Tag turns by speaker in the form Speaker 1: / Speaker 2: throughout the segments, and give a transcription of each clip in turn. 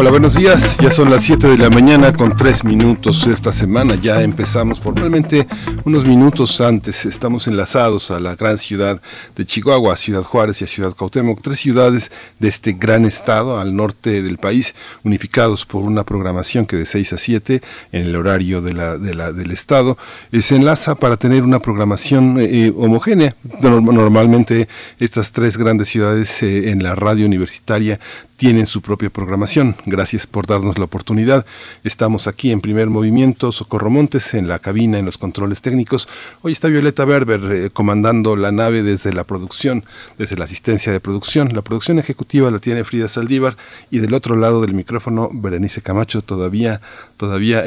Speaker 1: Hola, buenos días. Ya son las 7 de la mañana con 3 minutos esta semana. Ya empezamos formalmente unos minutos antes. Estamos enlazados a la gran ciudad de Chihuahua, a Ciudad Juárez y a Ciudad Cuauhtémoc, tres ciudades de este gran estado al norte del país, unificados por una programación que de 6 a 7 en el horario de del estado eh, se enlaza para tener una programación eh, homogénea. Normalmente estas tres grandes ciudades eh, en la radio universitaria tienen su propia programación. Gracias por darnos la oportunidad. Estamos aquí en primer movimiento, Socorro Montes, en la cabina, en los controles técnicos. Hoy está Violeta Berber eh, comandando la nave desde la producción, desde la asistencia de producción. La producción ejecutiva la tiene Frida Saldívar y del otro lado del micrófono Berenice Camacho, todavía, todavía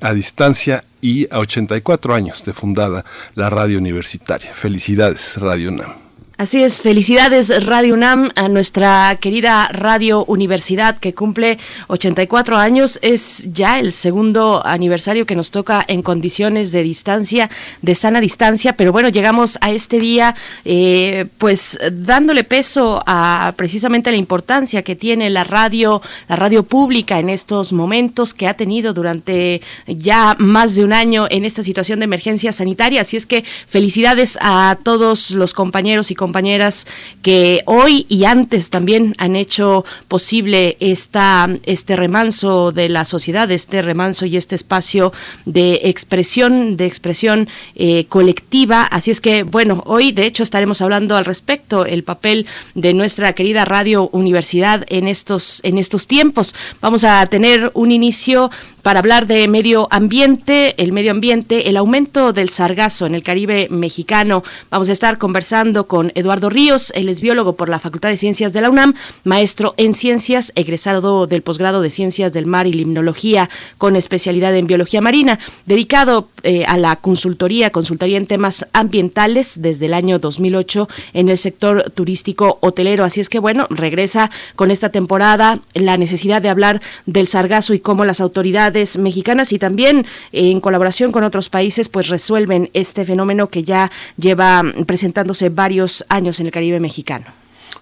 Speaker 1: a distancia y a 84 años de fundada la radio universitaria. Felicidades, Radio UNAM.
Speaker 2: Así es, felicidades Radio UNAM a nuestra querida Radio Universidad que cumple 84 años. Es ya el segundo aniversario que nos toca en condiciones de distancia, de sana distancia, pero bueno, llegamos a este día eh, pues dándole peso a precisamente la importancia que tiene la radio, la radio pública en estos momentos que ha tenido durante ya más de un año en esta situación de emergencia sanitaria. Así es que felicidades a todos los compañeros y compañeras compañeras que hoy y antes también han hecho posible esta, este remanso de la sociedad, este remanso y este espacio de expresión, de expresión eh, colectiva. Así es que, bueno, hoy de hecho estaremos hablando al respecto, el papel de nuestra querida Radio Universidad en estos, en estos tiempos. Vamos a tener un inicio para hablar de medio ambiente, el medio ambiente, el aumento del sargazo en el Caribe mexicano. Vamos a estar conversando con Eduardo Ríos, él es biólogo por la Facultad de Ciencias de la UNAM, maestro en ciencias, egresado del posgrado de Ciencias del Mar y Limnología con especialidad en biología marina, dedicado eh, a la consultoría, consultoría en temas ambientales desde el año 2008 en el sector turístico hotelero. Así es que bueno, regresa con esta temporada la necesidad de hablar del sargazo y cómo las autoridades mexicanas y también eh, en colaboración con otros países pues resuelven este fenómeno que ya lleva presentándose varios años en el Caribe mexicano.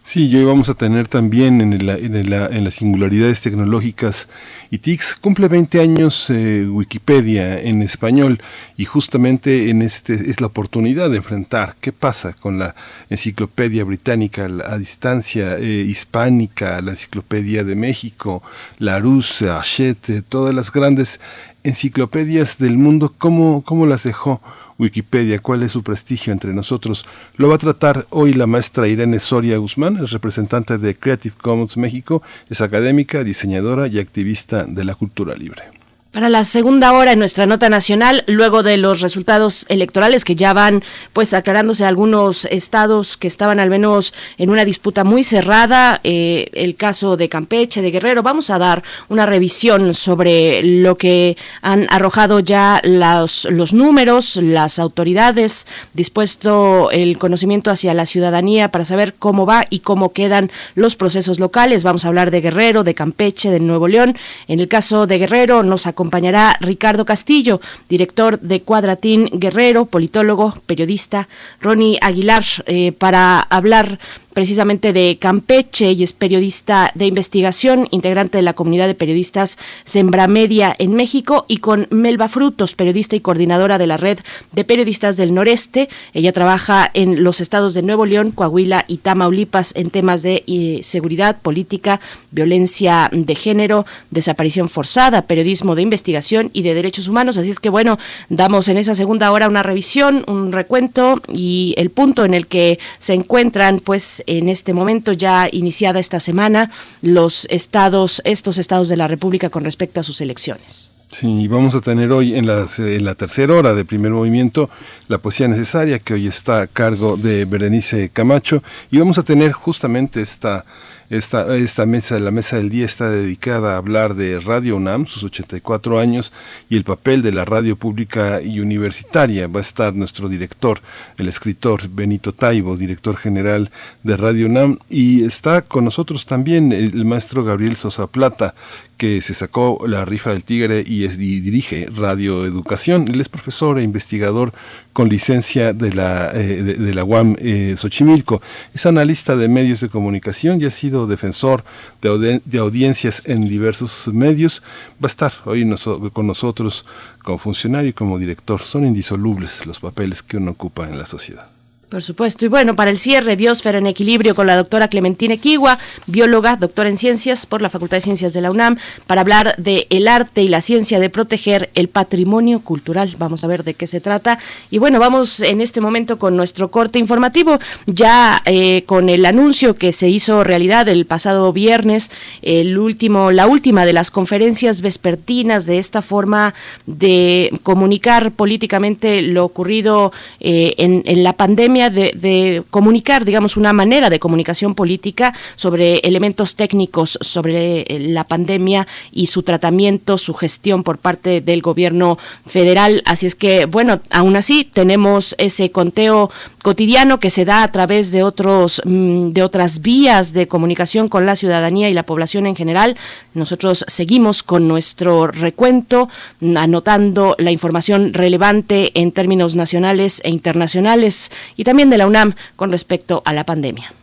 Speaker 1: Sí, y hoy vamos a tener también en, en, las singularidades tecnológicas y TICS. Cumple 20 años eh, Wikipedia en español y justamente en este es la oportunidad de enfrentar qué pasa con la enciclopedia británica a distancia eh, hispánica, la enciclopedia de México, la Rus, Hachette, todas las grandes enciclopedias del mundo, cómo, cómo las dejó Wikipedia, cuál es su prestigio entre nosotros. Lo va a tratar hoy la maestra Irene Soria Guzmán, es representante de Creative Commons México, es académica, diseñadora y activista de la cultura libre.
Speaker 2: Para la segunda hora en nuestra nota nacional, luego de los resultados electorales que ya van pues aclarándose algunos estados que estaban al menos en una disputa muy cerrada, eh, el caso de Campeche, de Guerrero, vamos a dar una revisión sobre lo que han arrojado ya los, los números, las autoridades, dispuesto el conocimiento hacia la ciudadanía para saber cómo va y cómo quedan los procesos locales. Vamos a hablar de Guerrero, de Campeche, de Nuevo León. En el caso de Guerrero nos acompaña acompañará Ricardo Castillo, director de Cuadratín Guerrero, politólogo, periodista, Ronnie Aguilar, eh, para hablar precisamente de Campeche y es periodista de investigación, integrante de la comunidad de periodistas Sembra Media en México y con Melba Frutos, periodista y coordinadora de la red de periodistas del noreste. Ella trabaja en los estados de Nuevo León, Coahuila y Tamaulipas en temas de eh, seguridad, política, violencia de género, desaparición forzada, periodismo de investigación y de derechos humanos. Así es que bueno, damos en esa segunda hora una revisión, un recuento y el punto en el que se encuentran pues en este momento, ya iniciada esta semana, los estados, estos estados de la República con respecto a sus elecciones.
Speaker 1: Sí, vamos a tener hoy en, en la tercera hora de primer movimiento la poesía necesaria que hoy está a cargo de Berenice Camacho y vamos a tener justamente esta Esta, mesa, la mesa del día está dedicada a hablar de Radio UNAM, sus 84 años y el papel de la radio pública y universitaria. Va a estar nuestro director, el escritor Benito Taibo, director general de Radio UNAM, y está con nosotros también el maestro Gabriel Sosa Plata, que se sacó la rifa del tigre y, es, dirige Radio Educación. Él es profesor e investigador con licencia de la, eh, de, la UAM eh, Xochimilco. Es analista de medios de comunicación y ha sido defensor de, de audiencias en diversos medios. Va a estar hoy con nosotros como funcionario y como director. Son indisolubles los papeles que uno ocupa en la sociedad.
Speaker 2: Por supuesto. Y bueno, para el cierre, Biosfera en Equilibrio con la doctora Clementina Equigua, bióloga, doctora en ciencias por la Facultad de Ciencias de la UNAM, para hablar de el arte y la ciencia de proteger el patrimonio cultural. Vamos a ver de qué se trata. Y bueno, vamos en este momento con nuestro corte informativo, ya eh, con el anuncio que se hizo realidad el pasado viernes, el último, la última de las conferencias vespertinas de esta forma de comunicar políticamente lo ocurrido eh, en la pandemia de, comunicar, digamos, una manera de comunicación política sobre elementos técnicos sobre eh, la pandemia y su tratamiento, su gestión por parte del gobierno federal. Así es que, bueno, aún así tenemos ese conteo cotidiano que se da a través de otros mm, de otras vías de comunicación con la ciudadanía y la población en general. Nosotros seguimos con nuestro recuento, mm, anotando la información relevante en términos nacionales e internacionales y también de la UNAM con respecto a la pandemia.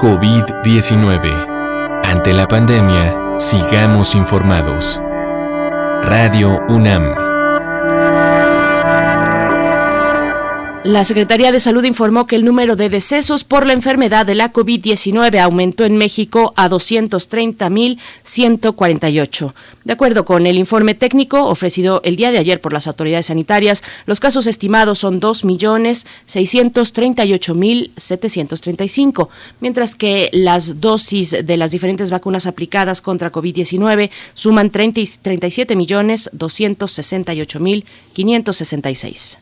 Speaker 3: COVID-19. Ante la pandemia, sigamos informados. Radio UNAM.
Speaker 2: La Secretaría de Salud informó que el número de decesos por la enfermedad de la COVID-19 aumentó en México a 230.148. De acuerdo con el informe técnico ofrecido el día de ayer por las autoridades sanitarias, los casos estimados son 2.638.735, mientras que las dosis de las diferentes vacunas aplicadas contra COVID-19 suman 37.268.566.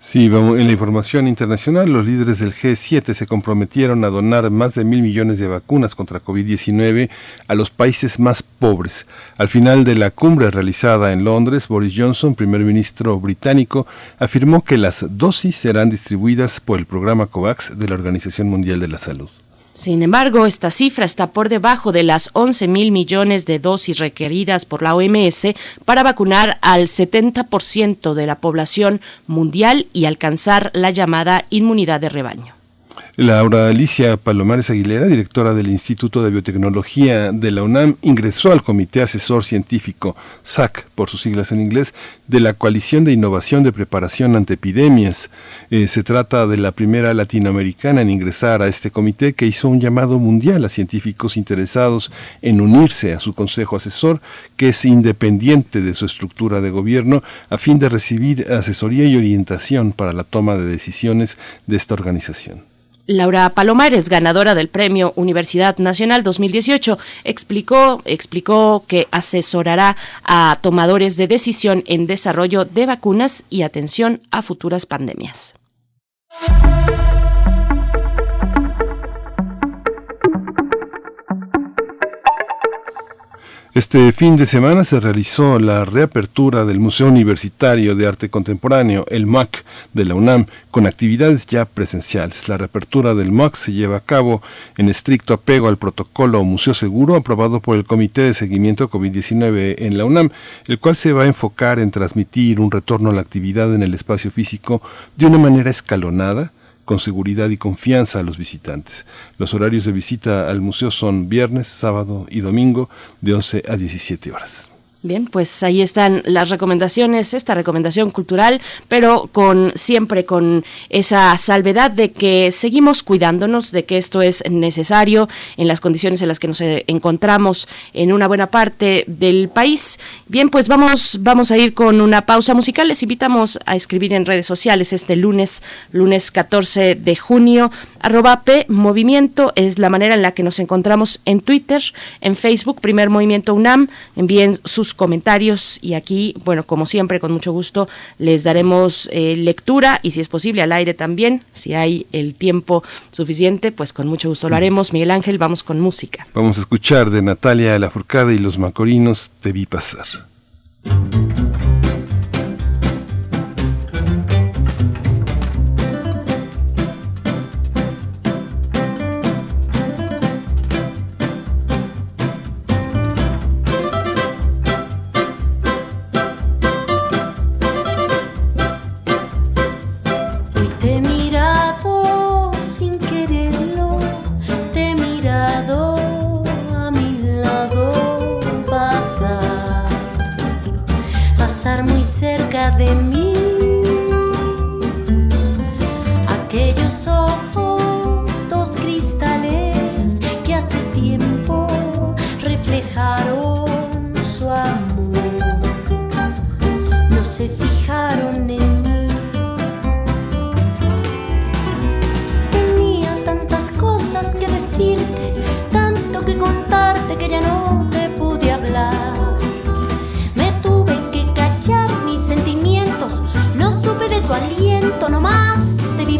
Speaker 1: Sí, en la información internacional, los líderes del G7 se comprometieron a donar más de mil millones de vacunas contra COVID-19 a los países más pobres. Al final de la cumbre realizada en Londres, Boris Johnson, primer ministro británico, afirmó que las dosis serán distribuidas por el programa COVAX de la Organización Mundial de la Salud.
Speaker 2: Sin embargo, esta cifra está por debajo de las 11 mil millones de dosis requeridas por la OMS para vacunar al 70% de la población mundial y alcanzar la llamada inmunidad de rebaño.
Speaker 1: Laura Alicia Palomares Aguilera, directora del Instituto de Biotecnología de la UNAM, ingresó al Comité Asesor Científico, SAC por sus siglas en inglés, de la Coalición de Innovación de Preparación ante Epidemias. Eh, se trata de la primera latinoamericana en ingresar a este comité que hizo un llamado mundial a científicos interesados en unirse a su Consejo Asesor, que es independiente de su estructura de gobierno, a fin de recibir asesoría y orientación para la toma de decisiones de esta organización.
Speaker 2: Laura Palomares, ganadora del Premio Universidad Nacional 2018, explicó, explicó que asesorará a tomadores de decisión en desarrollo de vacunas y atención a futuras pandemias.
Speaker 1: Este fin de semana se realizó la reapertura del Museo Universitario de Arte Contemporáneo, el MAC de la UNAM, con actividades ya presenciales. La reapertura del MAC se lleva a cabo en estricto apego al protocolo Museo Seguro aprobado por el Comité de Seguimiento COVID-19 en la UNAM, el cual se va a enfocar en transmitir un retorno a la actividad en el espacio físico de una manera escalonada, con seguridad y confianza a los visitantes. Los horarios de visita al museo son viernes, sábado y domingo de 11 a 17 horas.
Speaker 2: Bien, pues ahí están las recomendaciones, esta recomendación cultural, pero con siempre con esa salvedad de que seguimos cuidándonos, de que esto es necesario en las condiciones en las que nos encontramos en una buena parte del país. Bien, pues vamos vamos a ir con una pausa musical. Les invitamos a escribir en redes sociales este lunes, lunes 14 de junio. Arroba P Movimiento es la manera en la que nos encontramos en Twitter, en Facebook, Primer Movimiento UNAM. Envíen sus sus comentarios y aquí, bueno, como siempre, con mucho gusto les daremos eh, lectura y si es posible al aire también, si hay el tiempo suficiente, pues con mucho gusto lo haremos. Miguel Ángel, vamos con música.
Speaker 1: Vamos a escuchar de Natalia Lafourcade y los Macorinos, Te vi pasar.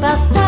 Speaker 1: pasar.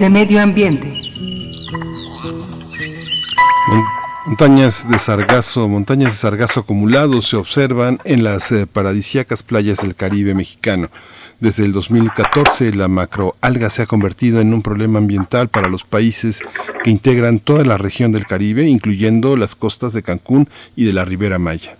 Speaker 4: De medio ambiente.
Speaker 1: Montañas de sargazo, montañas de sargazo acumulados se observan en las eh, paradisíacas playas del Caribe mexicano. Desde el 2014, la macroalga se ha convertido en un problema ambiental para los países que integran toda la región del Caribe, incluyendo las costas de Cancún y de la Ribera Maya.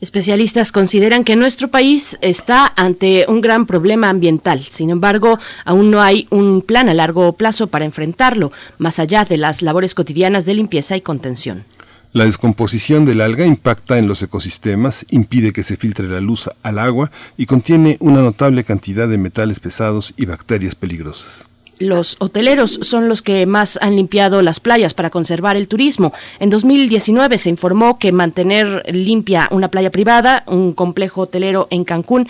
Speaker 2: Especialistas consideran que nuestro país está ante un gran problema ambiental. Sin embargo, aún no hay un plan a largo plazo para enfrentarlo, más allá de las labores cotidianas de limpieza y contención.
Speaker 1: La descomposición del alga impacta en los ecosistemas, impide que se filtre la luz al agua y contiene una notable cantidad de metales pesados y bacterias peligrosas.
Speaker 2: Los hoteleros son los que más han limpiado las playas para conservar el turismo. En 2019 se informó que mantener limpia una playa privada, un complejo hotelero en Cancún,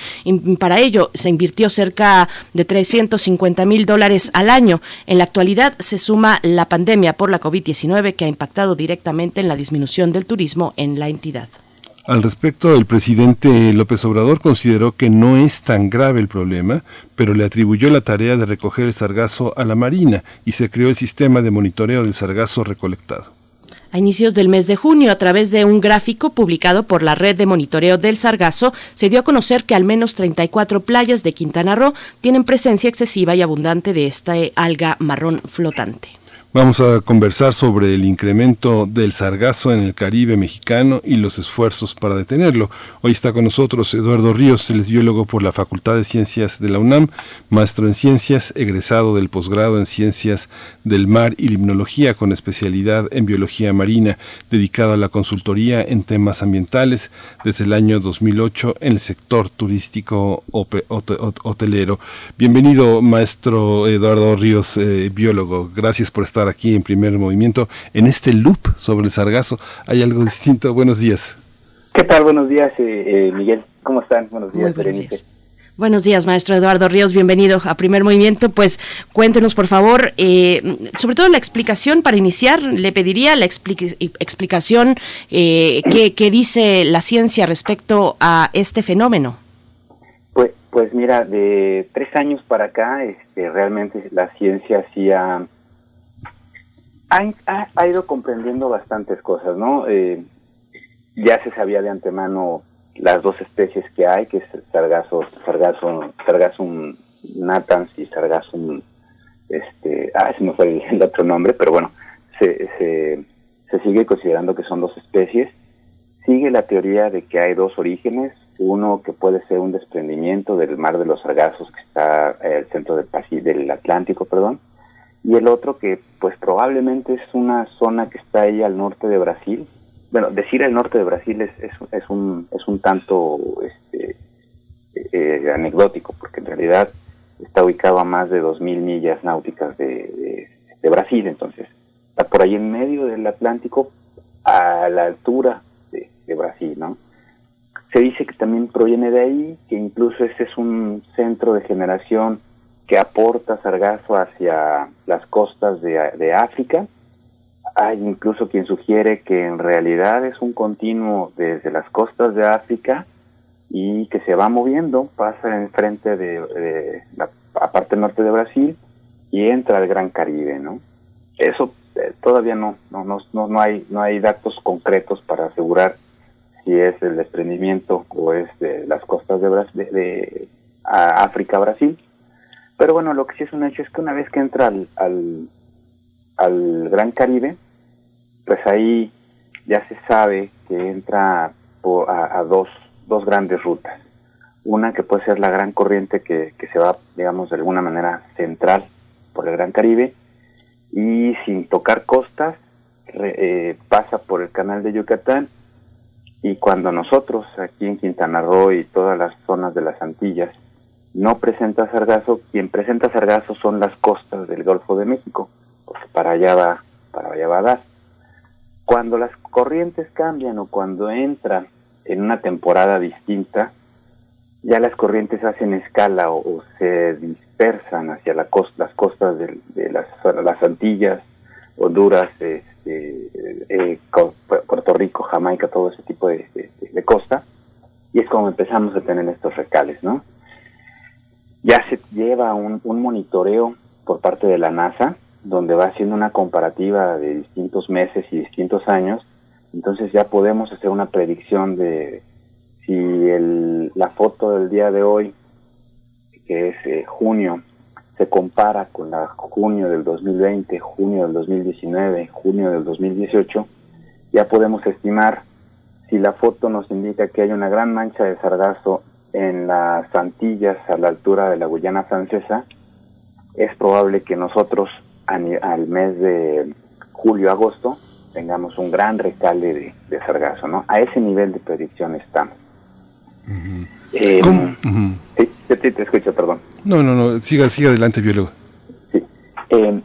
Speaker 2: para ello se invirtió cerca de 350 mil dólares al año. En la actualidad se suma la pandemia por la COVID-19 que ha impactado directamente en la disminución del turismo en la entidad.
Speaker 1: Al respecto, el presidente López Obrador consideró que no es tan grave el problema, pero le atribuyó la tarea de recoger el sargazo a la Marina y se creó el sistema de monitoreo del sargazo recolectado.
Speaker 2: A inicios del mes de junio, a través de un gráfico publicado por la red de monitoreo del Sargazo, se dio a conocer que al menos 34 playas de Quintana Roo tienen presencia excesiva y abundante de esta alga marrón flotante.
Speaker 1: Vamos a conversar sobre el incremento del sargazo en el Caribe mexicano y los esfuerzos para detenerlo. Hoy está con nosotros Eduardo Ríos, es biólogo por la Facultad de Ciencias de la UNAM, maestro en ciencias, egresado del posgrado en Ciencias del Mar y Limnología con especialidad en biología marina, dedicado a la consultoría en temas ambientales desde el año 2008 en el sector turístico hotelero. Bienvenido, maestro Eduardo Ríos, eh, biólogo. Gracias por estar aquí en primer movimiento en este loop sobre el sargazo. ¿Hay algo distinto? Buenos días.
Speaker 5: ¿Qué tal? Buenos días, eh, eh, Miguel. ¿Cómo están? Buenos días, Berenice.
Speaker 2: Buenos días, maestro Eduardo Ríos. Bienvenido a Primer Movimiento. Pues cuéntenos, por favor, eh, sobre todo la explicación para iniciar. Le pediría la explicación eh, que, dice la ciencia respecto a este fenómeno.
Speaker 5: Pues, pues mira, de tres años para acá, este, realmente la ciencia sí ha, ha, ido comprendiendo bastantes cosas, ¿no? Eh, ya se sabía de antemano las dos especies que hay, que es Sargazo, Sargazo, Sargassum natans y Sargassum, este, ah, ese no fue el, otro nombre, pero bueno, se, se, se sigue considerando que son dos especies. Sigue la teoría de que hay dos orígenes, uno que puede ser un desprendimiento del mar de los sargazos que está al centro del, del Atlántico, perdón, y el otro que pues probablemente es una zona que está ahí al norte de Brasil, bueno, decir el norte de Brasil es, es, un, es un tanto este, eh, anecdótico, porque en realidad está ubicado a más de 2.000 millas náuticas de, Brasil, entonces está por ahí en medio del Atlántico, a la altura de, Brasil, ¿no? Se dice que también proviene de ahí, que incluso ese es un centro de generación que aporta sargazo hacia las costas de, África, hay incluso quien sugiere que en realidad es un continuo desde las costas de África y que se va moviendo, pasa enfrente de, de la parte norte de Brasil y entra al Gran Caribe, ¿no? Eso eh, todavía no, no, no, no, hay, no hay datos concretos para asegurar si es el desprendimiento o es de las costas de, Brasil, de, África, Brasil. Pero bueno, lo que sí es un hecho es que una vez que entra al al Gran Caribe, pues ahí ya se sabe que entra a, dos, dos, grandes rutas. Una que puede ser la gran corriente que, se va, digamos, de alguna manera central por el Gran Caribe y sin tocar costas eh, pasa por el canal de Yucatán y cuando nosotros aquí en Quintana Roo y todas las zonas de las Antillas no presenta sargazo, quien presenta sargazo son las costas del Golfo de México para allá va, para allá va a dar. Cuando las corrientes cambian o cuando entran en una temporada distinta, ya las corrientes hacen escala o, se dispersan hacia la las costas de, las, las, Antillas, Honduras, este, eh, Puerto Rico, Jamaica, todo ese tipo de, costa, y es como empezamos a tener estos recales, ¿no? Ya se lleva un, monitoreo por parte de la NASA, donde va haciendo una comparativa de distintos meses y distintos años, entonces ya podemos hacer una predicción de si el, la foto del día de hoy, que es eh, junio, se compara con la junio del 2020, junio del 2019, junio del 2018, ya podemos estimar si la foto nos indica que hay una gran mancha de sargazo en las Antillas a la altura de la Guyana francesa, es probable que nosotros al mes de julio-agosto tengamos un gran recale de, sargazo, ¿no? A ese nivel de predicción estamos. Eh, sí, te, escucho, perdón.
Speaker 1: No, no, no, siga, siga adelante, biólogo.
Speaker 5: Sí. Eh,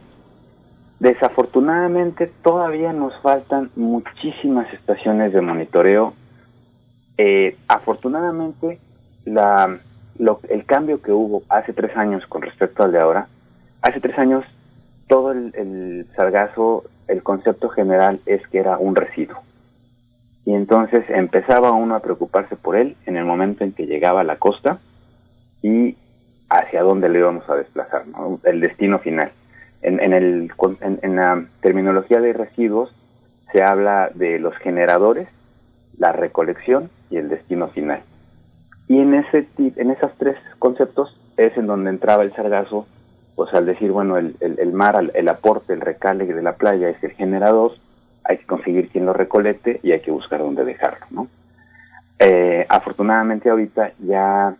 Speaker 5: desafortunadamente todavía nos faltan muchísimas estaciones de monitoreo. Eh, afortunadamente, la, el cambio que hubo hace tres años con respecto al de ahora, hace tres años todo el, sargazo, el concepto general es que era un residuo. Y entonces empezaba uno a preocuparse por él en el momento en que llegaba a la costa y hacia dónde le íbamos a desplazar, el destino final. En, en, el, en, la terminología de residuos se habla de los generadores, la recolección y el destino final. Y en, ese, en esos tres conceptos es en donde entraba el sargazo pues al decir, bueno, el, el, mar, el aporte, el recale de la playa es el generador, hay que conseguir quien lo recolecte y hay que buscar dónde dejarlo, ¿no? Eh, afortunadamente ahorita ya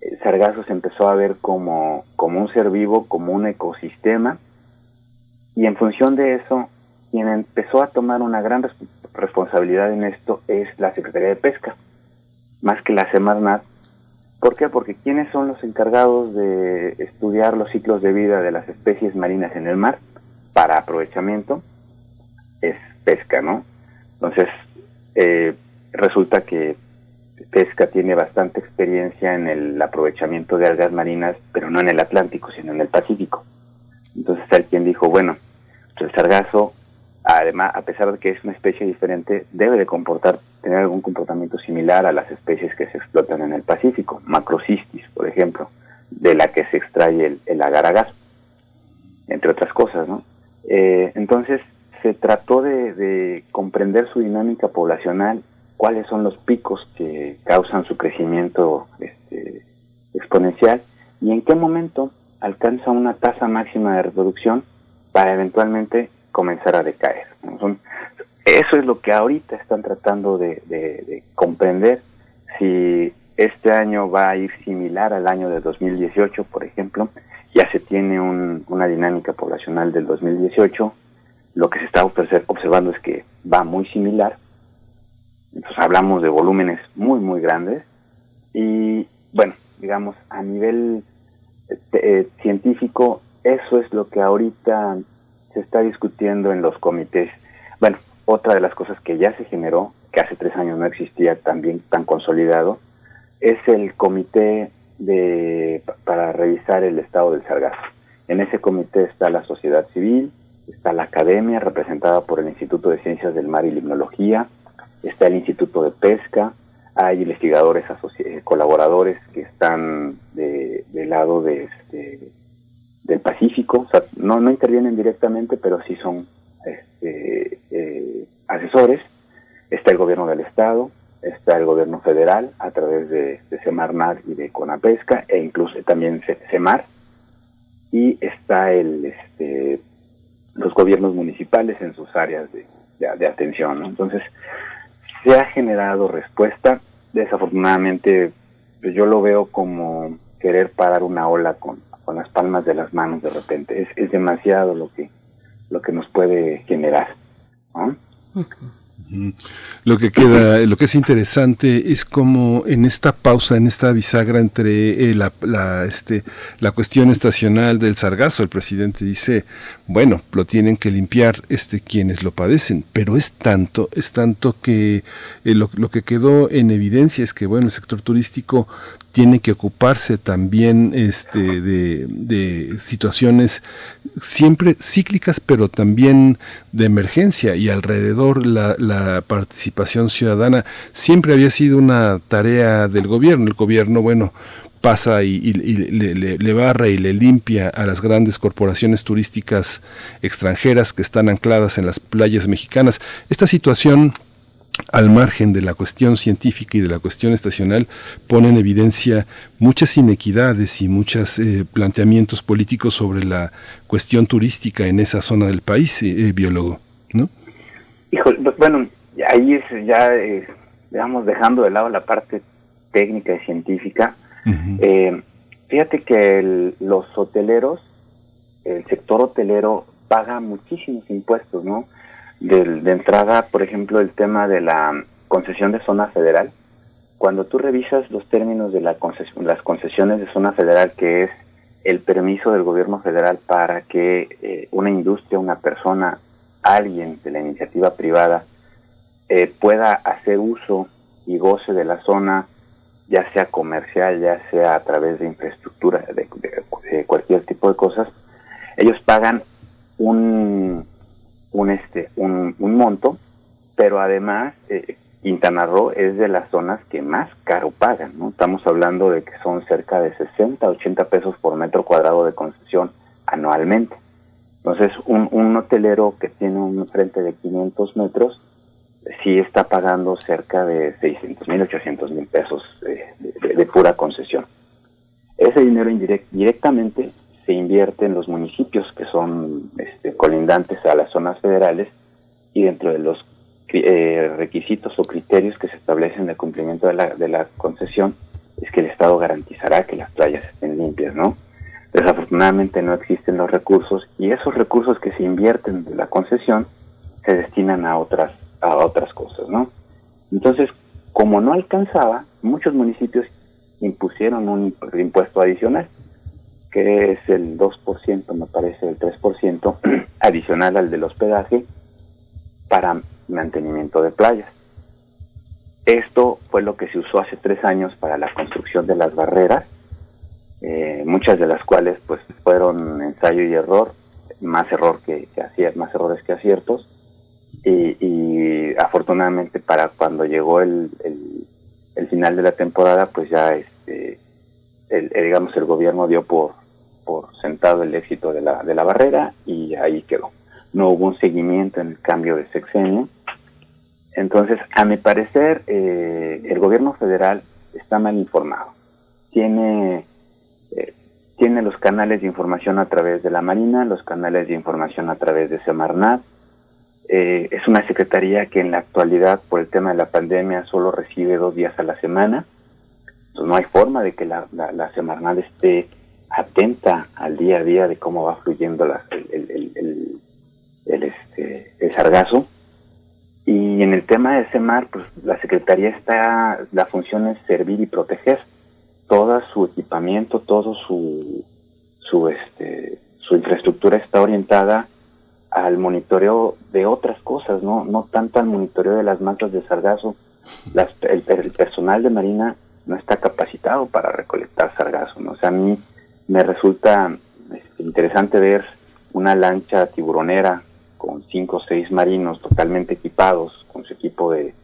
Speaker 5: el sargazo se empezó a ver como, como un ser vivo, como un ecosistema, y en función de eso, quien empezó a tomar una gran responsabilidad en esto es la Secretaría de Pesca, más que la Semarnat, ¿Por qué? Porque ¿quiénes son los encargados de estudiar los ciclos de vida de las especies marinas en el mar para aprovechamiento? Es pesca, ¿no? Entonces, eh, resulta que pesca tiene bastante experiencia en el aprovechamiento de algas marinas, pero no en el Atlántico, sino en el Pacífico. Entonces hay quien dijo, bueno, el sargazo, además, a pesar de que es una especie diferente, debe de comportar, tener algún comportamiento similar a las especies que se explotan en el Pacífico, Macrocystis, por ejemplo, de la que se extrae el, el agar entre otras cosas, ¿no? Eh, entonces, se trató de, de comprender su dinámica poblacional cuáles son los picos que causan su crecimiento este, exponencial y en qué momento alcanza una tasa máxima de reproducción para eventualmente comenzar a decaer. eso es lo que ahorita están tratando de, comprender. Si este año va a ir similar al año de 2018, por ejemplo, ya se tiene una dinámica poblacional del 2018, lo que se está observando es que va muy similar, entonces hablamos de volúmenes muy, muy grandes. Y bueno, digamos, a nivel eh, científico, eso es lo que ahorita se está discutiendo en los comités. Bueno, otra de las cosas que ya se generó, que hace tres años no existía también tan consolidado, es el comité de, para revisar el estado del sargazo. En ese comité está la sociedad civil, está la academia representada por el Instituto de Ciencias del Mar y Limnología, está el Instituto de Pesca, hay investigadores eh, colaboradores que están de, del lado de este, del Pacífico, o sea, no, intervienen directamente, pero sí son este, eh, asesores. Está el gobierno del Estado, está el gobierno federal a través de, de Semarnat y de Conapesca, e incluso también Semar, y está el, este, los gobiernos municipales en sus áreas de, de, atención. Entonces, se ha generado respuesta. Desafortunadamente, pues, yo lo veo como querer parar una ola con, con las palmas de las manos de repente. Es, es demasiado lo que, lo que nos puede generar.
Speaker 1: Lo que queda, lo que es interesante es como en esta pausa, en esta bisagra entre eh, la, este, la cuestión estacional del sargazo, el presidente dice, bueno, lo tienen que limpiar este, quienes lo padecen, pero es tanto, es tanto que eh, lo, lo, que quedó en evidencia es que, bueno, el sector turístico tiene que ocuparse también este, de, situaciones siempre cíclicas, pero también de emergencia y alrededor la, participación ciudadana siempre había sido una tarea del gobierno. El gobierno, bueno, pasa y, le, le, barra y le limpia a las grandes corporaciones turísticas extranjeras que están ancladas en las playas mexicanas. Esta situación al margen de la cuestión científica y de la cuestión estacional, pone en evidencia muchas inequidades y muchos eh, planteamientos políticos sobre la cuestión turística en esa zona del país, eh, biólogo, ¿no?
Speaker 5: Hijo, bueno, ahí es ya, eh, digamos, dejando de lado la parte técnica y científica. Uh -huh. fíjate que el, los hoteleros, el sector hotelero paga muchísimos impuestos, ¿no? De, de entrada, por ejemplo, el tema de la concesión de zona federal. Cuando tú revisas los términos de la las concesiones de zona federal, que es el permiso del gobierno federal para que eh, una industria, una persona, alguien de la iniciativa privada eh, pueda hacer uso y goce de la zona, ya sea comercial, ya sea a través de infraestructura, de, de, de cualquier tipo de cosas, ellos pagan un, un este un, un monto, pero además eh, Quintana Roo es de las zonas que más caro pagan, ¿no? Estamos hablando de que son cerca de 60, 80 pesos por metro cuadrado de concesión anualmente. Entonces, un, un hotelero que tiene un frente de 500 metros, sí está pagando cerca de 600 mil, 800 mil pesos de, de, de, pura concesión. Ese dinero indirect, directamente se invierte en los municipios que son este, colindantes a las zonas federales y dentro de los eh, requisitos o criterios que se establecen de cumplimiento de la, de la concesión es que el Estado garantizará que las playas estén limpias, ¿no? Desafortunadamente no existen los recursos y esos recursos que se invierten de la concesión se destinan a otras a otras cosas, ¿no? Entonces, como no alcanzaba, muchos municipios impusieron un impuesto adicional que es el 2%, me parece, el 3% adicional al del hospedaje para mantenimiento de playas. Esto fue lo que se usó hace tres años para la construcción de las barreras, eh, muchas de las cuales pues fueron ensayo y error, más error que, que más errores que aciertos. Y, afortunadamente para cuando llegó el, el, final de la temporada, pues ya este, el, digamos el gobierno dio por, por sentado el éxito de la, de la barrera y ahí quedó. No hubo un seguimiento en el cambio de sexenio entonces, a mi parecer, eh, el gobierno federal está mal informado. Tiene, eh, tiene los canales de información a través de la Marina, los canales de información a través de Semarnat. Eh, es una secretaría que en la actualidad, por el tema de la pandemia, solo recibe dos días a la semana. Entonces, no hay forma de que la, la, Semarnat esté atenta al día a día de cómo va fluyendo el, el, el, el, este, el sargazo y en el tema de SEMAR, pues la Secretaría está, la función es servir y proteger. Todo su equipamiento, todo su, su, este, su infraestructura está orientada al monitoreo de otras cosas, no, no tanto al monitoreo de las masas de sargazo. Las, el, personal de Marina no está capacitado para recolectar sargazo, ¿no? O sea, a mí me resulta este, interesante ver una lancha tiburonera con cinco o seis marinos totalmente equipados con su equipo de,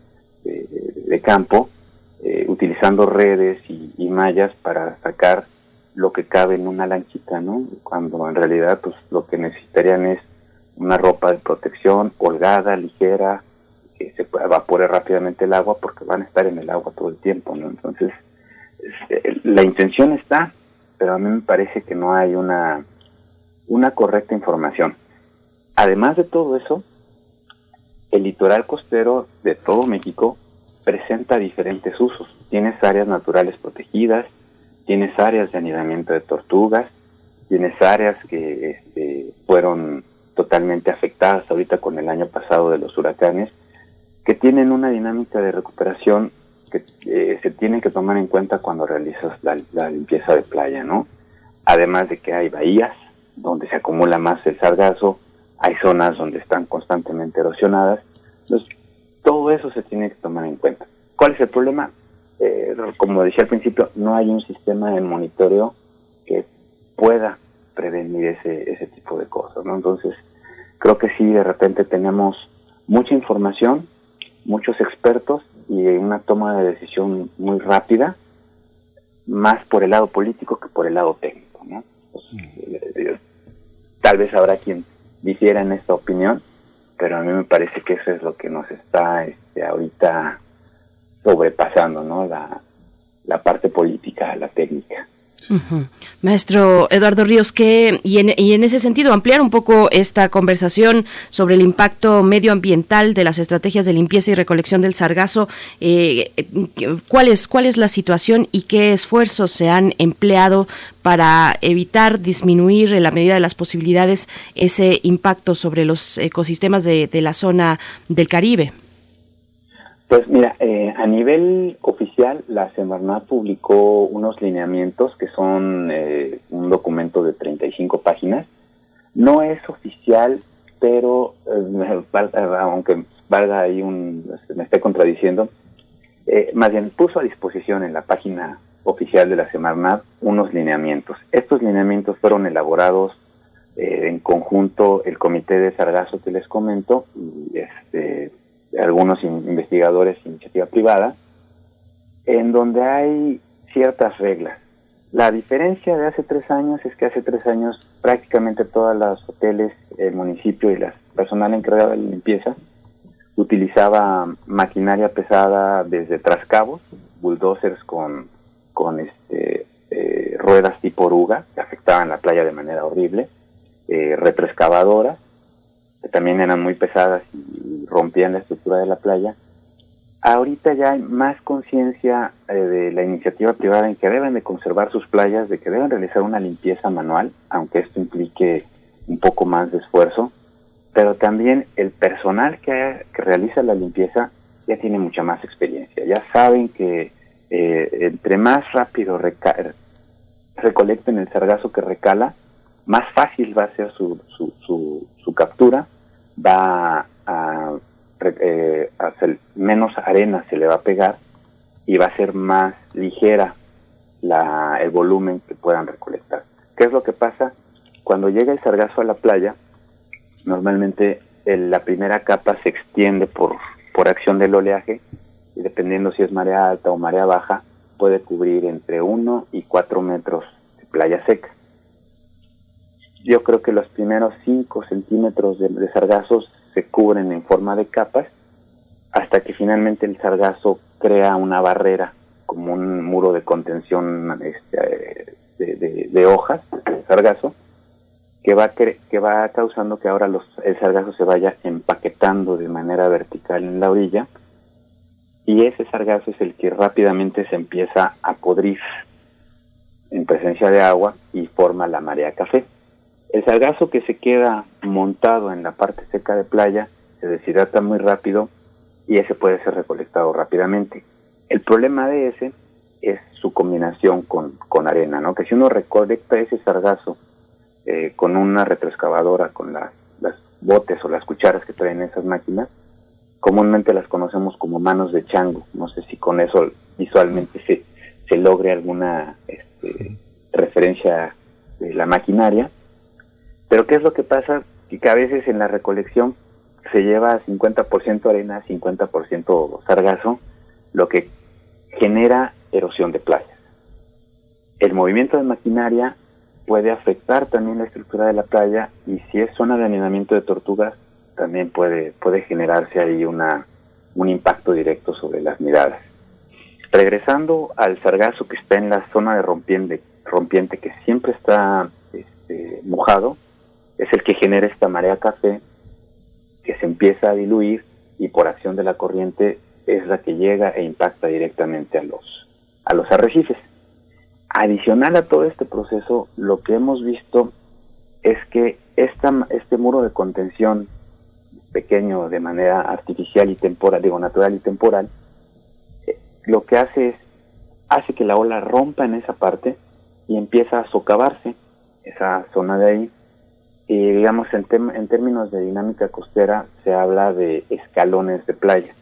Speaker 5: campo, eh, utilizando redes y, mallas para sacar lo que cabe en una lanchita, ¿no? Cuando en realidad pues lo que necesitarían es una ropa de protección holgada, ligera, que se evapore rápidamente el agua porque van a estar en el agua todo el tiempo, ¿no? Entonces, eh, la intención está, pero a mí me parece que no hay una, una correcta información. Además de todo eso, el litoral costero de todo México presenta diferentes usos. Tienes áreas naturales protegidas, tienes áreas de anidamiento de tortugas, tienes áreas que este, fueron totalmente afectadas ahorita con el año pasado de los huracanes, que tienen una dinámica de recuperación que eh, se tiene que tomar en cuenta cuando realizas la, la, limpieza de playa, ¿no? Además de que hay bahías donde se acumula más el sargazo, hay zonas donde están constantemente erosionadas. Entonces, todo eso se tiene que tomar en cuenta. ¿Cuál es el problema? Eh, como decía al principio, no hay un sistema de monitoreo que pueda prevenir ese, ese tipo de cosas, ¿no? Entonces, creo que sí, de repente tenemos mucha información, muchos expertos y una toma de decisión muy rápida, más por el lado político que por el lado técnico, ¿no? Mm. Eh, eh, tal vez habrá quien difiera en esta opinión, pero a mí me parece que eso es lo que nos está este, ahorita sobrepasando, ¿no? La, la parte política, la técnica.
Speaker 2: Maestro Eduardo Ríos, que y en, ese sentido ampliar un poco esta conversación sobre el impacto medioambiental de las estrategias de limpieza y recolección del sargazo, eh, ¿cuál, es, ¿cuál es la situación y qué esfuerzos se han empleado para evitar disminuir en la medida de las posibilidades ese impacto sobre los ecosistemas de la zona del Caribe?
Speaker 5: Pues mira, eh, a nivel oficial, la Semarnat publicó unos lineamientos que son eh, un documento de 35 páginas. No es oficial, pero eh, aunque valga ahí un, me esté contradiciendo, más bien puso a disposición en la página oficial de la Semarnat unos lineamientos. Estos lineamientos fueron elaborados en conjunto el Comité de Sargazo que les comento este algunos investigadores iniciativa privada, en donde hay ciertas reglas. La diferencia de hace tres años es que hace tres años prácticamente todos los hoteles, el municipio y la personal encargada de la limpieza utilizaba maquinaria pesada desde trascabos, bulldozers con, con este, eh, ruedas tipo oruga que afectaban la playa de manera horrible, eh, retroexcavadoras que también eran muy pesadas y rompían la estructura de la playa. Ahorita ya hay más conciencia eh, de la iniciativa privada en que deben de conservar sus playas, de que deben realizar una limpieza manual, aunque esto implique un poco más de esfuerzo, pero también el personal que, realiza la limpieza ya tiene mucha más experiencia, ya saben que eh, entre más rápido recolecten el sargazo que recala, más fácil va a ser su, su, su captura va a eh, menos arena se le va a pegar y va a ser más ligera la, el volumen que puedan recolectar. ¿Qué es lo que pasa? Cuando llega el sargazo a la playa, normalmente la primera capa se extiende por, por acción del oleaje y dependiendo si es marea alta o marea baja, puede cubrir entre 1 y 4 metros de playa seca. Yo creo que los primeros 5 centímetros de, de sargazos se cubren en forma de capas hasta que finalmente el sargazo crea una barrera como un muro de contención este, de, hojas de sargazo que va que va causando que ahora los, el sargazo se vaya empaquetando de manera vertical en la orilla y ese sargazo es el que rápidamente se empieza a podrir en presencia de agua y forma la marea café. El sargazo que se queda montado en la parte seca de playa se deshidrata muy rápido y ese puede ser recolectado rápidamente. El problema de ese es su combinación con, arena, ¿no? Que si uno recolecta ese sargazo eh, con una retroexcavadora, con las, las botes o las cucharas que traen esas máquinas, comúnmente las conocemos como manos de chango. No sé si con eso visualmente se, se logre alguna este, referencia de la maquinaria. Pero ¿qué es lo que pasa? Que a veces en la recolección se lleva 50% arena, 50% sargazo, lo que genera erosión de playas. El movimiento de maquinaria puede afectar también la estructura de la playa y si es zona de anidamiento de tortugas, también puede, puede generarse ahí una, un impacto directo sobre las miradas. Regresando al sargazo que está en la zona de rompiente, rompiente que siempre está este, mojado, es el que genera esta marea café que se empieza a diluir y por acción de la corriente es la que llega e impacta directamente a los, a los arrecifes. Adicional a todo este proceso, lo que hemos visto es que esta, este muro de contención pequeño de manera artificial y temporal, digo natural y temporal, eh, lo que hace es, hace que la ola rompa en esa parte y empieza a socavarse esa zona de ahí. Y digamos, en, en términos de dinámica costera, se habla de escalones de playa.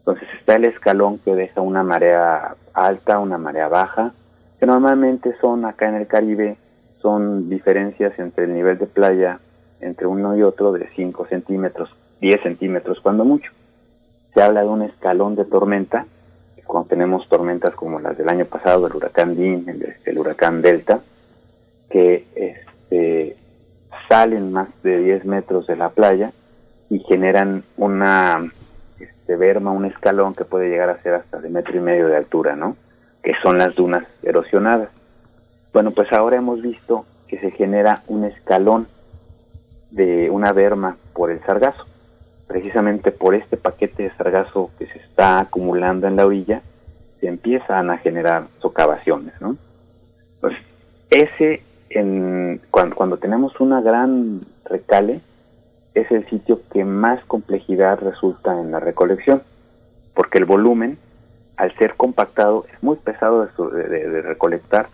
Speaker 5: Entonces está el escalón que deja una marea alta, una marea baja, que normalmente son acá en el Caribe, son diferencias entre el nivel de playa entre uno y otro de 5 centímetros 10 centímetros cuando mucho. Se habla de un escalón de tormenta, cuando tenemos tormentas como las del año pasado, el huracán Dean, el, huracán Delta, que este, salen más de 10 metros de la playa y generan una este, berma, un escalón que puede llegar a ser hasta de metro y medio de altura, ¿no? Que son las dunas erosionadas. Bueno, pues ahora hemos visto que se genera un escalón de una berma por el sargazo precisamente por este paquete de sargazo que se está acumulando en la orilla, se empiezan a generar socavaciones, ¿no? Pues ese, en, cuando, cuando tenemos una gran recale, es el sitio que más complejidad resulta en la recolección, porque el volumen, al ser compactado, es muy pesado de, de recolectar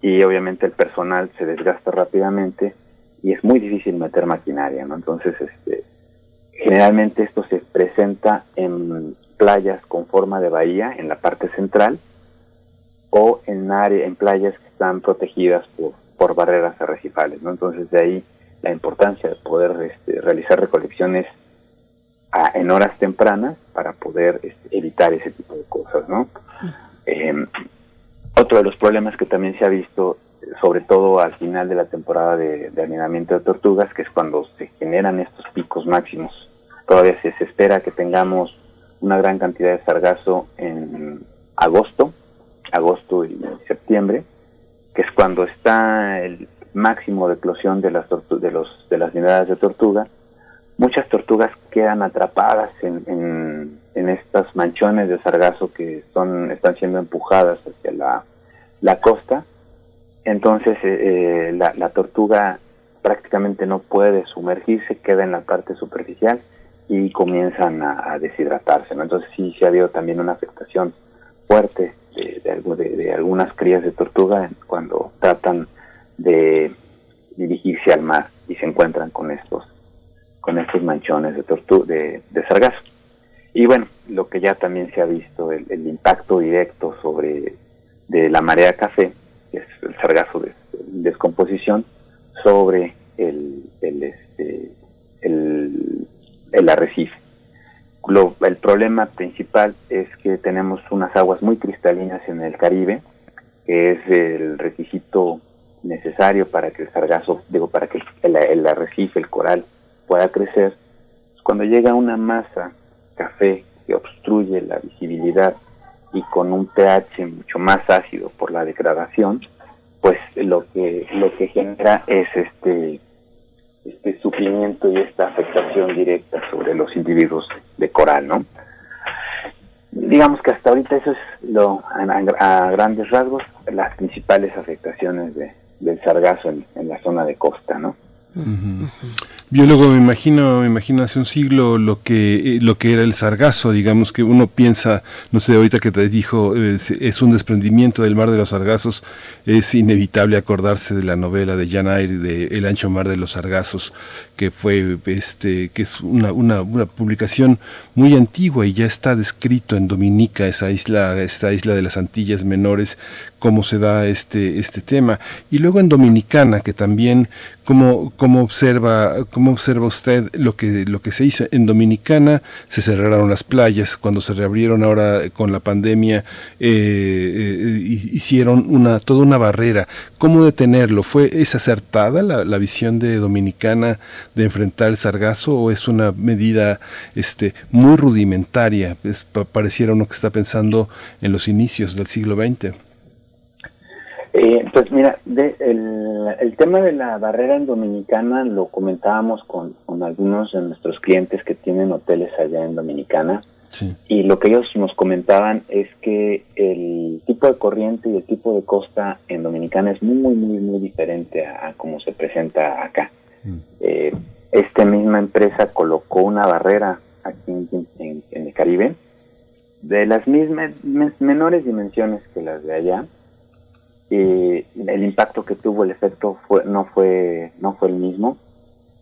Speaker 5: y obviamente el personal se desgasta rápidamente y es muy difícil meter maquinaria, ¿no? Entonces, este, Generalmente esto se presenta en playas con forma de bahía en la parte central o en área, en playas que están protegidas por, por barreras arrecifales, ¿no? Entonces de ahí la importancia de poder este, realizar recolecciones en horas tempranas para poder este, evitar ese tipo de cosas, ¿no? Em, otro de los problemas que también se ha visto, sobre todo al final de la temporada de, de de tortugas, que es cuando se generan estos picos máximos Todavía se, espera que tengamos una gran cantidad de sargazo en agosto, agosto y septiembre, que es cuando está el máximo de eclosión de las, de los, de las unidades de tortuga. Muchas tortugas quedan atrapadas en, en, en estas manchones de sargazo que son, están siendo empujadas hacia la, la costa. Entonces eh, eh, la, tortuga prácticamente no puede sumergirse, queda en la parte superficial y comienzan a, deshidratarse. ¿no? Entonces sí, sí ha habido también una afectación fuerte de, de, de, algunas crías de tortuga cuando tratan de dirigirse al mar y se encuentran con estos con estos manchones de, tortu de, sargazo. Y bueno, lo que ya también se ha visto, el, impacto directo sobre de la marea café, que es el sargazo de, descomposición, sobre el, el, este, el, el arrecife. El problema principal es que tenemos unas aguas muy cristalinas en el Caribe, que es el requisito necesario para que el sargazo, digo, para que el, arrecife, el coral, pueda crecer. Cuando llega una masa café que obstruye la visibilidad y con un pH mucho más ácido por la degradación, pues lo que lo que genera es este este sufrimiento y esta afectación directa sobre los individuos de coral, ¿no? Digamos que hasta ahorita eso es lo a, grandes rasgos las principales afectaciones de, del sargazo en, en la zona de costa, ¿no?
Speaker 1: Biólogo, me imagino, me imagino hace un siglo lo que eh, lo que era el sargazo, digamos que uno piensa, no sé, ahorita que te dijo es, un desprendimiento del mar de los sargazos, es inevitable acordarse de la novela de Jan Eyre de El ancho mar de los sargazos, que fue este que es una, una, una publicación muy antigua y ya está descrito en Dominica, esa isla, esta isla de las Antillas Menores, cómo se da este, este tema. Y luego en Dominicana, que también, cómo, cómo, observa, cómo observa usted lo que, lo que se hizo. En Dominicana se cerraron las playas, cuando se reabrieron ahora con la pandemia, eh, eh, hicieron una, toda una barrera. ¿Cómo detenerlo? ¿Fue, ¿Es acertada la, la visión de Dominicana de enfrentar el sargazo o es una medida este, muy rudimentaria? Es, pareciera uno que está pensando en los inicios del siglo XX.
Speaker 5: Eh, pues mira, el, tema de la barrera en Dominicana lo comentábamos con, algunos de nuestros clientes que tienen hoteles allá en Dominicana. Y lo que ellos nos comentaban es que el tipo de corriente y el tipo de costa en Dominicana es muy, muy, muy, muy diferente a, cómo se presenta acá. Mm. Eh, esta misma empresa colocó una barrera aquí en, el Caribe de las mismas menores dimensiones que las de allá y el impacto que tuvo el efecto fue, no fue no fue el mismo.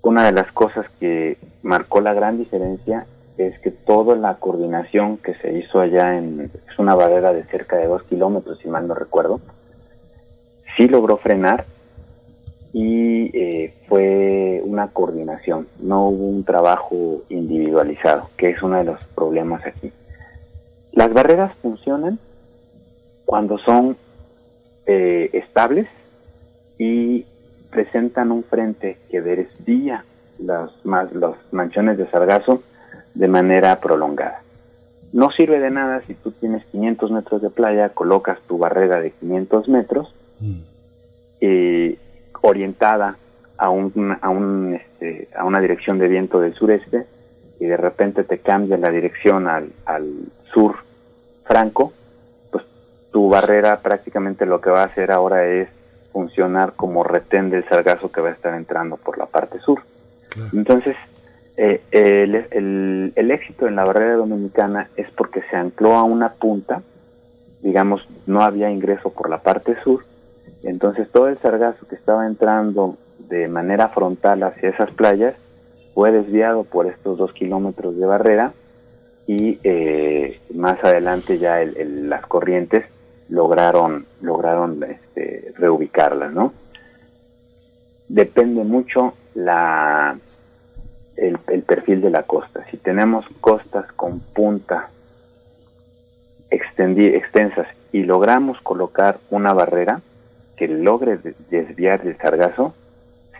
Speaker 5: Una de las cosas que marcó la gran diferencia es que toda la coordinación que se hizo allá en es una barrera de cerca de dos kilómetros si mal no recuerdo sí logró frenar y eh, fue una coordinación. No hubo un trabajo individualizado que es uno de los problemas aquí. Las barreras funcionan cuando son eh, estables y presentan un frente que desvía los, más, los manchones de sargazo de manera prolongada. No sirve de nada si tú tienes 500 metros de playa, colocas tu barrera de 500 metros mm. eh, orientada a, un, a, un, este, a una dirección de viento del sureste y de repente te cambia la dirección al, al sur franco tu barrera prácticamente lo que va a hacer ahora es funcionar como retén del sargazo que va a estar entrando por la parte sur. Entonces, eh, el, el, éxito en la barrera dominicana es porque se ancló a una punta, digamos, no había ingreso por la parte sur, entonces todo el sargazo que estaba entrando de manera frontal hacia esas playas fue desviado por estos dos kilómetros de barrera y eh, más adelante ya las corrientes lograron, lograron este, reubicarla, ¿no? Depende mucho la, el, perfil de la costa. Si tenemos costas con punta extensas y logramos colocar una barrera que logre desviar el sargazo,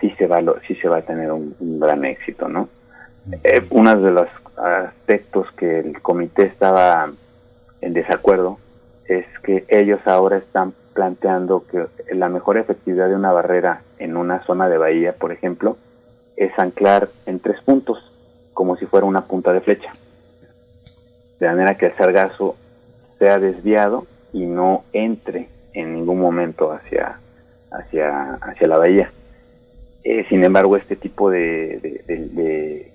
Speaker 5: sí se va, sí se va a tener un, gran éxito, ¿no? Eh, uno de los aspectos que el comité estaba en desacuerdo es que ellos ahora están planteando que la mejor efectividad de una barrera en una zona de bahía, por ejemplo, es anclar en tres puntos, como si fuera una punta de flecha. De manera que el sargazo sea desviado y no entre en ningún momento hacia, hacia, hacia la bahía. Eh, sin embargo, este tipo de,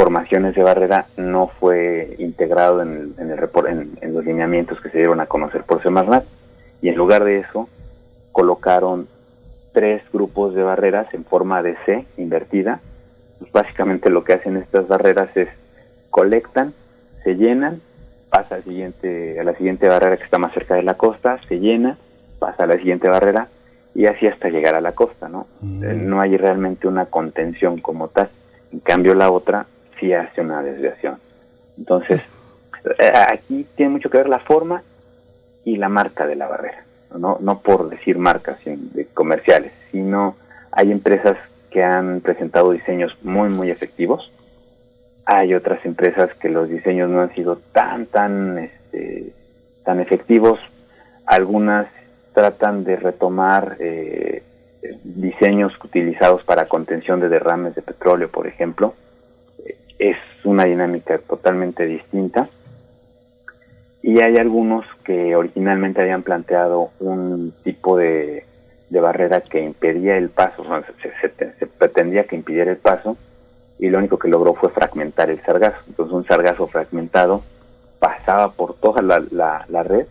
Speaker 5: formaciones de barrera no fue integrado en, el, en, en, los lineamientos que se dieron a conocer por Semarnat y en lugar de eso colocaron tres grupos de barreras en forma de C invertida. Pues básicamente lo que hacen estas barreras es colectan, se llenan, pasa al siguiente, a la siguiente barrera que está más cerca de la costa, se llena, pasa a la siguiente barrera y así hasta llegar a la costa, ¿no?
Speaker 1: Mm.
Speaker 5: Eh, No hay realmente una contención como tal. En cambio la otra sí hace una desviación. Entonces, eh, aquí tiene mucho que ver la forma y la marca de la barrera. No, no por decir marcas de comerciales, sino hay empresas que han presentado diseños muy, muy efectivos. Hay otras empresas que los diseños no han sido tan, tan, este, tan efectivos. Algunas tratan de retomar eh, diseños utilizados para contención de derrames de petróleo, por ejemplo. Es una dinámica totalmente distinta. Y hay algunos que originalmente habían planteado un tipo de, barrera que impedía el paso, se, pretendía que impidiera el paso, y lo único que logró fue fragmentar el sargazo. Entonces un sargazo fragmentado pasaba por toda la, la- la red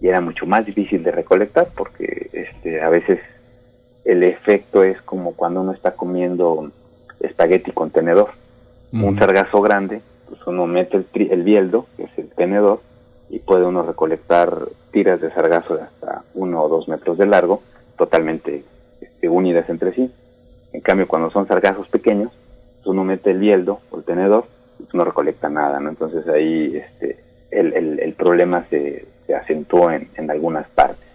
Speaker 5: y era mucho más difícil de recolectar porque este, a veces el efecto es como cuando uno está comiendo espagueti con tenedor. Un sargazo grande, pues uno mete el, tri- el bieldo, que es el tenedor, y puede uno recolectar tiras de sargazo de hasta uno o dos metros de largo, totalmente este, unidas entre sí. En cambio, cuando son sargazos pequeños, pues uno mete el bieldo o el tenedor, y pues no recolecta nada, ¿no? Entonces ahí este, el, el, el problema se, se acentuó en, en algunas partes.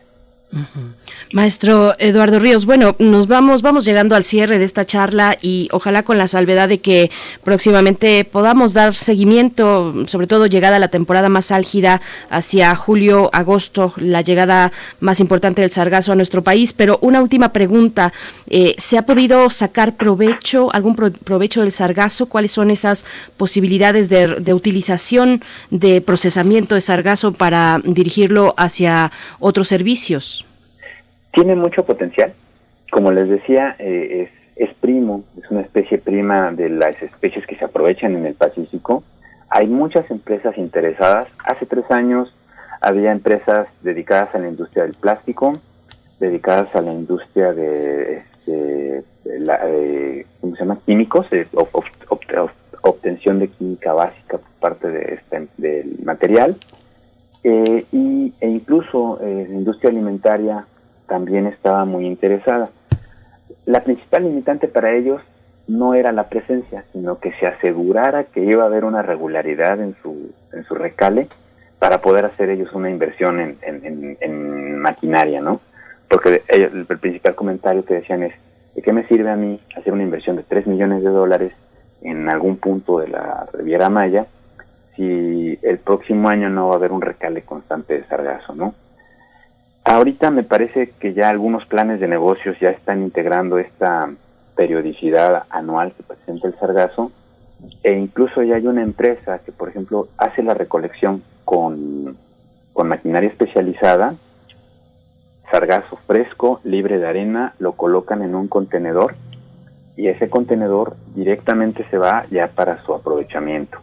Speaker 2: Maestro Eduardo Ríos, bueno, nos vamos, vamos llegando al cierre de esta charla y ojalá con la salvedad de que próximamente podamos dar seguimiento, sobre todo llegada la temporada más álgida hacia julio, agosto, la llegada más importante del sargazo a nuestro país. Pero una última pregunta, eh, ¿se ha podido sacar provecho, algún pro- provecho del sargazo? ¿Cuáles son esas posibilidades de, de utilización, de procesamiento de sargazo para dirigirlo hacia otros servicios?
Speaker 5: Tiene mucho potencial. Como les decía, eh, es, primo, es una especie prima de las especies que se aprovechan en el Pacífico. Hay muchas empresas interesadas. Hace tres años había empresas dedicadas a la industria del plástico, dedicadas a la industria de, este, de la, eh, ¿cómo se llama? Químicos, ob- obtención de química básica por parte de este, del material. Eh, y, e incluso eh, la industria alimentaria también estaba muy interesada. La principal limitante para ellos no era la presencia, sino que se asegurara que iba a haber una regularidad en su, en su recale para poder hacer ellos una inversión en, maquinaria, ¿no? Porque ellos- el, el principal comentario que decían es, ¿de qué me sirve a mí hacer una inversión de 3 millones de dólares en algún punto de la Riviera Maya si el próximo año no va a haber un recale constante de sargazo, ¿no? Ahorita me parece que ya algunos planes de negocios ya están integrando esta periodicidad anual que presenta el sargazo e incluso ya hay una empresa que, por ejemplo, hace la recolección con, con maquinaria especializada, sargazo fresco, libre de arena, lo colocan en un contenedor y ese contenedor directamente se va ya para su aprovechamiento.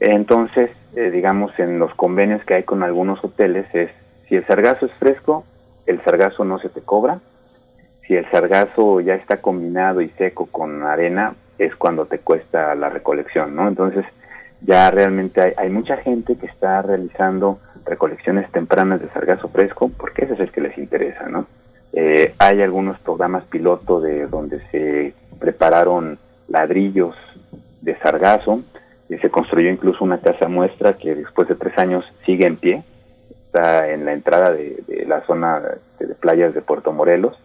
Speaker 5: Entonces, eh, digamos, en los convenios que hay con algunos hoteles es, si el sargazo es fresco, el sargazo no se te cobra. Si el sargazo ya está combinado y seco con arena, es cuando te cuesta la recolección, ¿no? Entonces, ya realmente hay, hay mucha gente que está realizando recolecciones tempranas de sargazo fresco, porque ese es el que les interesa, ¿no? Eh, hay algunos programas piloto de donde se prepararon ladrillos de sargazo, y se construyó incluso una casa muestra que después de tres años sigue en pie, está en la entrada de, la zona de, playas de Puerto Morelos.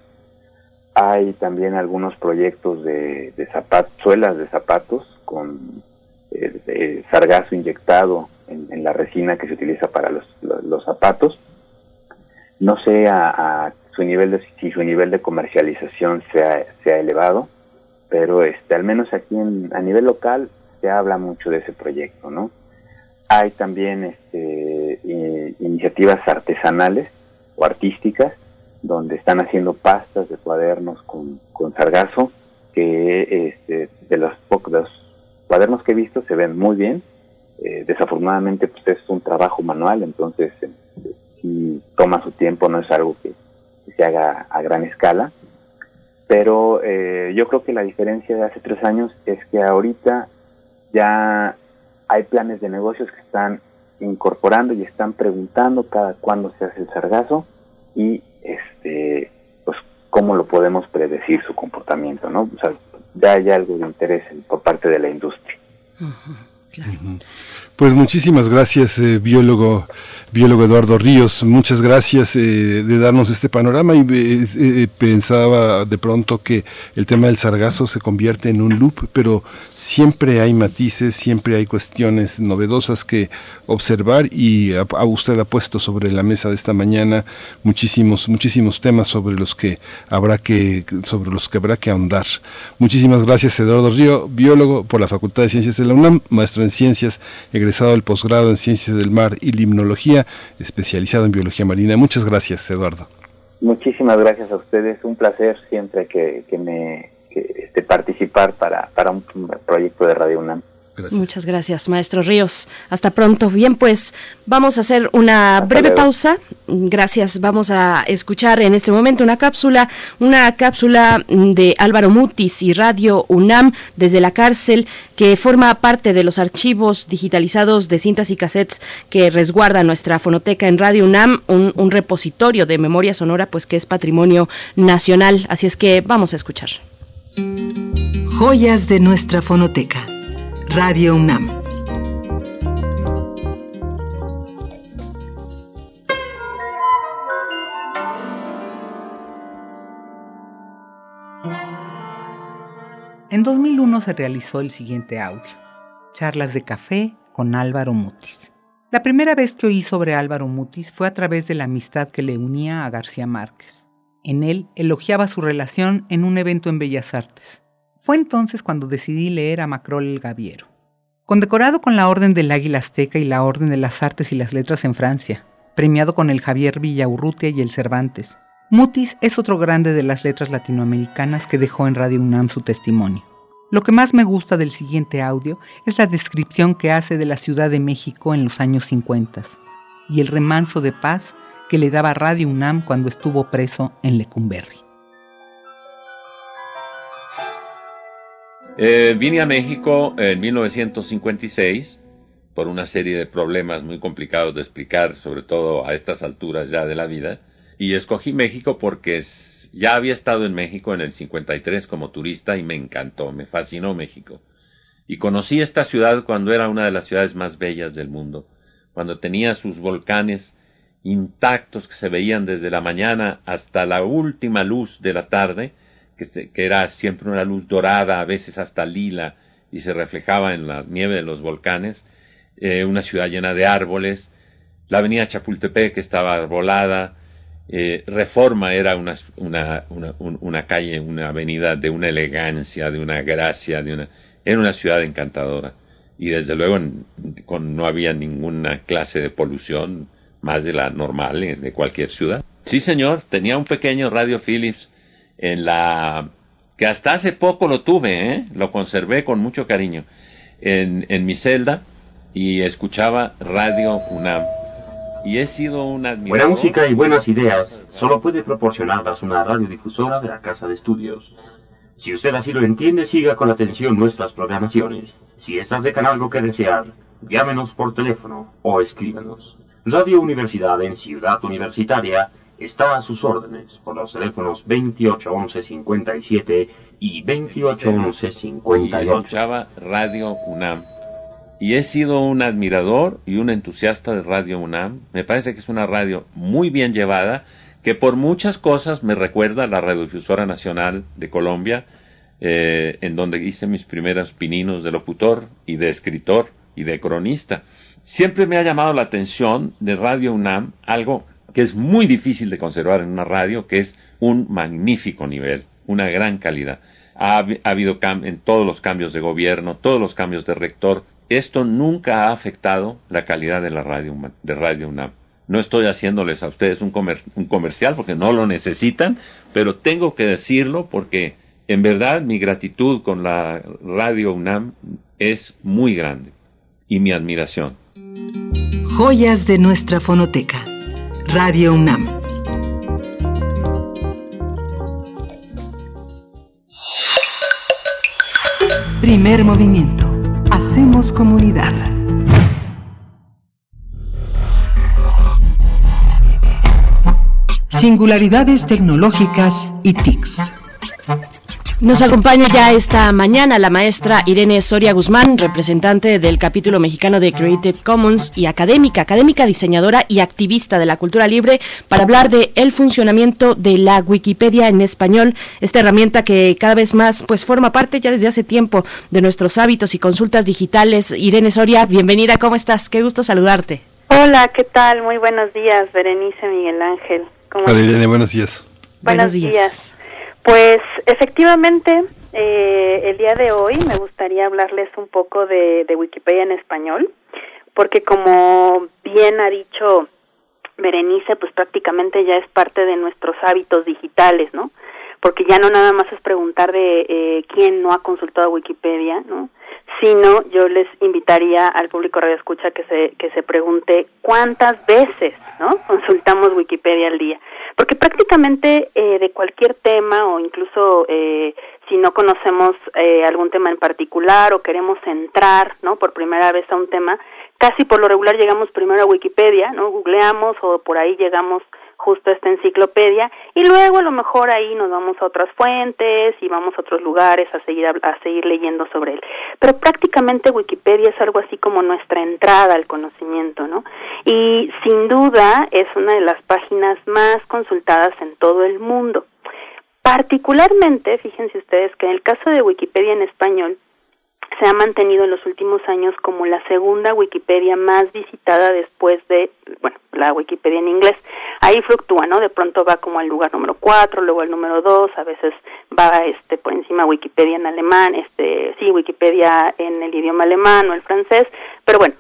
Speaker 5: Hay también algunos proyectos de, de suelas de zapatos con eh, sargazo inyectado en, la resina que se utiliza para los, zapatos. No sé a su nivel de, si su nivel de comercialización se ha, se ha elevado, pero este, al menos aquí en, a nivel local se habla mucho de ese proyecto, ¿no? Hay también este, iniciativas artesanales o artísticas donde están haciendo pastas de cuadernos con, con sargazo, que este, de los pocos cuadernos que he visto se ven muy bien. Eh, desafortunadamente pues es un trabajo manual, entonces eh, toma su tiempo, no es algo que, que se haga a gran escala. Pero eh, yo creo que la diferencia de hace tres años es que ahorita ya hay planes de negocios que están incorporando y están preguntando cada cuándo se hace el sargazo y este pues cómo lo podemos predecir su comportamiento, ¿no? O sea, ya hay algo de interés por parte de la industria.
Speaker 1: Pues muchísimas gracias, eh, biólogo biólogo Eduardo Ríos. Muchas gracias eh, de darnos este panorama y eh, eh, pensaba de pronto que el tema del sargazo se convierte en un loop, pero siempre hay matices, siempre hay cuestiones novedosas que observar y a, usted ha puesto sobre la mesa de esta mañana muchísimos muchísimos temas sobre los que habrá que sobre los que habrá que ahondar. Muchísimas gracias Eduardo Ríos, biólogo por la Facultad de Ciencias de la UNAM, maestro en ciencias, egresado del posgrado en Ciencias del Mar y Limnología especializado en biología marina. Muchas gracias, Eduardo.
Speaker 5: Muchísimas gracias a ustedes. Un placer siempre que, me este, participar para, para un proyecto de Radio UNAM.
Speaker 2: Muchas gracias, maestro Ríos. Hasta pronto. Bien, pues vamos a hacer una breve pausa. Gracias. Vamos a escuchar en este momento una cápsula, una cápsula de Álvaro Mutis y Radio UNAM desde la cárcel que forma parte de los archivos digitalizados de cintas y cassettes que resguarda nuestra fonoteca en Radio UNAM, un, un repositorio de memoria sonora pues que es patrimonio nacional. Así es que vamos a escuchar.
Speaker 4: Joyas de nuestra fonoteca. Radio UNAM. En 2001 se realizó el siguiente audio, Charlas de Café con Álvaro Mutis. La primera vez que oí sobre Álvaro Mutis fue a través de la amistad que le unía a García Márquez. En él elogiaba su relación en un evento en Bellas Artes. Fue entonces cuando decidí leer a Macrol el Gaviero. Condecorado con la Orden del Águila Azteca y la Orden de las Artes y las Letras en Francia, premiado con el Javier Villaurrutia y el Cervantes, Mutis es otro grande de las letras latinoamericanas que dejó en Radio UNAM su testimonio. Lo que más me gusta del siguiente audio es la descripción que hace de la Ciudad de México en los años 50 y el remanso de paz que le daba Radio UNAM cuando estuvo preso en Lecumberri.
Speaker 6: Eh, vine a México en 1956 por una serie de problemas muy complicados de explicar, sobre todo a estas alturas ya de la vida, y escogí México porque ya había estado en México en el 53 como turista y me encantó, me fascinó México. Y conocí esta ciudad cuando era una de las ciudades más bellas del mundo, cuando tenía sus volcanes intactos que se veían desde la mañana hasta la última luz de la tarde, que, era siempre una luz dorada, a veces hasta lila, y se reflejaba en la nieve de los volcanes, eh, una ciudad llena de árboles, la avenida Chapultepec que estaba arbolada, eh, Reforma era una, una, una, una, calle, una avenida de una elegancia, de una gracia, de una, era una ciudad encantadora. Y desde luego con, no había ninguna clase de polución más de la normal eh, de cualquier ciudad. Sí, señor, tenía un pequeño radio Philips en la que hasta hace poco lo tuve, ¿eh? lo conservé con mucho cariño en, mi celda y escuchaba Radio UNAM. Y he sido una
Speaker 7: admirador... Buena música y buenas ideas solo puede proporcionarlas una radiodifusora de la Casa de Estudios. Si usted así lo entiende, siga con atención nuestras programaciones. Si estás de algo que desear, llámenos por teléfono o escríbanos. Radio Universidad en Ciudad Universitaria está a sus órdenes por los teléfonos 2811-57 y 2811-58.
Speaker 6: escuchaba Radio UNAM. Y he sido un admirador y un entusiasta de Radio UNAM. Me parece que es una radio muy bien llevada, que por muchas cosas me recuerda a la Radiodifusora Nacional de Colombia, eh, en donde hice mis primeros pininos de locutor y de escritor y de cronista. Siempre me ha llamado la atención de Radio UNAM algo que es muy difícil de conservar en una radio, que es un magnífico nivel, una gran calidad. Ha, habido en todos los cambios de gobierno, todos los cambios de rector. Esto nunca ha afectado la calidad de la radio de Radio UNAM. No estoy haciéndoles a ustedes un, un comercial porque no lo necesitan, pero tengo que decirlo porque en verdad mi gratitud con la Radio UNAM es muy grande y mi admiración.
Speaker 4: Joyas de nuestra fonoteca. Radio UNAM. Primer movimiento. Hacemos comunidad.
Speaker 8: Singularidades tecnológicas y TICs.
Speaker 2: Nos acompaña ya esta mañana la maestra Irene Soria Guzmán, representante del capítulo mexicano de Creative Commons y académica, académica, diseñadora y activista de la cultura libre, para hablar de el funcionamiento de la Wikipedia en español, esta herramienta que cada vez más pues forma parte ya desde hace tiempo de nuestros hábitos y consultas digitales. Irene Soria, bienvenida, ¿cómo estás? Qué gusto saludarte.
Speaker 9: Hola, ¿qué tal? Muy buenos días, Berenice Miguel Ángel.
Speaker 1: Hola Irene, buenos días.
Speaker 9: Buenos, días. Pues efectivamente, eh, el día de hoy me gustaría hablarles un poco de, Wikipedia en español, porque como bien ha dicho Berenice, pues prácticamente ya es parte de nuestros hábitos digitales, ¿no? Porque ya no nada más es preguntar de eh, quién no ha consultado Wikipedia, ¿no? Sino yo les invitaría al público radio escucha que se que se pregunte cuántas veces, ¿no? Consultamos Wikipedia al día porque prácticamente eh, de cualquier tema o incluso eh, si no conocemos eh, algún tema en particular o queremos entrar, ¿no? Por primera vez a un tema, casi por lo regular llegamos primero a Wikipedia, ¿no? Googleamos o por ahí llegamos justo esta enciclopedia y luego a lo mejor ahí nos vamos a otras fuentes y vamos a otros lugares a seguir a seguir leyendo sobre él. Pero prácticamente Wikipedia es algo así como nuestra entrada al conocimiento, ¿no? Y sin duda es una de las páginas más consultadas en todo el mundo. Particularmente, fíjense ustedes que en el caso de Wikipedia en español, se ha mantenido en los últimos años como la segunda Wikipedia más visitada después de, bueno, la Wikipedia en inglés. Ahí fluctúa, ¿no? De pronto va como al lugar número cuatro, luego al número dos, a veces va este por encima Wikipedia en alemán, este sí, Wikipedia en el idioma alemán o el francés, pero bueno,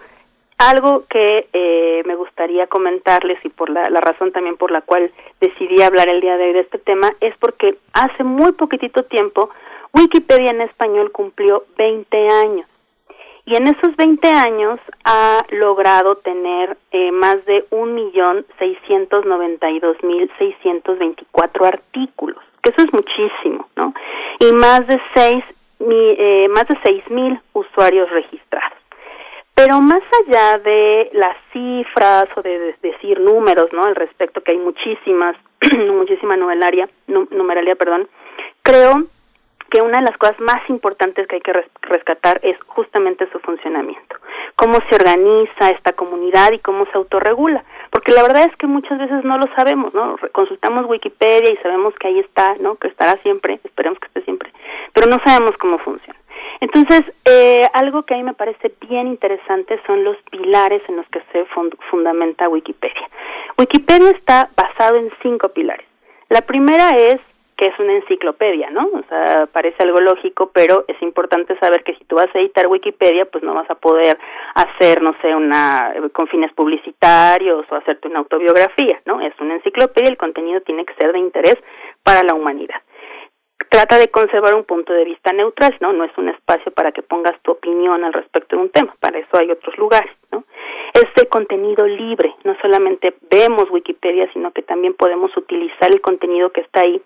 Speaker 9: algo que eh, me gustaría comentarles y por la, la, razón también por la cual decidí hablar el día de hoy de este tema es porque hace muy poquitito tiempo Wikipedia en español cumplió 20 años y en esos 20 años ha logrado tener eh, más de 1.692.624 artículos, que eso es muchísimo, ¿no? Y más de 6 eh, más de 6.000 usuarios registrados. Pero más allá de las cifras o de, decir números, ¿no? Al respecto, que hay muchísimas, muchísima numeralia, numeralia, perdón, creo que una de las cosas más importantes que hay que rescatar es justamente su funcionamiento, cómo se organiza esta comunidad y cómo se autorregula, porque la verdad es que muchas veces no lo sabemos, ¿no? Consultamos Wikipedia y sabemos que ahí está, ¿no? Que estará siempre, esperemos que esté siempre, pero no sabemos cómo funciona. Entonces, eh, algo que a mí me parece bien interesante son los pilares en los que se fundamenta Wikipedia. Wikipedia está basado en cinco pilares. La primera es es una enciclopedia, ¿no? O sea, parece algo lógico, pero es importante saber que si tú vas a editar Wikipedia, pues no vas a poder hacer, no sé, una con fines publicitarios o hacerte una autobiografía, ¿no? Es una enciclopedia, el contenido tiene que ser de interés para la humanidad. Trata de conservar un punto de vista neutral, ¿no? No es un espacio para que pongas tu opinión al respecto de un tema, para eso hay otros lugares, ¿no? Es de contenido libre, no solamente vemos Wikipedia, sino que también podemos utilizar el contenido que está ahí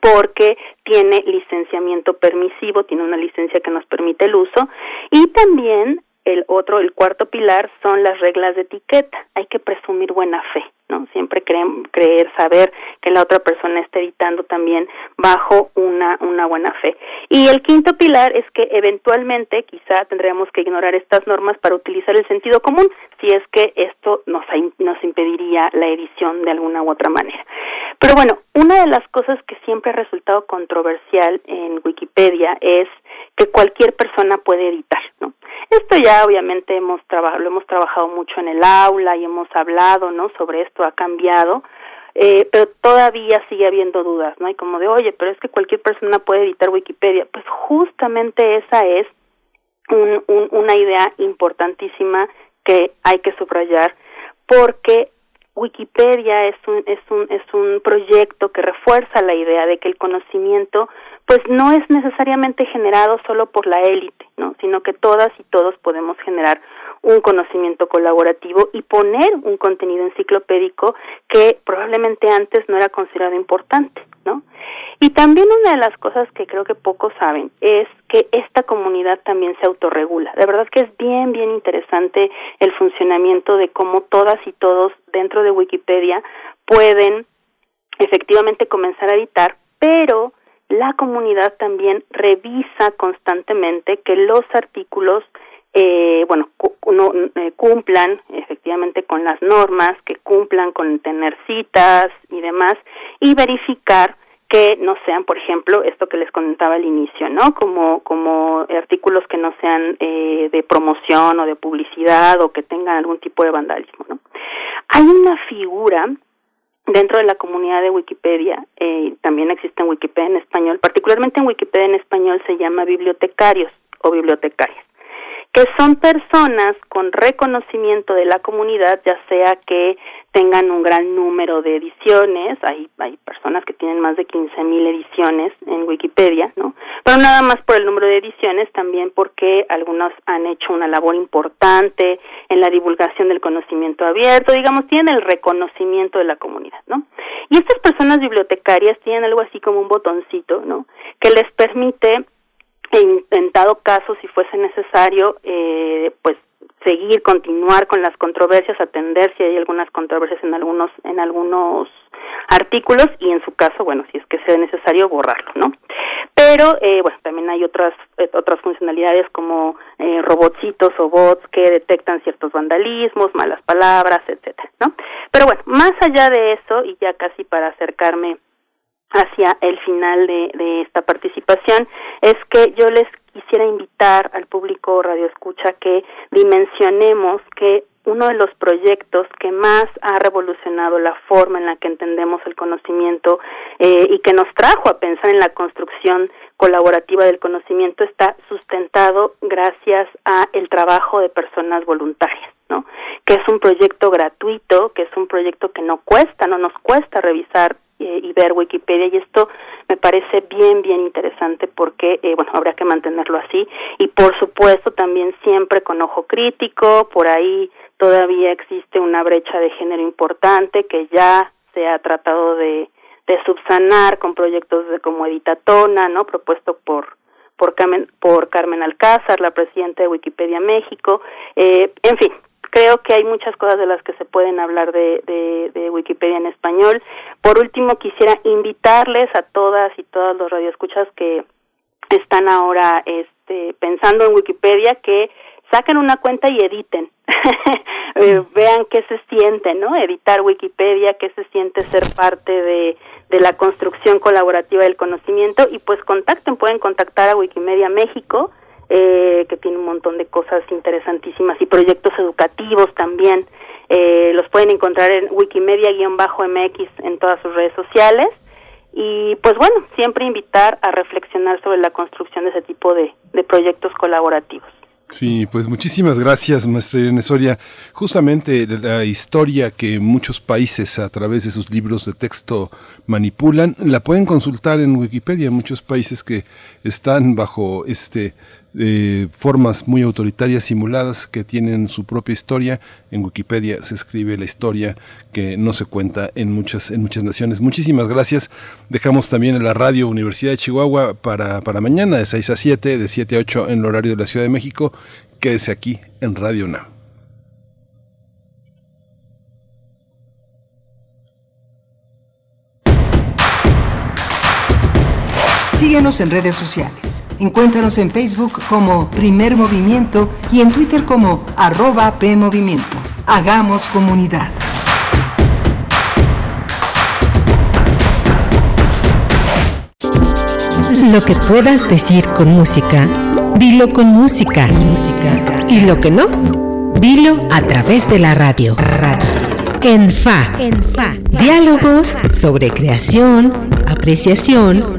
Speaker 9: porque tiene licenciamiento permisivo, tiene una licencia que nos permite el uso y también el otro, el cuarto pilar son las reglas de etiqueta. Hay que presumir buena fe, ¿no? Siempre creer, saber que la otra persona está editando también bajo una, una buena fe. Y el quinto pilar es que eventualmente quizá tendríamos que ignorar estas normas para utilizar el sentido común, si es que esto nos, nos impediría la edición de alguna u otra manera. Pero bueno, una de las cosas que siempre ha resultado controversial en Wikipedia es que cualquier persona puede editar, ¿no? Esto ya obviamente hemos lo hemos trabajado mucho en el aula y hemos hablado, ¿no? Sobre esto ha cambiado, eh, pero todavía sigue habiendo dudas, ¿no? Y como de, oye, pero es que cualquier persona puede editar Wikipedia. Pues justamente esa es un, un, una idea importantísima que hay que subrayar porque Wikipedia es un, es un, es un proyecto que refuerza la idea de que el conocimiento pues no es necesariamente generado solo por la élite, ¿no? sino que todas y todos podemos generar un conocimiento colaborativo y poner un contenido enciclopédico que probablemente antes no era considerado importante, ¿no? Y también una de las cosas que creo que pocos saben es que esta comunidad también se autorregula. De verdad que es bien, bien interesante el funcionamiento de cómo todas y todos dentro de Wikipedia pueden efectivamente comenzar a editar, pero la comunidad también revisa constantemente que los artículos eh, bueno, eh, cumplan efectivamente con las normas, que cumplan con tener citas y demás, y verificar que no sean, por ejemplo, esto que les comentaba al inicio, ¿no? Como, como artículos que no sean eh, de promoción o de publicidad o que tengan algún tipo de vandalismo, ¿no? Hay una figura dentro de la comunidad de Wikipedia, eh, también existe en Wikipedia en español, particularmente en Wikipedia en español se llama bibliotecarios o bibliotecarias que son personas con reconocimiento de la comunidad, ya sea que tengan un gran número de ediciones, hay, hay personas que tienen más de 15.000 mil ediciones en Wikipedia, ¿no? Pero nada más por el número de ediciones, también porque algunos han hecho una labor importante en la divulgación del conocimiento abierto, digamos, tienen el reconocimiento de la comunidad, ¿no? Y estas personas bibliotecarias tienen algo así como un botoncito, ¿no? Que les permite en dado caso, si fuese necesario, eh, pues seguir, continuar con las controversias, atender si hay algunas controversias en algunos, en algunos artículos y en su caso, bueno, si es que sea necesario borrarlo, ¿no? Pero, eh, bueno, también hay otras, eh, otras funcionalidades como eh, robotcitos o bots que detectan ciertos vandalismos, malas palabras, etcétera, ¿no? Pero bueno, más allá de eso, y ya casi para acercarme hacia el final de, de esta participación es que yo les quisiera invitar al público Radio Escucha que dimensionemos que uno de los proyectos que más ha revolucionado la forma en la que entendemos el conocimiento eh, y que nos trajo a pensar en la construcción colaborativa del conocimiento está sustentado gracias a el trabajo de personas voluntarias, ¿no? Que es un proyecto gratuito, que es un proyecto que no cuesta, no nos cuesta revisar eh, y ver Wikipedia y esto me parece bien bien interesante porque eh, bueno habrá que mantenerlo así. Y por supuesto también siempre con ojo crítico por ahí todavía existe una brecha de género importante que ya se ha tratado de, de subsanar con proyectos de, como Editatona no propuesto por por Carmen, por Carmen Alcázar la presidenta de Wikipedia México. Eh, en fin creo que hay muchas cosas de las que se pueden hablar de, de, Wikipedia en español. Por último, quisiera invitarles a todas y todos los radioescuchas que están ahora este, pensando en Wikipedia que saquen una cuenta y editen. Eh, vean qué se siente, ¿no? Editar Wikipedia, qué se siente ser parte de, de la construcción colaborativa del conocimiento y pues contacten, pueden contactar a Wikimedia México eh, que tiene un montón de cosas interesantísimas y proyectos educativos también. Eh, los pueden encontrar en Wikimedia-MX en todas sus redes sociales. Y pues bueno, siempre invitar a reflexionar sobre la construcción de ese tipo de proyectos colaborativos.
Speaker 1: Sí, pues muchísimas gracias, maestra Irene Soria. Justamente la historia que muchos países a través de sus libros de texto manipulan, la pueden consultar en Wikipedia. Muchos países que están bajo este eh, formas muy autoritarias simuladas que tienen su propia historia. En Wikipedia se escribe la historia que no se cuenta en muchas, en muchas naciones. Muchísimas gracias. Dejamos también en la radio Universidad de Chihuahua para, para mañana de 6 a 7, de 7 a 8 en el horario de la Ciudad de México. Quédese aquí en Radio UNAM.
Speaker 8: Síguenos en redes sociales. Encuéntranos en Facebook como Primer Movimiento y en Twitter como arroba PMovimiento. Hagamos comunidad.
Speaker 10: Lo que puedas decir con música, dilo con música. música. Y lo que no, dilo a través de la radio. radio. En FA. En FA. Diálogos sobre creación, apreciación,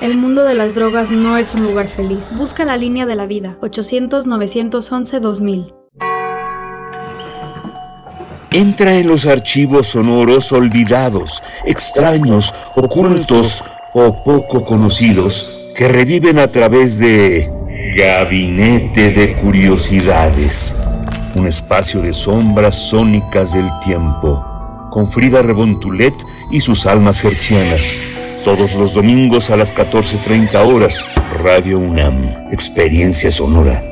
Speaker 11: El mundo de las drogas no es un lugar feliz. Busca la línea de la vida. 800-911-2000.
Speaker 12: Entra en los archivos sonoros olvidados, extraños, ocultos o poco conocidos que reviven a través de Gabinete de Curiosidades, un espacio de sombras sónicas del tiempo, con Frida Rebontulet y sus almas hercianas. Todos los domingos a las 14.30 horas, Radio UNAM, Experiencia Sonora.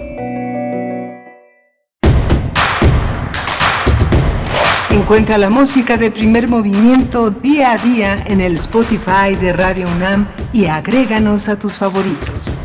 Speaker 8: Encuentra la música de primer movimiento día a día en el Spotify de Radio UNAM y agréganos a tus favoritos.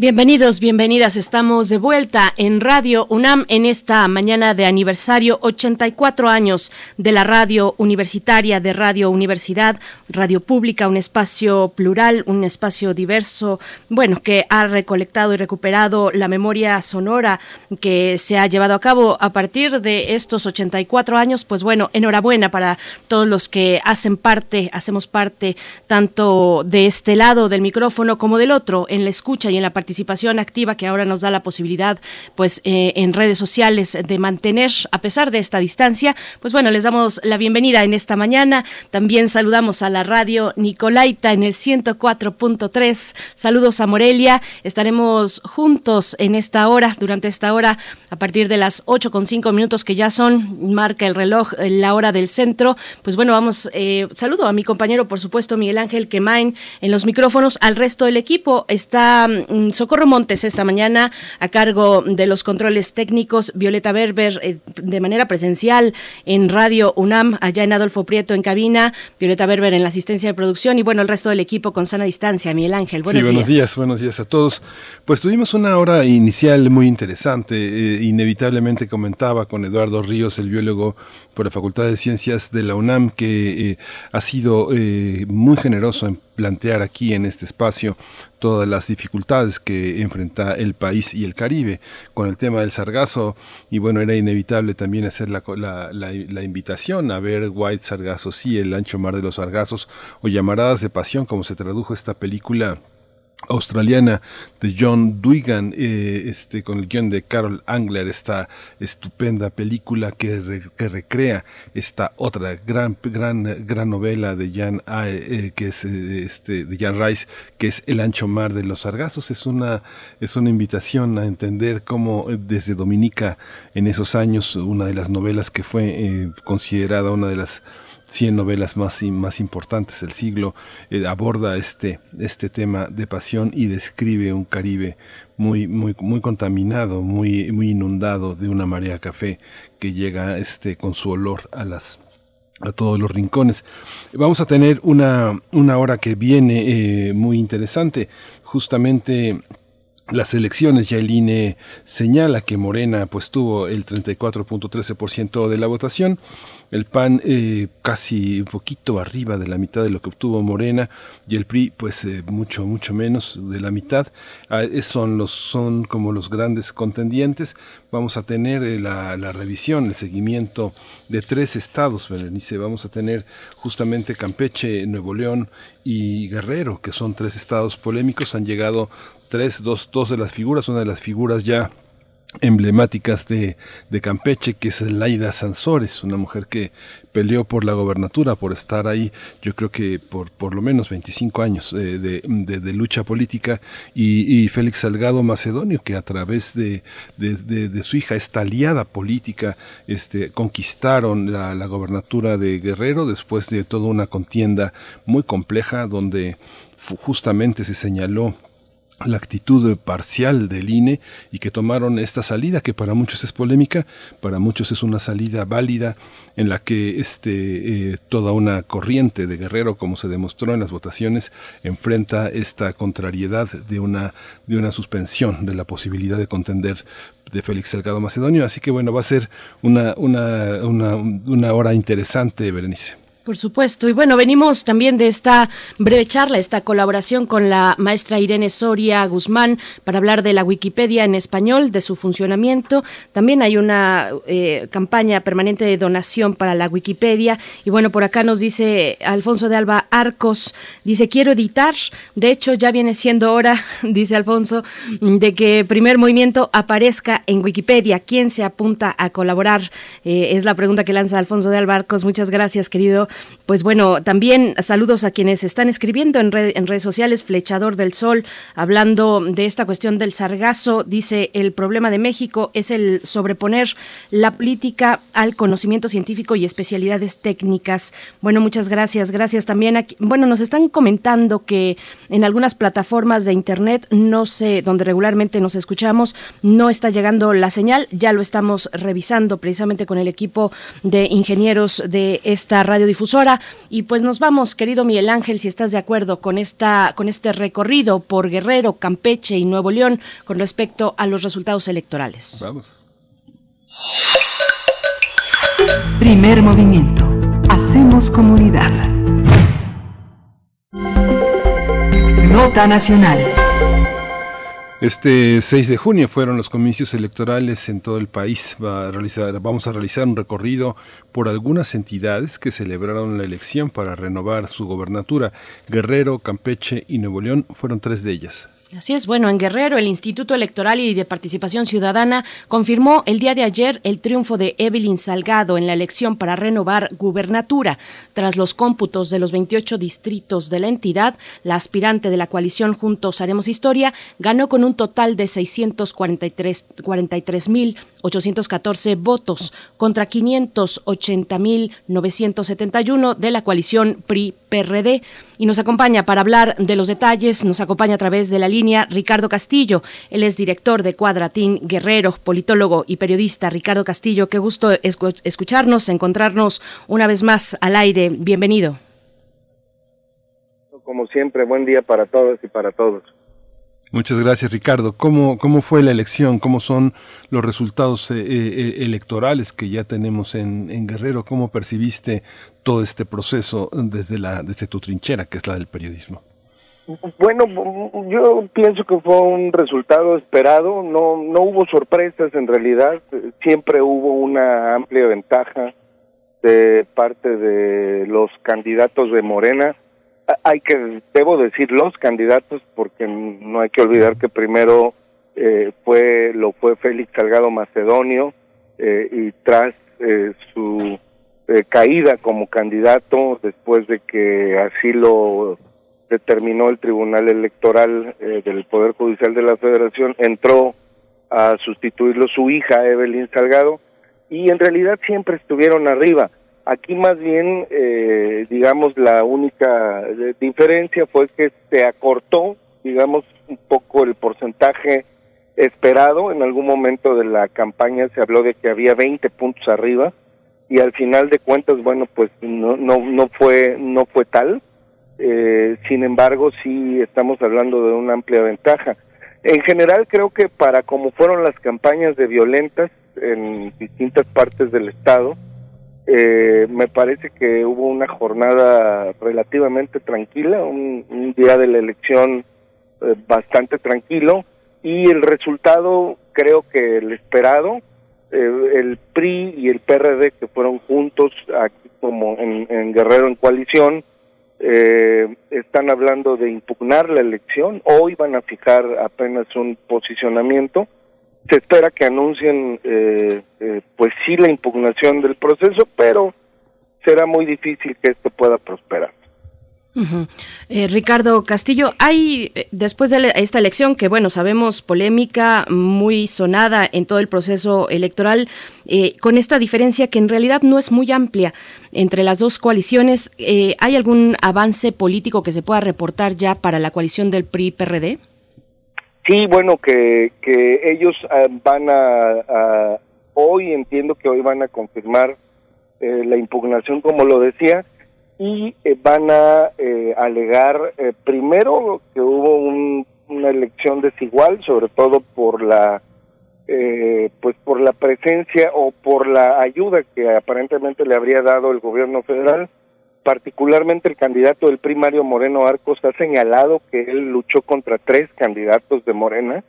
Speaker 2: Bienvenidos, bienvenidas. Estamos de vuelta en Radio UNAM en esta mañana de aniversario 84 años de la radio universitaria, de Radio Universidad, Radio Pública, un espacio plural, un espacio diverso, bueno, que ha recolectado y recuperado la memoria sonora que se ha llevado a cabo a partir de estos 84 años. Pues bueno, enhorabuena para todos los que hacen parte, hacemos parte tanto de este lado del micrófono como del otro, en la escucha y en la participación participación activa que ahora nos da la posibilidad, pues, eh, en redes sociales de mantener, a pesar de esta distancia, pues bueno, les damos la bienvenida en esta mañana. También saludamos a la radio Nicolaita en el 104.3. Saludos a Morelia. Estaremos juntos en esta hora, durante esta hora, a partir de las 8 con 5 minutos que ya son, marca el reloj, eh, la hora del centro. Pues bueno, vamos, eh, saludo a mi compañero, por supuesto, Miguel Ángel Quemain en los micrófonos, al resto del equipo. Está mm, Socorro Montes esta mañana a cargo de los controles técnicos, Violeta Berber eh, de manera presencial en Radio UNAM, allá en Adolfo Prieto en cabina, Violeta Berber en la asistencia de producción y bueno, el resto del equipo con sana distancia, Miguel Ángel.
Speaker 1: Buenos sí, buenos días. buenos días a todos. Pues tuvimos una hora inicial muy interesante, eh, inevitablemente comentaba con Eduardo Ríos, el biólogo por la Facultad de Ciencias de la UNAM, que eh, ha sido muy generoso en plantear aquí en este espacio todas las dificultades que enfrenta el país y el Caribe con el tema del sargazo. Y bueno era inevitable también hacer la, la, la, invitación a ver White Sargazo sí el ancho mar de los sargazos o llamaradas de pasión como se tradujo esta película australiana de John Duigan, eh, este, con el guion de Carol Angler, esta estupenda película que, que recrea esta otra gran, gran, gran novela de Jan, eh, que es, eh, este, de Jan Rice, que es El ancho mar de los sargazos. Es una, es una invitación a entender cómo desde Dominica, en esos años, una de las novelas que fue considerada una de las 100 novelas más, más importantes del siglo, eh, aborda este, este tema de pasión y describe un Caribe muy, muy, muy contaminado, muy, muy inundado de una marea café que llega este, con su olor a las a todos los rincones. Vamos a tener una, una hora que viene eh, muy interesante. Justamente las elecciones, ya el INE señala que Morena pues tuvo el 34.13% de la votación el PAN eh, casi un poquito arriba de la mitad de lo que obtuvo Morena y el PRI pues eh, mucho mucho menos de la mitad. Ah, son los son como los grandes contendientes. Vamos a tener eh, la, la, revisión el seguimiento de tres estados Berenice. Vamos a tener justamente Campeche Nuevo León y Guerrero que son tres estados polémicos. Han llegado tres dos dos de las figuras una de las figuras ya emblemáticas de, de, Campeche, que es Laida Sansores, una mujer que peleó por la gobernatura, por estar ahí, yo creo que por por lo menos 25 años eh, de, de, lucha política, y, Félix Salgado Macedonio, que a través de, de, su hija, esta aliada política, este, conquistaron la, la gobernatura de Guerrero después de toda una contienda muy compleja donde justamente se señaló la actitud parcial del INE y que tomaron esta salida que para muchos es polémica, para muchos es una salida válida en la que este, eh, toda una corriente de Guerrero, como se demostró en las votaciones, enfrenta esta contrariedad de una, de una suspensión de la posibilidad de contender de Félix Salgado Macedonio. Así que bueno, va a ser una, una, una, una hora interesante, Berenice.
Speaker 2: Por supuesto. Y bueno, venimos también de esta breve charla, esta colaboración con la maestra Irene Soria Guzmán para hablar de la Wikipedia en español, de su funcionamiento. También hay una eh, campaña permanente de donación para la Wikipedia. Y bueno, por acá nos dice Alfonso de Alba Arcos, dice, quiero editar. De hecho, ya viene siendo hora, dice Alfonso, de que primer movimiento aparezca en Wikipedia. ¿Quién se apunta a colaborar? Eh, es la pregunta que lanza Alfonso de Alba Arcos. Muchas gracias, querido pues bueno, también saludos a quienes están escribiendo en, redes sociales, Flechador del Sol, hablando de esta cuestión del sargazo, dice, el problema de México es el sobreponer la política al conocimiento científico y especialidades técnicas. Bueno, muchas gracias. Gracias también. Aquí, bueno, nos están comentando que en algunas plataformas de Internet, no sé, donde regularmente nos escuchamos, no está llegando la señal. Ya lo estamos revisando precisamente con el equipo de ingenieros de esta radiodifusora y pues nos vamos, querido Miguel Ángel, si estás de acuerdo con esta con este recorrido por Guerrero, Campeche y Nuevo León con respecto a los resultados electorales.
Speaker 1: Vamos.
Speaker 8: Primer movimiento. Hacemos comunidad. Nota nacional.
Speaker 1: Este 6 de junio fueron los comicios electorales en todo el país. Va a realizar, vamos a realizar un recorrido por algunas entidades que celebraron la elección para renovar su gobernatura. Guerrero, Campeche y Nuevo León fueron tres de ellas.
Speaker 2: Así es, bueno, en Guerrero el Instituto Electoral y de Participación Ciudadana confirmó el día de ayer el triunfo de Evelyn Salgado en la elección para renovar gubernatura. Tras los cómputos de los 28 distritos de la entidad, la aspirante de la coalición Juntos Haremos Historia ganó con un total de 643.814 votos contra 580.971 de la coalición PRI-PRD. Y nos acompaña para hablar de los detalles, nos acompaña a través de la línea Ricardo Castillo. Él es director de Cuadratín Guerrero, politólogo y periodista. Ricardo Castillo, qué gusto escucharnos, encontrarnos una vez más al aire. Bienvenido.
Speaker 13: Como siempre, buen día para todos y para todos.
Speaker 1: Muchas gracias, Ricardo. ¿Cómo, cómo fue la elección? ¿Cómo son los resultados eh, eh, electorales que ya tenemos en, en, Guerrero? ¿Cómo percibiste todo este proceso desde, la, desde tu trinchera, que es la del periodismo?
Speaker 13: Bueno, yo pienso que fue un resultado esperado. No, no hubo sorpresas en realidad. Siempre hubo una amplia ventaja de parte de los candidatos de Morena hay que, debo decir, los candidatos, porque no hay que olvidar que primero eh, fue lo fue Félix Salgado Macedonio eh, y tras eh, su eh, caída como candidato, después de que así lo determinó el Tribunal Electoral eh, del Poder Judicial de la Federación, entró a sustituirlo su hija Evelyn Salgado y en realidad siempre estuvieron arriba Aquí más bien, eh, digamos, la única eh, diferencia fue que se acortó, digamos, un poco el porcentaje esperado. En algún momento de la campaña se habló de que había 20 puntos arriba y al final de cuentas, bueno, pues no no no fue no fue tal. Eh, sin embargo, sí estamos hablando de una amplia ventaja. En general, creo que para como fueron las campañas de violentas en distintas partes del estado, eh, me parece que hubo una jornada relativamente tranquila, un, día de la elección eh, bastante tranquilo y el resultado creo que el esperado, eh, el PRI y el PRD que fueron juntos aquí como en, Guerrero en coalición, están hablando de impugnar la elección, hoy van a fijar apenas un posicionamiento se espera que anuncien, eh, eh, pues sí, la impugnación del proceso, pero será muy difícil que esto pueda prosperar.
Speaker 2: Eh, Ricardo Castillo, hay después de esta elección que bueno sabemos polémica muy sonada en todo el proceso electoral con esta diferencia que en realidad no es muy amplia entre las dos coaliciones, ¿hay algún avance político que se pueda reportar ya para la coalición del PRI-PRD?
Speaker 13: Sí, bueno, que, que ellos ah, van a, hoy entiendo que hoy van a confirmar eh, la impugnación, como lo decía, y eh, van a eh, alegar primero que hubo una elección desigual, sobre todo por la pues por la presencia o por la ayuda que aparentemente le habría dado el gobierno federal particularmente el candidato del primario Moreno Arcos ha señalado que él luchó contra tres candidatos de Morena,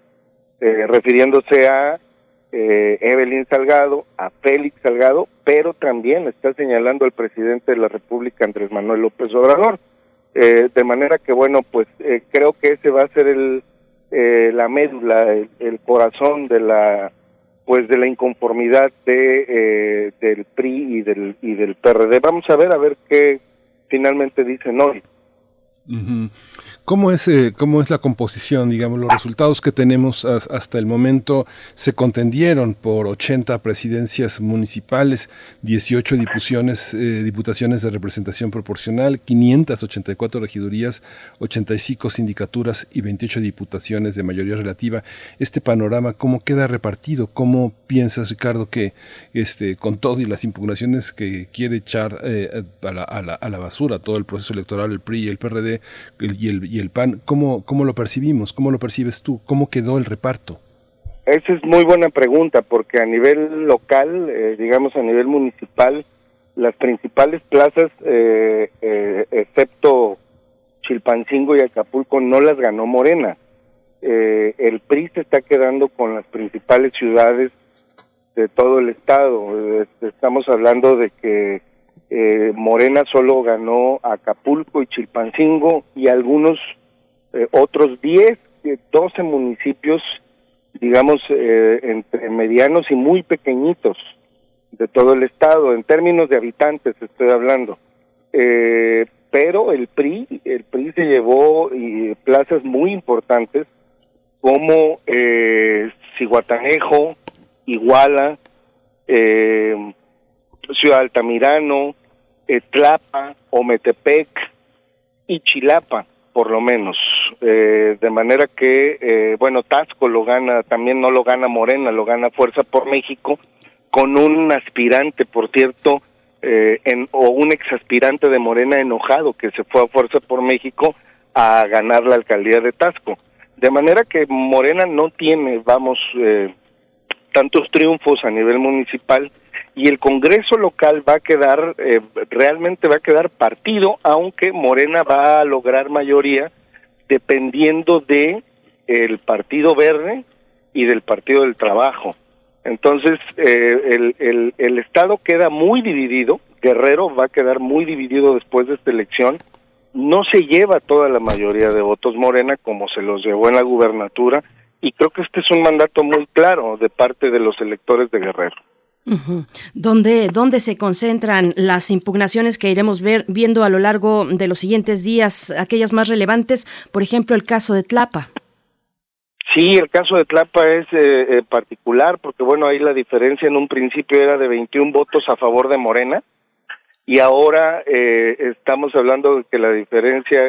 Speaker 13: eh, refiriéndose a eh, Evelyn Salgado, a Félix Salgado, pero también está señalando al presidente de la República, Andrés Manuel López Obrador. Eh, de manera que, bueno, pues creo que ese va a ser el, la médula, el, corazón de la pues de la inconformidad de del PRI y del y del PRD. Vamos a ver a ver qué finalmente dicen hoy.
Speaker 1: ¿Cómo es, eh, ¿Cómo es la composición? Digamos, los resultados que tenemos hasta el momento se contendieron por 80 presidencias municipales, 18 diputaciones, eh, diputaciones de representación proporcional, 584 regidurías, 85 sindicaturas y 28 diputaciones de mayoría relativa. Este panorama, ¿cómo queda repartido? ¿Cómo piensas, Ricardo, que este, con todo y las impugnaciones que quiere echar eh, a, la, a, la, basura todo el proceso electoral, el PRI y el PRD y el y el PAN, ¿cómo, ¿cómo lo percibimos? ¿Cómo lo percibes tú? ¿Cómo quedó el reparto?
Speaker 13: Esa es muy buena pregunta, porque a nivel local, eh, digamos a nivel municipal, las principales plazas, eh, eh, excepto Chilpancingo y Acapulco, no las ganó Morena. el PRI se está quedando con las principales ciudades de todo el estado. Estamos hablando de que eh, Morena solo ganó Acapulco y Chilpancingo y algunos eh, otros 10, 12 municipios, digamos, eh, entre medianos y muy pequeñitos de todo el estado, en términos de habitantes estoy hablando. pero el PRI, el PRI se llevó plazas muy importantes como eh, Ciguatanejo, Iguala, Ciudad Altamirano, Tlapa, Ometepec y Chilapa, por lo menos. Eh, de manera que, eh, bueno, Tasco lo gana, también no lo gana Morena, lo gana Fuerza por México, con un aspirante, por cierto, eh, en, o un exaspirante de Morena enojado que se fue a Fuerza por México a ganar la alcaldía de Tasco. De manera que Morena no tiene, vamos, tantos triunfos a nivel municipal y el Congreso local va a quedar, eh, realmente va a quedar partido, aunque Morena va a lograr mayoría dependiendo de el Partido Verde y del Partido del Trabajo. Entonces, eh, el, el, el Estado queda muy dividido, Guerrero va a quedar muy dividido después de esta elección, no se lleva toda la mayoría de votos Morena como se los llevó en la gubernatura, y creo que este es un mandato muy claro de parte de los electores de Guerrero.
Speaker 2: ¿Dónde, se concentran las impugnaciones que iremos ver, viendo a lo largo de los siguientes días, aquellas más relevantes? Por ejemplo, el caso de Tlapa.
Speaker 13: Sí, el caso de Tlapa es eh, eh, particular porque, bueno, ahí la diferencia en un principio era de 21 votos a favor de Morena y ahora eh, estamos hablando de que la diferencia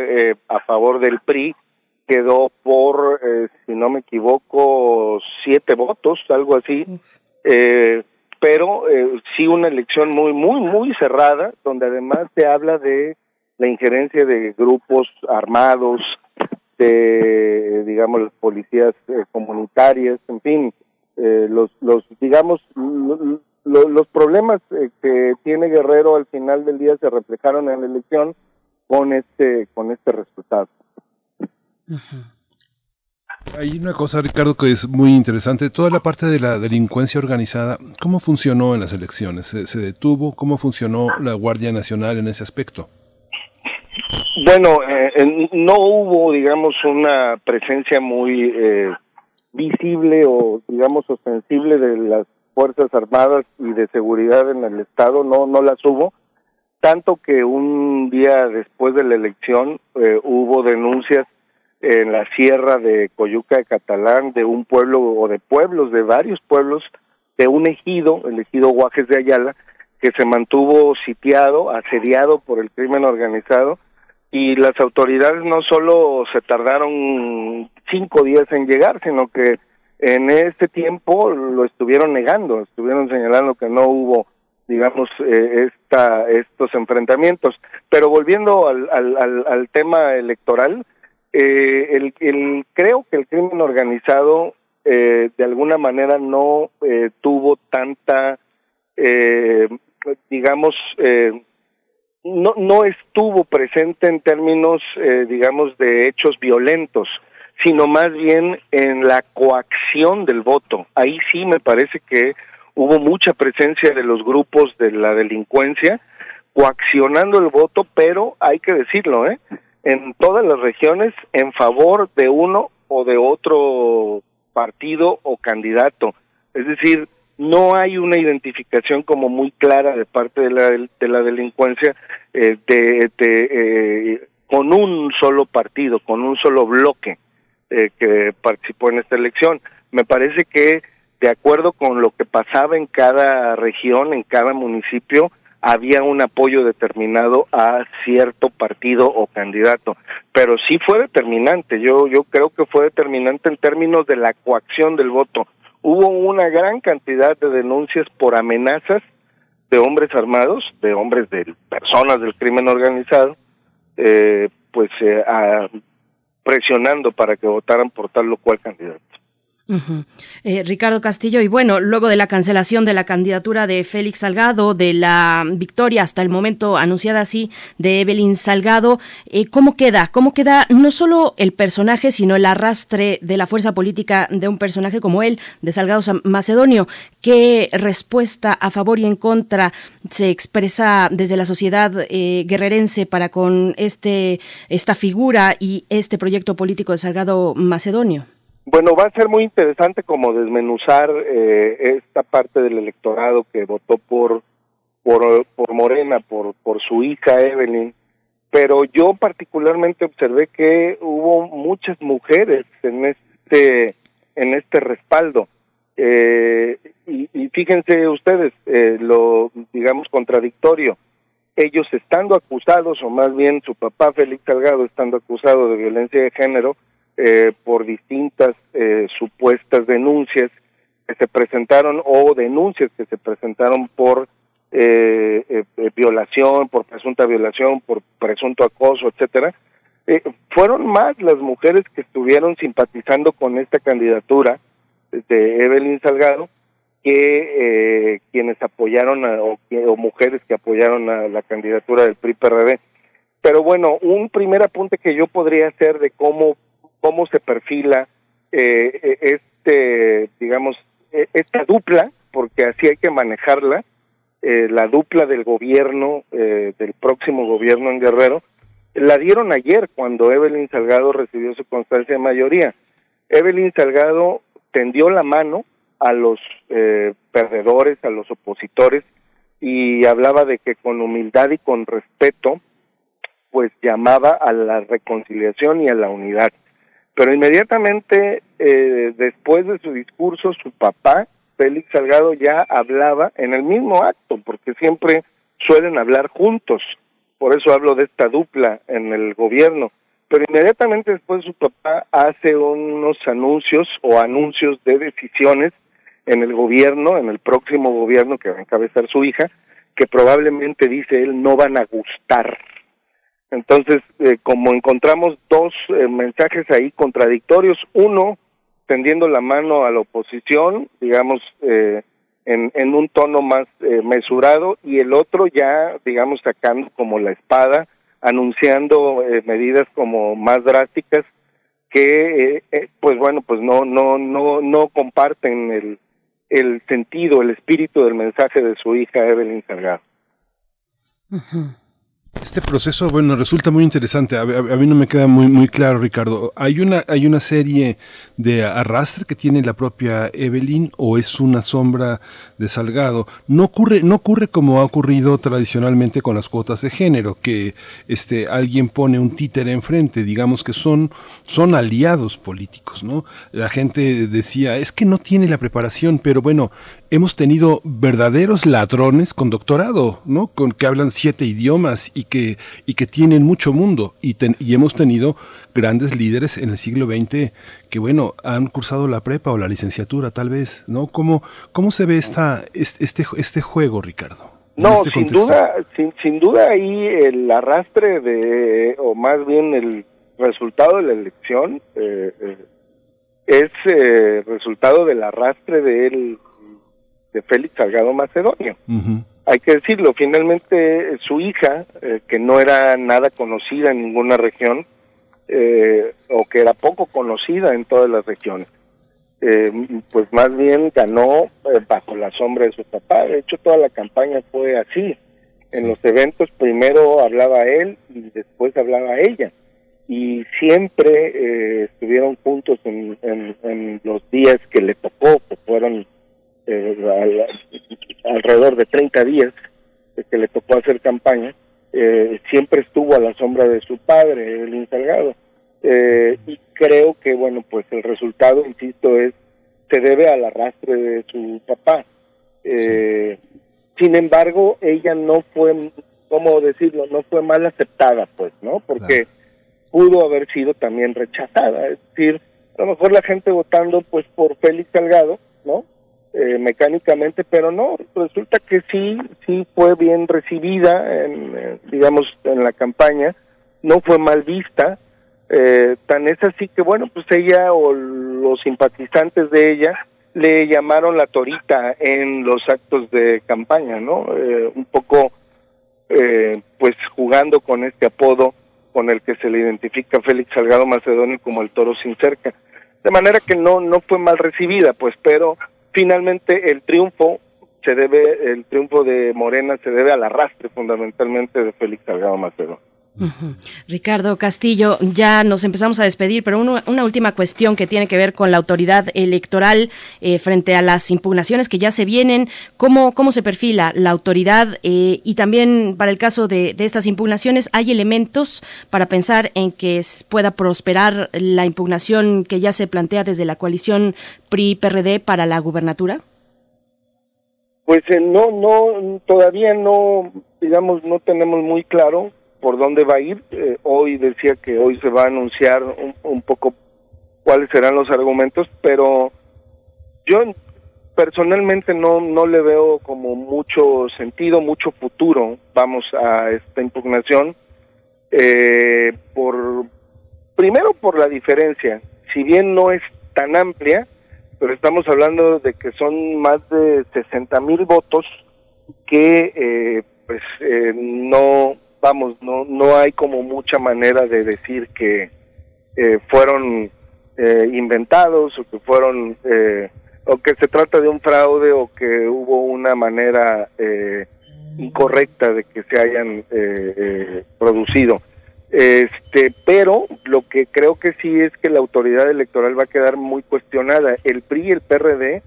Speaker 13: a favor del PRI quedó por, si no me equivoco, siete votos, algo así. Eh, pero eh, sí una elección muy, muy, muy cerrada, donde además se habla de la injerencia de grupos armados, de, digamos, las policías eh, comunitarias, en fin, eh, los, los, digamos, los problemas eh, que tiene Guerrero al final del día se reflejaron en la elección con este, con este resultado.
Speaker 1: Hay una cosa, Ricardo, que es muy interesante. Toda la parte de la delincuencia organizada, ¿cómo funcionó en las elecciones? ¿Se, detuvo? ¿Cómo funcionó la Guardia Nacional en ese aspecto?
Speaker 13: Bueno, eh, no hubo, digamos, una presencia muy, eh, visible o digamos ostensible de las fuerzas armadas y de seguridad en el estado no no las hubo tanto que un día después de la elección eh, hubo denuncias en la sierra de Coyuca de Catalán de un pueblo o de pueblos de varios pueblos de un ejido el ejido Guajes de Ayala que se mantuvo sitiado asediado por el crimen organizado y las autoridades no solo se tardaron cinco días en llegar, sino que en este tiempo lo estuvieron negando, estuvieron señalando que no hubo, digamos, eh, esta, estos enfrentamientos. Pero volviendo al, al, al, tema electoral, eh, el, creo que el crimen organizado eh, de alguna manera no eh, tuvo tanta, eh, digamos, eh, no, no estuvo presente en términos, eh, digamos, de hechos violentos, sino más bien en la coacción del voto. Ahí sí me parece que hubo mucha presencia de los grupos de la delincuencia coaccionando el voto, pero hay que decirlo, ¿eh? En todas las regiones en favor de uno o de otro partido o candidato. Es decir, no hay una identificación como muy clara de parte de la, de la delincuencia eh, de, eh, con un solo partido, con un solo bloque eh, que participó en esta elección. Me parece que de acuerdo con lo que pasaba en cada región, en cada municipio, había un apoyo determinado a cierto partido o candidato, pero sí fue determinante. Yo yo creo que fue determinante en términos de la coacción del voto hubo una gran cantidad de denuncias por amenazas de hombres armados, de hombres de personas del crimen organizado, eh, pues eh, presionando para que votaran por tal o cual candidato.
Speaker 2: Eh, Ricardo Castillo, y bueno, luego de la cancelación de la candidatura de Félix Salgado, de la victoria hasta el momento anunciada así de Evelyn Salgado, eh, ¿cómo queda? ¿Cómo queda no solo el personaje, sino el arrastre de la fuerza política de un personaje como él, de Salgado Macedonio? ¿Qué respuesta a favor y en contra se expresa desde la sociedad eh, guerrerense para con este, esta figura y este proyecto político de Salgado Macedonio?
Speaker 13: Bueno, va a ser muy interesante como desmenuzar eh, esta parte del electorado que votó por por, por Morena, por por su hija Evelyn, pero yo particularmente observé que hubo muchas mujeres en este en este respaldo. Eh, y, fíjense ustedes eh, lo digamos contradictorio. Ellos estando acusados o más bien su papá Félix Salgado estando acusado de violencia de género eh, por distintas eh, supuestas denuncias que se presentaron o denuncias que se presentaron por eh, eh, eh violación, por presunta violación, por presunto acoso, etcétera. fueron más las mujeres que estuvieron simpatizando con esta candidatura de Evelyn Salgado que quienes apoyaron a, o, mujeres que apoyaron a la candidatura del PRI-PRD. Pero bueno, un primer apunte que yo podría hacer de cómo cómo se perfila eh, eh, este, digamos, e, esta dupla, porque así hay que manejarla, eh, la dupla del gobierno, del próximo gobierno en Guerrero, la dieron ayer cuando Evelyn Salgado recibió su constancia de mayoría. Evelyn Salgado tendió la mano a los perdedores, a los opositores, y hablaba de que con humildad y con respeto, pues llamaba a la reconciliación y a la unidad. Pero inmediatamente eh, después de su discurso, su papá, Félix Salgado, ya hablaba en el mismo acto, porque siempre suelen hablar juntos. Por eso hablo de esta dupla en el gobierno. Pero inmediatamente después su papá hace unos anuncios o anuncios de decisiones en el gobierno, en el próximo gobierno que va a encabezar su hija, que probablemente dice él no van a gustar entonces, eh, como encontramos dos eh, mensajes ahí contradictorios, uno tendiendo la mano a la oposición, digamos, eh, en, en, un tono más mesurado, y el otro ya, digamos, sacando como la espada, anunciando medidas como más drásticas que, pues bueno, pues no, no, no, no comparten el, el sentido, el espíritu del mensaje de su hija Evelyn Salgado.
Speaker 1: Este proceso, bueno, resulta muy interesante. A, a- mí no me queda muy, muy claro, Ricardo. ¿Hay una, ¿Hay una serie de arrastre que tiene la propia Evelyn o es una sombra de Salgado? No ocurre, no ocurre como ha ocurrido tradicionalmente con las cuotas de género, que este, alguien pone un títere enfrente, digamos que son, son aliados políticos, ¿no? La gente decía, es que no tiene la preparación, pero bueno, hemos tenido verdaderos ladrones con doctorado, ¿no? Con que hablan siete idiomas y que, y que tienen mucho mundo. Y, ten- y hemos tenido grandes líderes en el siglo XX que, bueno, han cursado la prepa o la licenciatura, tal vez, ¿no? ¿Cómo, cómo se ve esta, este, este, juego, Ricardo?
Speaker 13: No,
Speaker 1: este
Speaker 13: sin duda, sin, sin duda ahí el arrastre de, o más bien el resultado de la elección eh, eh, es eh, resultado del arrastre de él, de Félix Salgado Macedonio. Hay que decirlo, finalmente eh, su hija, eh, que no era nada conocida en ninguna región, eh, o que era poco conocida en todas las regiones, eh, pues más bien ganó bajo la sombra de su papá. De hecho, toda la campaña fue así. En los eventos primero hablaba él y después hablaba ella. Y siempre eh, estuvieron juntos en, en- en los días que le tocó, que fueron eh, al- alrededor de 30 días de que le tocó hacer campaña. Eh, siempre estuvo a la sombra de su padre, Evelyn Salgado. Eh, y creo que, bueno, pues el resultado, insisto, es se debe al arrastre de su papá. Eh, Sin embargo, ella no fue, ¿cómo decirlo? No fue mal aceptada, pues, ¿no? Porque pudo haber sido también rechazada. Es decir, a lo mejor la gente votando, pues, por Félix Salgado, ¿no? Eh, mecánicamente, pero no, resulta que sí, sí fue bien recibida, en, eh, digamos, en la campaña, no fue mal vista, eh, tan es así que, bueno, pues ella o los simpatizantes de ella le llamaron la torita en los actos de campaña, ¿no? Eh, un poco, eh, pues jugando con este apodo con el que se le identifica a Félix Salgado Macedonio como el toro sin cerca. De manera que no, no fue mal recibida, pues, pero finalmente el triunfo se debe, el triunfo de Morena se debe al arrastre fundamentalmente de Félix Salgado
Speaker 2: Ricardo Castillo, ya nos empezamos a despedir, pero una última cuestión que tiene que ver con la autoridad electoral eh, frente a las impugnaciones que ya se vienen. ¿Cómo, cómo se perfila la autoridad? Eh, y también para el caso de, estas impugnaciones, ¿hay elementos para pensar en que pueda prosperar la impugnación que ya se plantea desde la coalición PRI-PRD para la gubernatura?
Speaker 13: Pues eh, no, no, todavía no, digamos, no tenemos muy claro por dónde va a ir. Eh, hoy decía que hoy se va a anunciar un, poco cuáles serán los argumentos, pero yo personalmente no, no le veo como mucho sentido, mucho futuro, vamos, a esta impugnación, eh, por, primero por la diferencia, si bien no es tan amplia, pero estamos hablando de que son más de 60 mil votos que eh, pues eh, no vamos no no hay como mucha manera de decir que eh, fueron eh, inventados o que fueron eh, o que se trata de un fraude o que hubo una manera eh, incorrecta de que se hayan eh, eh, producido este, pero lo que creo que sí es que la autoridad electoral va a quedar muy cuestionada. El PRI y el PRD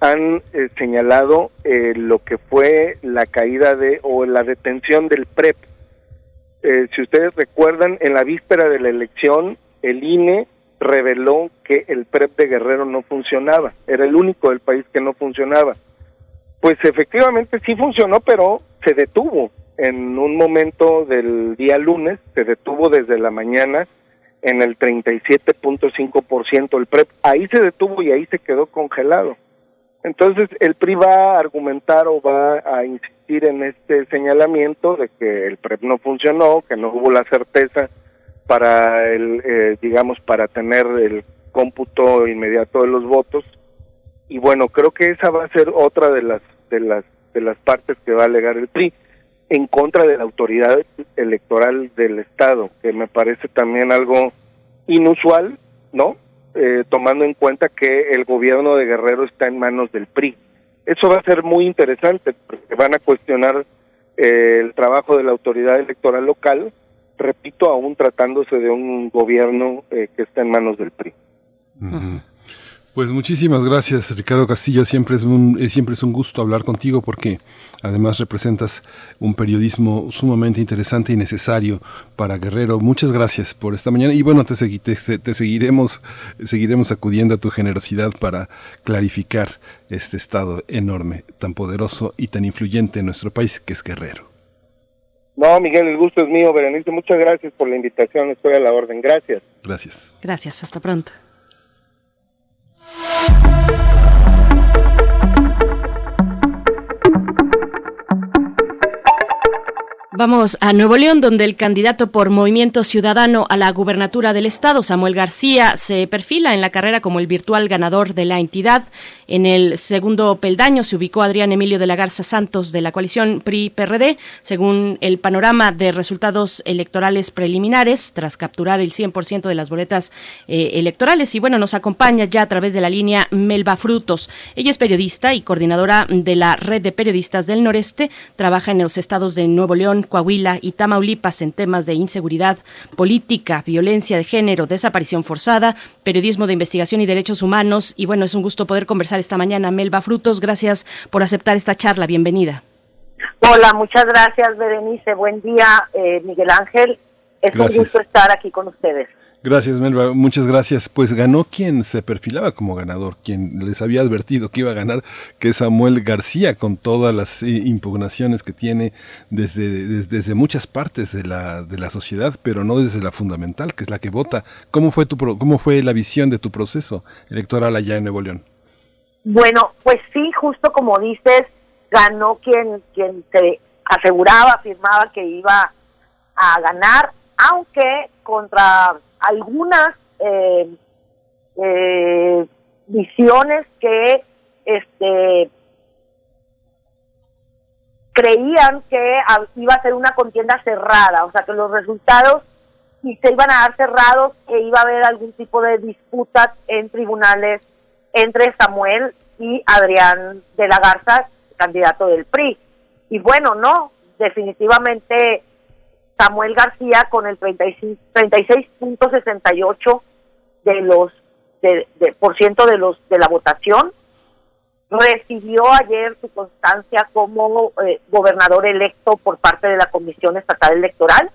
Speaker 13: han eh, señalado eh, lo que fue la caída de o la detención del PREP. Eh, si ustedes recuerdan, en la víspera de la elección, el INE reveló que el PREP de Guerrero no funcionaba. Era el único del país que no funcionaba. Pues efectivamente sí funcionó, pero se detuvo en un momento del día lunes, se detuvo desde la mañana en el 37.5% el PREP. Ahí se detuvo y ahí se quedó congelado. Entonces el PRI va a argumentar o va a insistir en este señalamiento de que el PREP no funcionó, que no hubo la certeza para el, eh, digamos, para tener el cómputo inmediato de los votos. Y bueno, creo que esa va a ser otra de las de las de las partes que va a alegar el PRI en contra de la autoridad electoral del Estado, que me parece también algo inusual, ¿no? Eh, tomando en cuenta que el gobierno de Guerrero está en manos del PRI. Eso va a ser muy interesante, porque van a cuestionar eh, el trabajo de la autoridad electoral local, repito, aún tratándose de un gobierno eh, que está en manos del PRI.
Speaker 1: Pues muchísimas gracias, Ricardo Castillo. Siempre es un eh, siempre es un gusto hablar contigo porque además representas un periodismo sumamente interesante y necesario para Guerrero. Muchas gracias por esta mañana y bueno te, te, seguiremos seguiremos acudiendo a tu generosidad para clarificar este estado enorme, tan poderoso y tan influyente en nuestro país que es Guerrero.
Speaker 13: No, Miguel, el gusto es mío, Berenice. Muchas gracias por la invitación. Estoy a la orden. Gracias.
Speaker 1: Gracias.
Speaker 2: Gracias. Hasta pronto. Música Vamos a Nuevo León, donde el candidato por Movimiento Ciudadano a la gubernatura del estado, Samuel García, se perfila en la carrera como el virtual ganador de la entidad. En el segundo peldaño se ubicó Adrián Emilio de la Garza Santos de la coalición PRI-PRD, según el panorama de resultados electorales preliminares, tras capturar el 100% de las boletas eh, electorales. Y bueno, nos acompaña ya a través de la línea Melba Frutos. Ella es periodista y coordinadora de la Red de Periodistas del Noreste, trabaja en los estados de Nuevo León, Coahuila y Tamaulipas en temas de inseguridad política, violencia de género, desaparición forzada, periodismo de investigación y derechos humanos. Y bueno, es un gusto poder conversar esta mañana. Melba Frutos, gracias por aceptar esta charla. Bienvenida.
Speaker 14: Hola, muchas gracias, Berenice. Buen día, eh, Miguel Ángel. Es un gusto estar aquí con ustedes.
Speaker 1: Gracias, Melba. Muchas gracias. Pues ganó quien se perfilaba como ganador, quien les había advertido que iba a ganar, que es Samuel García, con todas las eh, impugnaciones que tiene desde, desde, muchas partes de la, de la sociedad, pero no desde la fundamental, que es la que vota. ¿Cómo fue, tu, cómo fue la visión de tu proceso electoral allá en Nuevo León?
Speaker 14: Bueno, pues sí, justo como dices, ganó quien, quien se aseguraba, afirmaba que iba a ganar, aunque contra algunas eh, eh, visiones que este creían que iba a ser una contienda cerrada, o sea que los resultados se iban a dar cerrados, que iba a haber algún tipo de disputa en tribunales entre Samuel y Adrián de la Garza, candidato del PRI. Y bueno, no, definitivamente Samuel García con el 36.68 de los de, por ciento de los de la votación. Recibió ayer su constancia como eh, gobernador electo por parte de la Comisión Estatal Electoral.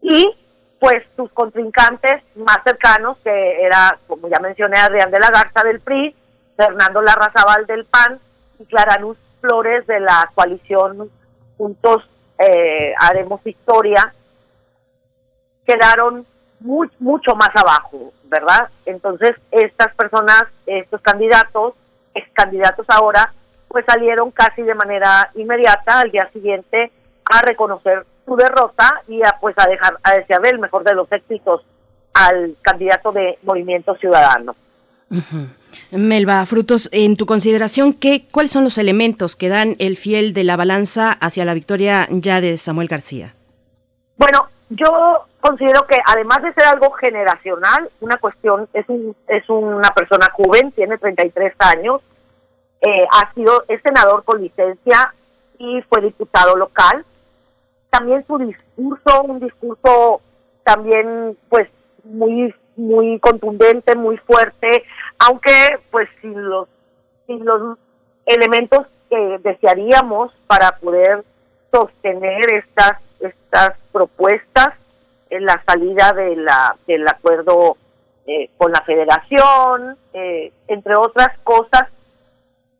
Speaker 14: Y pues sus contrincantes más cercanos que era como ya mencioné Adrián de la Garza del PRI, Fernando Larrazabal del PAN y Clara Luz Flores de la coalición Juntos eh, haremos historia, quedaron mucho más abajo, ¿verdad? Entonces, estas personas, estos candidatos, ex candidatos ahora, pues salieron casi de manera inmediata al día siguiente a reconocer su derrota y a pues a dejar a desearle el mejor de los éxitos al candidato de Movimiento Ciudadano.
Speaker 2: Melba Frutos, en tu consideración, ¿qué, ¿cuáles son los elementos que dan el fiel de la balanza hacia la victoria ya de Samuel García?
Speaker 14: Bueno, yo considero que además de ser algo generacional, una cuestión, es, un, es una persona joven, tiene 33 años, eh, ha sido, senador con licencia y fue diputado local. También su discurso, un discurso también pues muy muy contundente, muy fuerte, aunque pues sin los sin los elementos que desearíamos para poder sostener estas estas propuestas la salida de la del acuerdo eh, con la Federación, eh, entre otras cosas,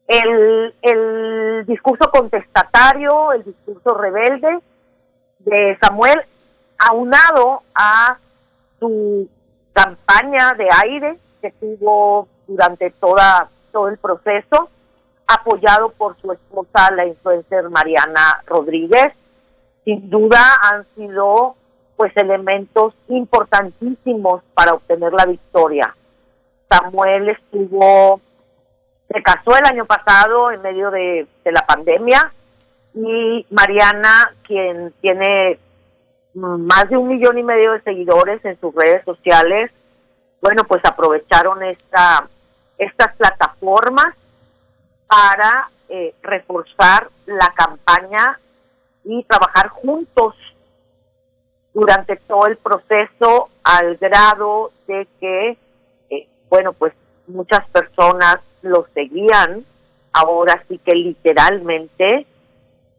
Speaker 14: el, el discurso contestatario, el discurso rebelde de Samuel, aunado a su campaña de aire que tuvo durante toda todo el proceso, apoyado por su esposa, la influencer Mariana Rodríguez. Sin duda han sido pues elementos importantísimos para obtener la victoria. Samuel estuvo, se casó el año pasado en medio de, de la pandemia y Mariana, quien tiene más de un millón y medio de seguidores en sus redes sociales, bueno, pues aprovecharon esta, estas plataformas para eh, reforzar la campaña y trabajar juntos durante todo el proceso al grado de que, eh, bueno, pues muchas personas lo seguían, ahora sí que literalmente,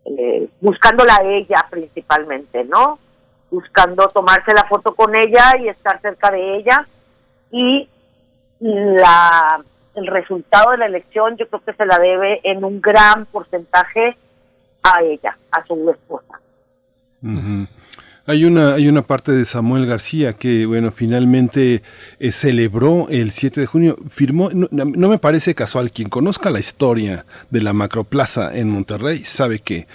Speaker 14: eh, buscándola ella principalmente, ¿no? Buscando tomarse la foto con ella y estar cerca de ella. Y la, el resultado de la elección yo creo que se la debe en un gran porcentaje a ella, a su esposa.
Speaker 1: Hay una, hay una parte de Samuel García que, bueno, finalmente eh, celebró el 7 de junio, firmó, no, no, me parece casual, quien conozca la historia de la Macroplaza en Monterrey sabe que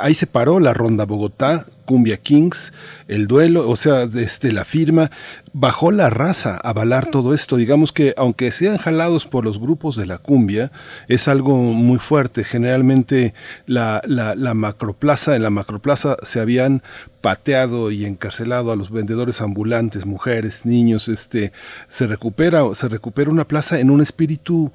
Speaker 1: ahí se paró la Ronda Bogotá, Cumbia Kings, el duelo, o sea, desde la firma, bajó la raza a avalar todo esto. Digamos que aunque sean jalados por los grupos de la cumbia, es algo muy fuerte. Generalmente la, la, la macroplaza, en la macroplaza se habían pateado y encarcelado a los vendedores ambulantes, mujeres, niños, este, se recupera, se recupera una plaza en un espíritu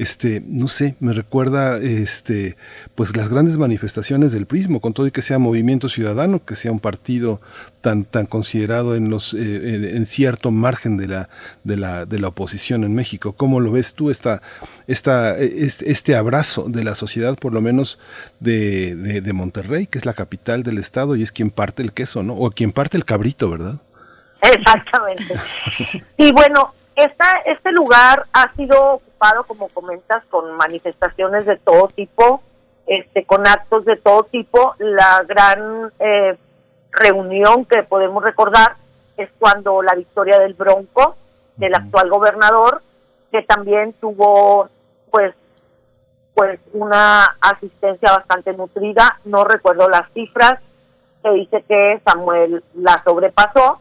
Speaker 1: este, no sé, me recuerda este, pues las grandes manifestaciones del prismo, con todo y que sea movimiento ciudadano, que sea un partido tan, tan considerado en los, eh, en cierto margen de la, de la, de la oposición en México. ¿Cómo lo ves tú esta, esta, este, este abrazo de la sociedad, por lo menos de, de, Monterrey, que es la capital del estado y es quien parte el queso, ¿no? O quien parte el cabrito, ¿verdad?
Speaker 14: Exactamente. y bueno, esta, este lugar ha sido ocupado, como comentas, con manifestaciones de todo tipo, este, con actos de todo tipo. La gran eh, reunión que podemos recordar es cuando la victoria del Bronco, del actual gobernador, que también tuvo, pues, pues una asistencia bastante nutrida. No recuerdo las cifras. Se dice que Samuel la sobrepasó.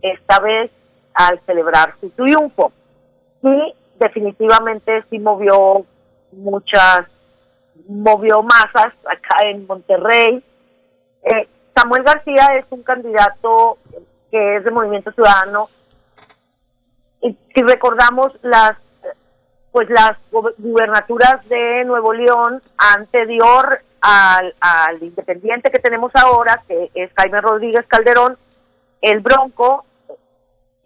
Speaker 14: Esta vez al celebrar su triunfo. Y definitivamente sí movió muchas, movió masas acá en Monterrey. Eh, Samuel García es un candidato que es de Movimiento Ciudadano. Y si recordamos las pues las gubernaturas de Nuevo León anterior al, al independiente que tenemos ahora, que es Jaime Rodríguez Calderón, el Bronco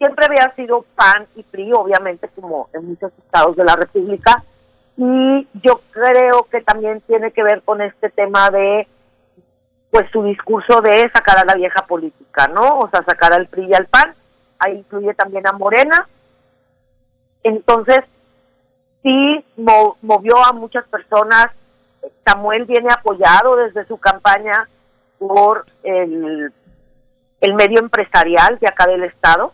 Speaker 14: siempre había sido PAN y PRI, obviamente, como en muchos estados de la República, y yo creo que también tiene que ver con este tema de pues su discurso de sacar a la vieja política, ¿no? O sea, sacar al PRI y al PAN, ahí incluye también a Morena. Entonces, sí movió a muchas personas. Samuel viene apoyado desde su campaña por el, el medio empresarial de acá del Estado.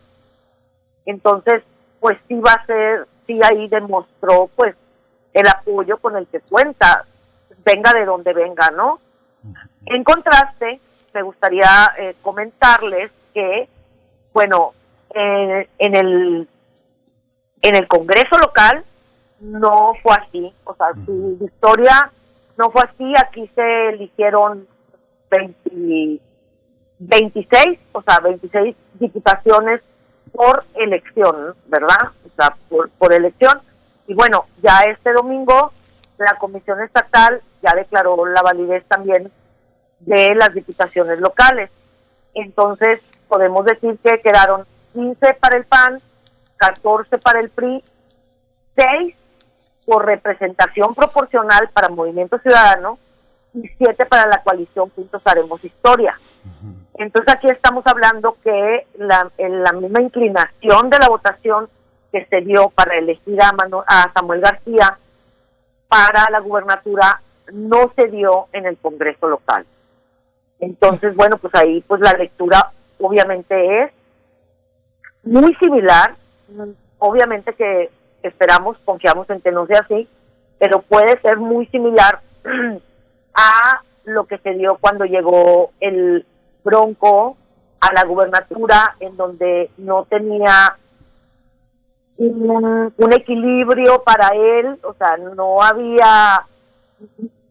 Speaker 14: Entonces, pues sí va a ser, sí ahí demostró pues el apoyo con el que cuenta, venga de donde venga, ¿no? En contraste, me gustaría eh, comentarles que, bueno, en el en el Congreso local no fue así, o sea, su historia no fue así, aquí se eligieron 20, 26, o sea, 26 diputaciones por elección, ¿verdad? O sea, por, elección. Y bueno, ya este domingo la Comisión Estatal ya declaró la validez también de las diputaciones locales. Entonces, podemos decir que quedaron 15 para el PAN, 14 para el PRI, 6 por representación proporcional para Movimiento Ciudadano y 7 para la coalición Juntos Haremos Historia. Entonces aquí estamos hablando que la, la misma inclinación de la votación que se dio para elegir a, a Samuel García para la gubernatura no se dio en el Congreso local. Entonces, bueno, pues ahí pues la lectura obviamente es muy similar, obviamente que esperamos, confiamos en que no sea así, pero puede ser muy similar a lo que se dio cuando llegó el Bronco a la gubernatura en donde no tenía un, equilibrio para él, o sea, no había,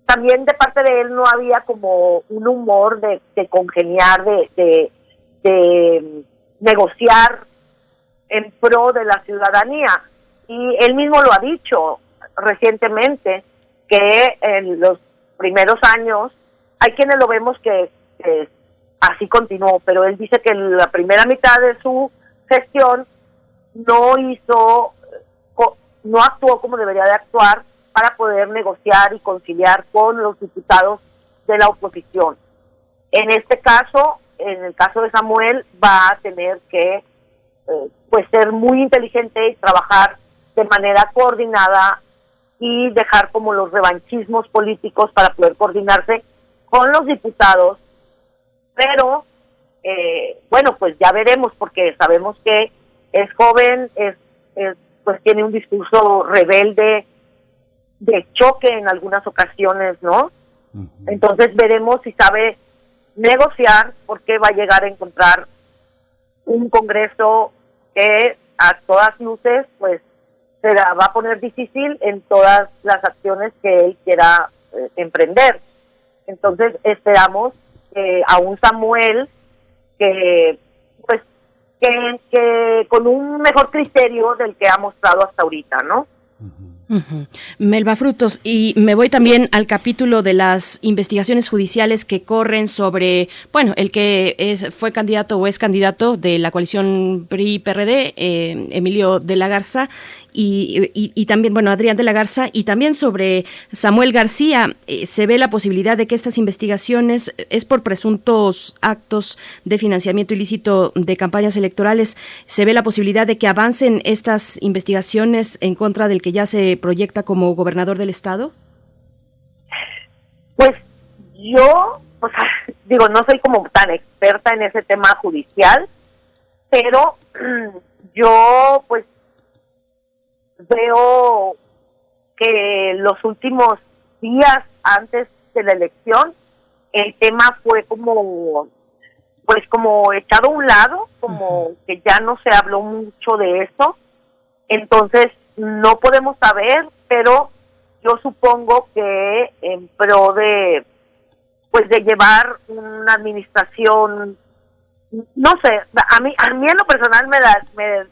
Speaker 14: también de parte de él no había como un humor de, congeniar, de, de, negociar en pro de la ciudadanía. Y él mismo lo ha dicho recientemente, que en los primeros años hay quienes lo vemos que así continuó, pero él dice que en la primera mitad de su gestión no hizo, no actuó como debería de actuar para poder negociar y conciliar con los diputados de la oposición. En este caso, en el caso de Samuel, va a tener que eh, pues ser muy inteligente y trabajar de manera coordinada y dejar como los revanchismos políticos para poder coordinarse con los diputados, pero eh, bueno, pues ya veremos porque sabemos que es joven, es, es- pues tiene un discurso rebelde, de choque en algunas ocasiones, ¿no? Entonces veremos si sabe negociar porque va a llegar a encontrar un Congreso que a todas luces pues se la va a poner difícil en todas las acciones que él quiera eh, emprender. Entonces esperamos que a un Samuel que pues que, con un mejor criterio del que ha mostrado hasta ahorita, ¿no?
Speaker 2: Ujú. Melba Frutos, y me voy también al capítulo de las investigaciones judiciales que corren sobre, bueno, el que es, fue candidato o es candidato de la coalición PRI-PRD, eh, Emilio de la Garza, y, y- también, bueno, Adrián de la Garza, y también sobre Samuel García. Eh, se ve la posibilidad de que estas investigaciones es por presuntos actos de financiamiento ilícito de campañas electorales. Se ve la posibilidad de que avancen estas investigaciones en contra del que ya se proyecta como gobernador del estado.
Speaker 14: Pues yo, digo, no soy como tan experta en ese tema judicial, pero yo pues veo que los últimos días antes de la elección el tema fue como pues como echado a un lado, como que ya no se habló mucho de eso. Entonces, no podemos saber, pero yo supongo que en pro de pues de llevar una administración no sé, a mí a mí en lo personal me da me,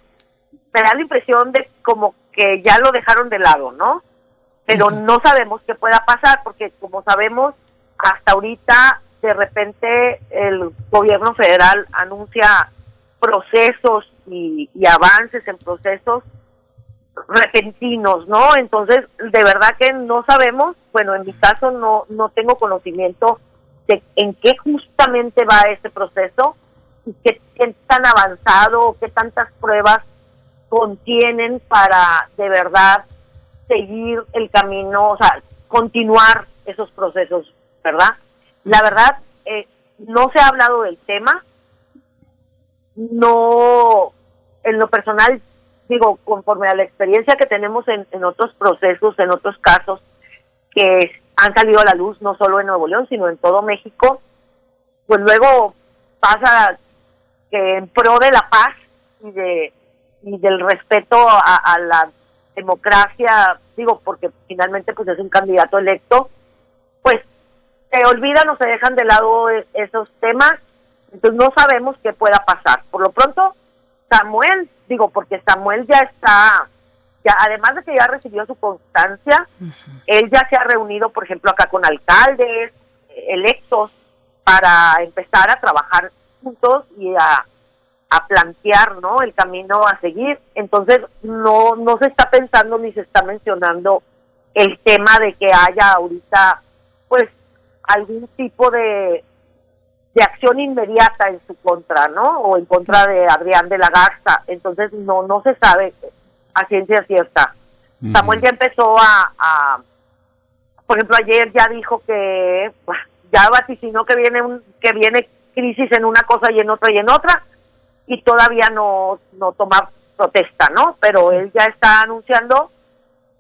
Speaker 14: me da la impresión de como que ya lo dejaron de lado, ¿no? Pero no sabemos qué pueda pasar porque como sabemos hasta ahorita de repente el gobierno federal anuncia procesos y, y avances en procesos repentinos, ¿no? Entonces, de verdad que no sabemos, bueno, en mi caso no no tengo conocimiento de en qué justamente va este proceso y qué, qué tan avanzado qué tantas pruebas contienen para de verdad seguir el camino, o sea, continuar esos procesos, ¿verdad? La verdad, eh, no se ha hablado del tema, no, en lo personal, digo, conforme a la experiencia que tenemos en, otros procesos, en otros casos que han salido a la luz, no solo en Nuevo León, sino en todo México, pues luego pasa que en pro de la paz y de y del respeto a, a la democracia, digo, porque finalmente pues es un candidato electo, pues se olvidan o se dejan de lado e- esos temas, entonces no sabemos qué pueda pasar. Por lo pronto, Samuel, digo, porque Samuel ya está, ya además de que ya recibió su constancia, él ya se ha reunido, por ejemplo, acá con alcaldes electos para empezar a trabajar juntos y a, a plantear no el camino a seguir. Entonces no no se está pensando ni se está mencionando el tema de que haya ahorita pues algún tipo de de acción inmediata en su contra no o en contra de Adrián de la Garza. Entonces no no se sabe a ciencia cierta. Samuel ya empezó a, a por ejemplo ayer ya dijo que ya vaticinó que viene un que viene crisis en una cosa y en otra y en otra y todavía no no toma protesta no pero él ya está anunciando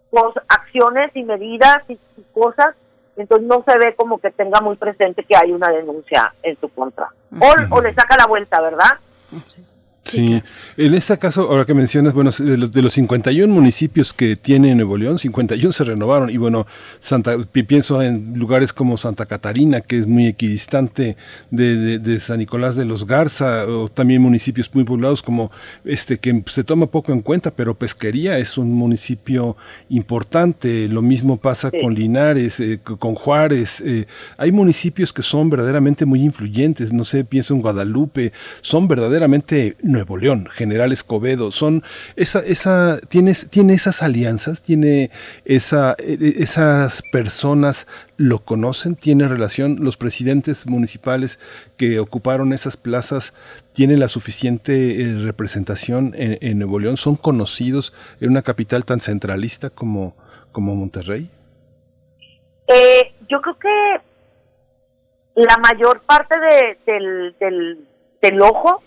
Speaker 14: pues, acciones y medidas y, y cosas entonces no se ve como que tenga muy presente que hay una denuncia en su contra. O, o le saca la vuelta verdad
Speaker 1: Sí, en este caso, ahora que mencionas, bueno, de los, de los 51 municipios que tiene Nuevo León, 51 se renovaron. Y bueno, Santa, pienso en lugares como Santa Catarina, que es muy equidistante de, de, San Nicolás de los Garza, o también municipios muy poblados como este, que se toma poco en cuenta, pero Pesquería es un municipio importante, lo mismo pasa con Linares, eh, con Juárez, eh, hay municipios que son verdaderamente muy influyentes, no sé, pienso en Guadalupe, son verdaderamente Nuevo León, General Escobedo, son esa, esa, tienes, tiene esas alianzas, tiene esa, e, e, esas personas lo conocen, tiene relación, los presidentes municipales que ocuparon esas plazas tienen la suficiente eh, representación en, Nuevo León, son conocidos en una capital tan centralista como, como Monterrey.
Speaker 14: Eh, yo creo que la mayor parte del, del, del ojo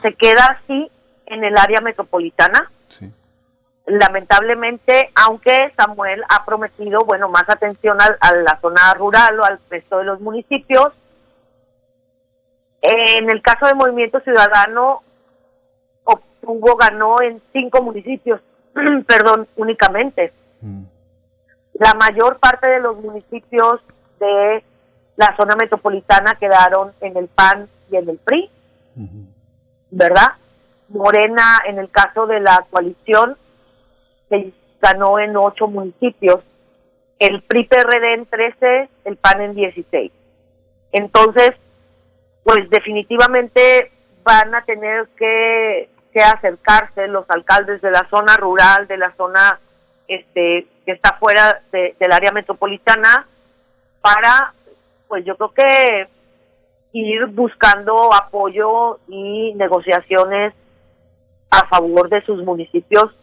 Speaker 14: se queda así en el área metropolitana. Lamentablemente, aunque Samuel ha prometido, bueno, más atención a, la zona rural o al resto de los municipios, en el caso de Movimiento Ciudadano, obtuvo, ganó en cinco municipios, perdón, únicamente. Mm. La mayor parte de los municipios de la zona metropolitana quedaron en el PAN y en el PRI. ¿Verdad? Morena, en el caso de la coalición, se ganó en ocho municipios, el PRI-PRD en 13, el PAN en 16. Entonces, pues definitivamente van a tener que, que acercarse los alcaldes de la zona rural, de la zona este que está fuera del área metropolitana, para, pues yo creo que ir buscando apoyo y negociaciones a favor de sus municipios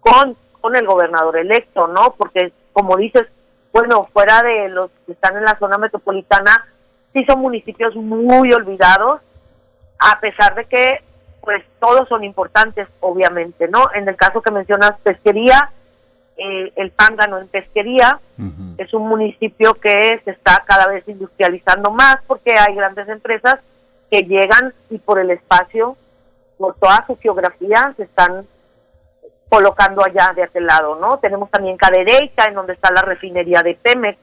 Speaker 14: con, con el gobernador electo, ¿no? Porque, como dices, bueno, fuera de los que están en la zona metropolitana, sí son municipios muy olvidados, a pesar de que, pues, todos son importantes, obviamente, ¿no? En el caso que mencionas, pesquería, eh, el Pángano en pesquería. Es un municipio que se está cada vez industrializando más porque hay grandes empresas que llegan y por el espacio, por toda su geografía, se están colocando allá de aquel lado, ¿no? Tenemos también Cadereyta, en donde está la refinería de Pemex,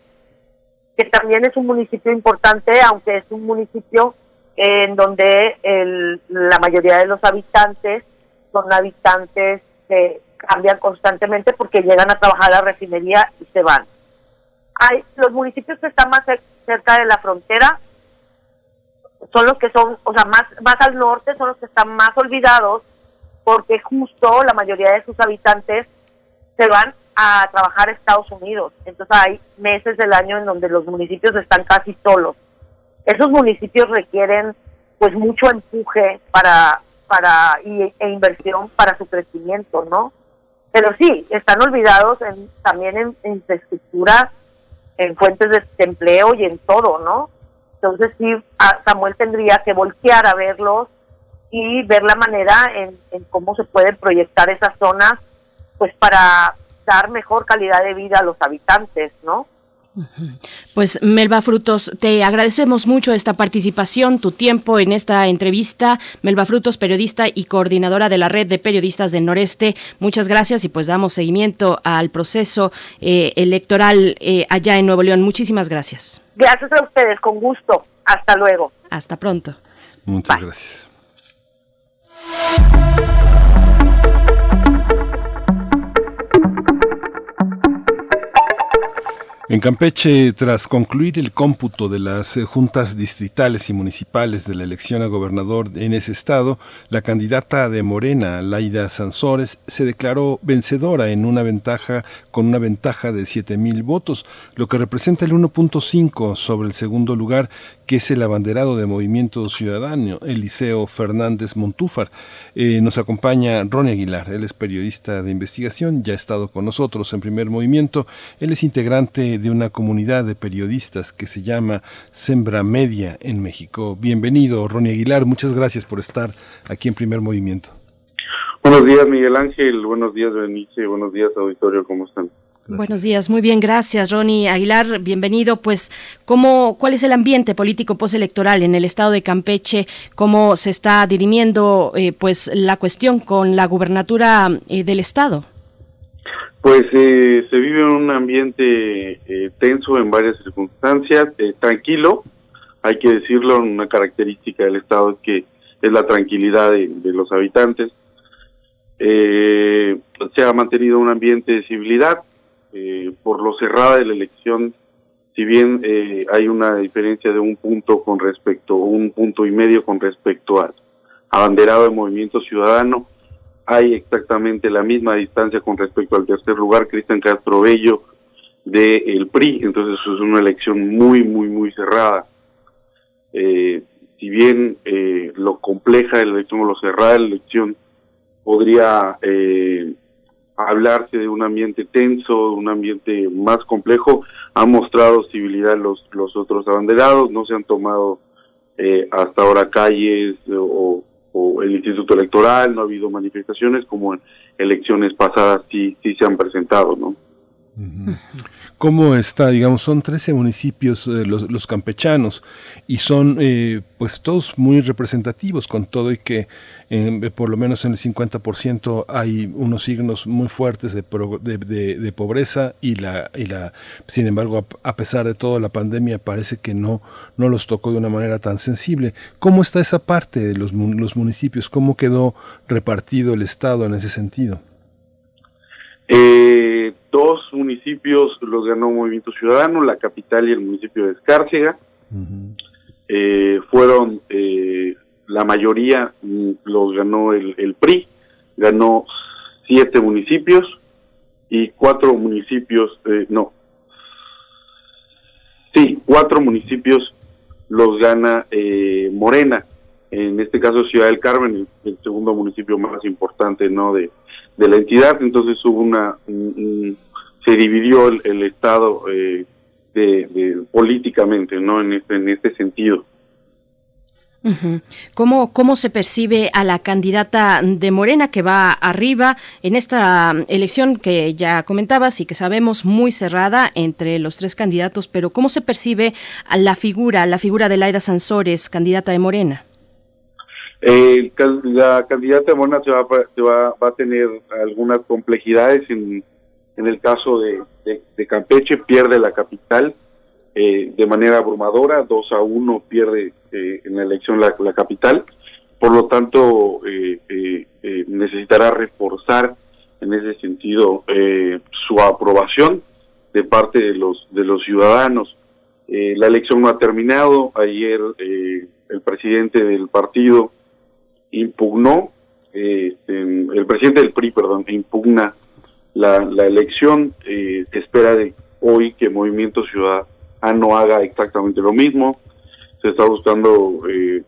Speaker 14: que también es un municipio importante, aunque es un municipio en donde el, la mayoría de los habitantes son habitantes de cambian constantemente porque llegan a trabajar a la refinería y se van. Hay los municipios que están más cerca de la frontera son los que son, o sea, más más al norte son los que están más olvidados porque justo la mayoría de sus habitantes se van a trabajar a Estados Unidos. Entonces hay meses del año en donde los municipios están casi solos. Esos municipios requieren pues mucho empuje para para y, e inversión para su crecimiento, ¿no? Pero sí, están olvidados en, también en, infraestructura, en fuentes de empleo y en todo, ¿no? Entonces sí, Samuel tendría que voltear a verlos y ver la manera en, en cómo se pueden proyectar esas zonas, pues para dar mejor calidad de vida a los habitantes, ¿no?
Speaker 2: Pues Melba Frutos, te agradecemos mucho esta participación, tu tiempo en esta entrevista. Melba Frutos, periodista y coordinadora de la red de periodistas del noreste. Muchas gracias y pues damos seguimiento al proceso eh, electoral eh, allá en Nuevo León. Muchísimas gracias.
Speaker 14: Gracias a ustedes, con gusto. Hasta luego.
Speaker 2: Hasta pronto.
Speaker 1: Muchas gracias. En Campeche, tras concluir el cómputo de las eh, juntas distritales y municipales de la elección a gobernador en ese estado, la candidata de Morena, Laida Sansores, se declaró vencedora en una ventaja con una ventaja de 7000 votos, lo que representa el 1.5 sobre el segundo lugar, que es el abanderado de Movimiento Ciudadano, Eliseo Fernández Montúfar. Eh, nos acompaña Ronnie Aguilar, él es periodista de investigación, ya ha estado con nosotros en primer movimiento, él es integrante de una comunidad de periodistas que se llama Sembra Media en México. Bienvenido, Ronnie Aguilar, muchas gracias por estar aquí en primer movimiento.
Speaker 15: Buenos días, Miguel Ángel, buenos días, Benice, buenos días, auditorio, ¿cómo están?
Speaker 2: Buenos días, muy bien, gracias Ronnie Aguilar, bienvenido. Pues, ¿cómo, ¿cuál es el ambiente político postelectoral en el estado de Campeche? ¿Cómo se está dirimiendo eh, pues la cuestión con la gubernatura eh, del estado?
Speaker 15: Pues eh, se vive en un ambiente tenso en varias circunstancias, tranquilo, hay que decirlo, una característica del estado es que es la tranquilidad de los habitantes eh, se ha mantenido un ambiente de civilidad. Eh, por lo cerrada de la elección, si bien eh, hay una diferencia de un punto con respecto, un punto y medio con respecto al abanderado de Movimiento Ciudadano, hay exactamente la misma distancia con respecto al tercer lugar, Cristian Castro Bello, del el PRI. Entonces es una elección muy, muy, muy cerrada. Eh, si bien eh, lo compleja de la elección o lo cerrada de la elección podría eh, hablarse de un ambiente tenso, un ambiente más complejo. Han mostrado civilidad los, los otros abanderados, no se han tomado eh, hasta ahora calles o, el Instituto Electoral, no ha habido manifestaciones como en elecciones pasadas sí, sí se han presentado, ¿no?
Speaker 1: ¿Cómo está? Digamos, son 13 municipios eh, los, campechanos y son eh, pues todos muy representativos con todo y que eh, por lo menos en el 50% hay unos signos muy fuertes de, pobreza y la, y la, sin embargo, a, pesar de todo, la pandemia parece que no, no los tocó de una manera tan sensible. ¿Cómo está esa parte de los, los municipios? ¿Cómo quedó repartido el Estado en ese sentido?
Speaker 15: Eh, dos municipios los ganó Movimiento Ciudadano, la capital y el municipio de Escárcega. eh, fueron, eh, la mayoría los ganó el, el, PRI, ganó siete municipios y cuatro municipios, eh, no, sí, cuatro municipios los gana eh, Morena, en este caso Ciudad del Carmen, el, el segundo municipio más importante, ¿no? De, de la entidad, entonces hubo una, se dividió el, Estado eh, de, políticamente, ¿no? En este, en este sentido.
Speaker 2: ¿Cómo, ¿Cómo se percibe a la candidata de Morena que va arriba en esta elección que ya comentabas y que sabemos muy cerrada entre los tres candidatos, pero cómo se percibe a la figura, la figura de Laida Sansores, candidata de Morena?
Speaker 15: Eh, la candidata Morena se, va, va, va, a tener algunas complejidades en, en el caso de, Campeche, pierde la capital eh, de manera abrumadora, 2 a 1 pierde eh, en la elección la, capital, por lo tanto eh, eh, necesitará reforzar en ese sentido su aprobación de parte de los, de los ciudadanos. la elección no ha terminado, ayer el presidente del partido impugnó, el presidente del PRI, perdón, impugna la, la elección, eh, espera de hoy que Movimiento Ciudadano haga exactamente lo mismo, se está buscando eh,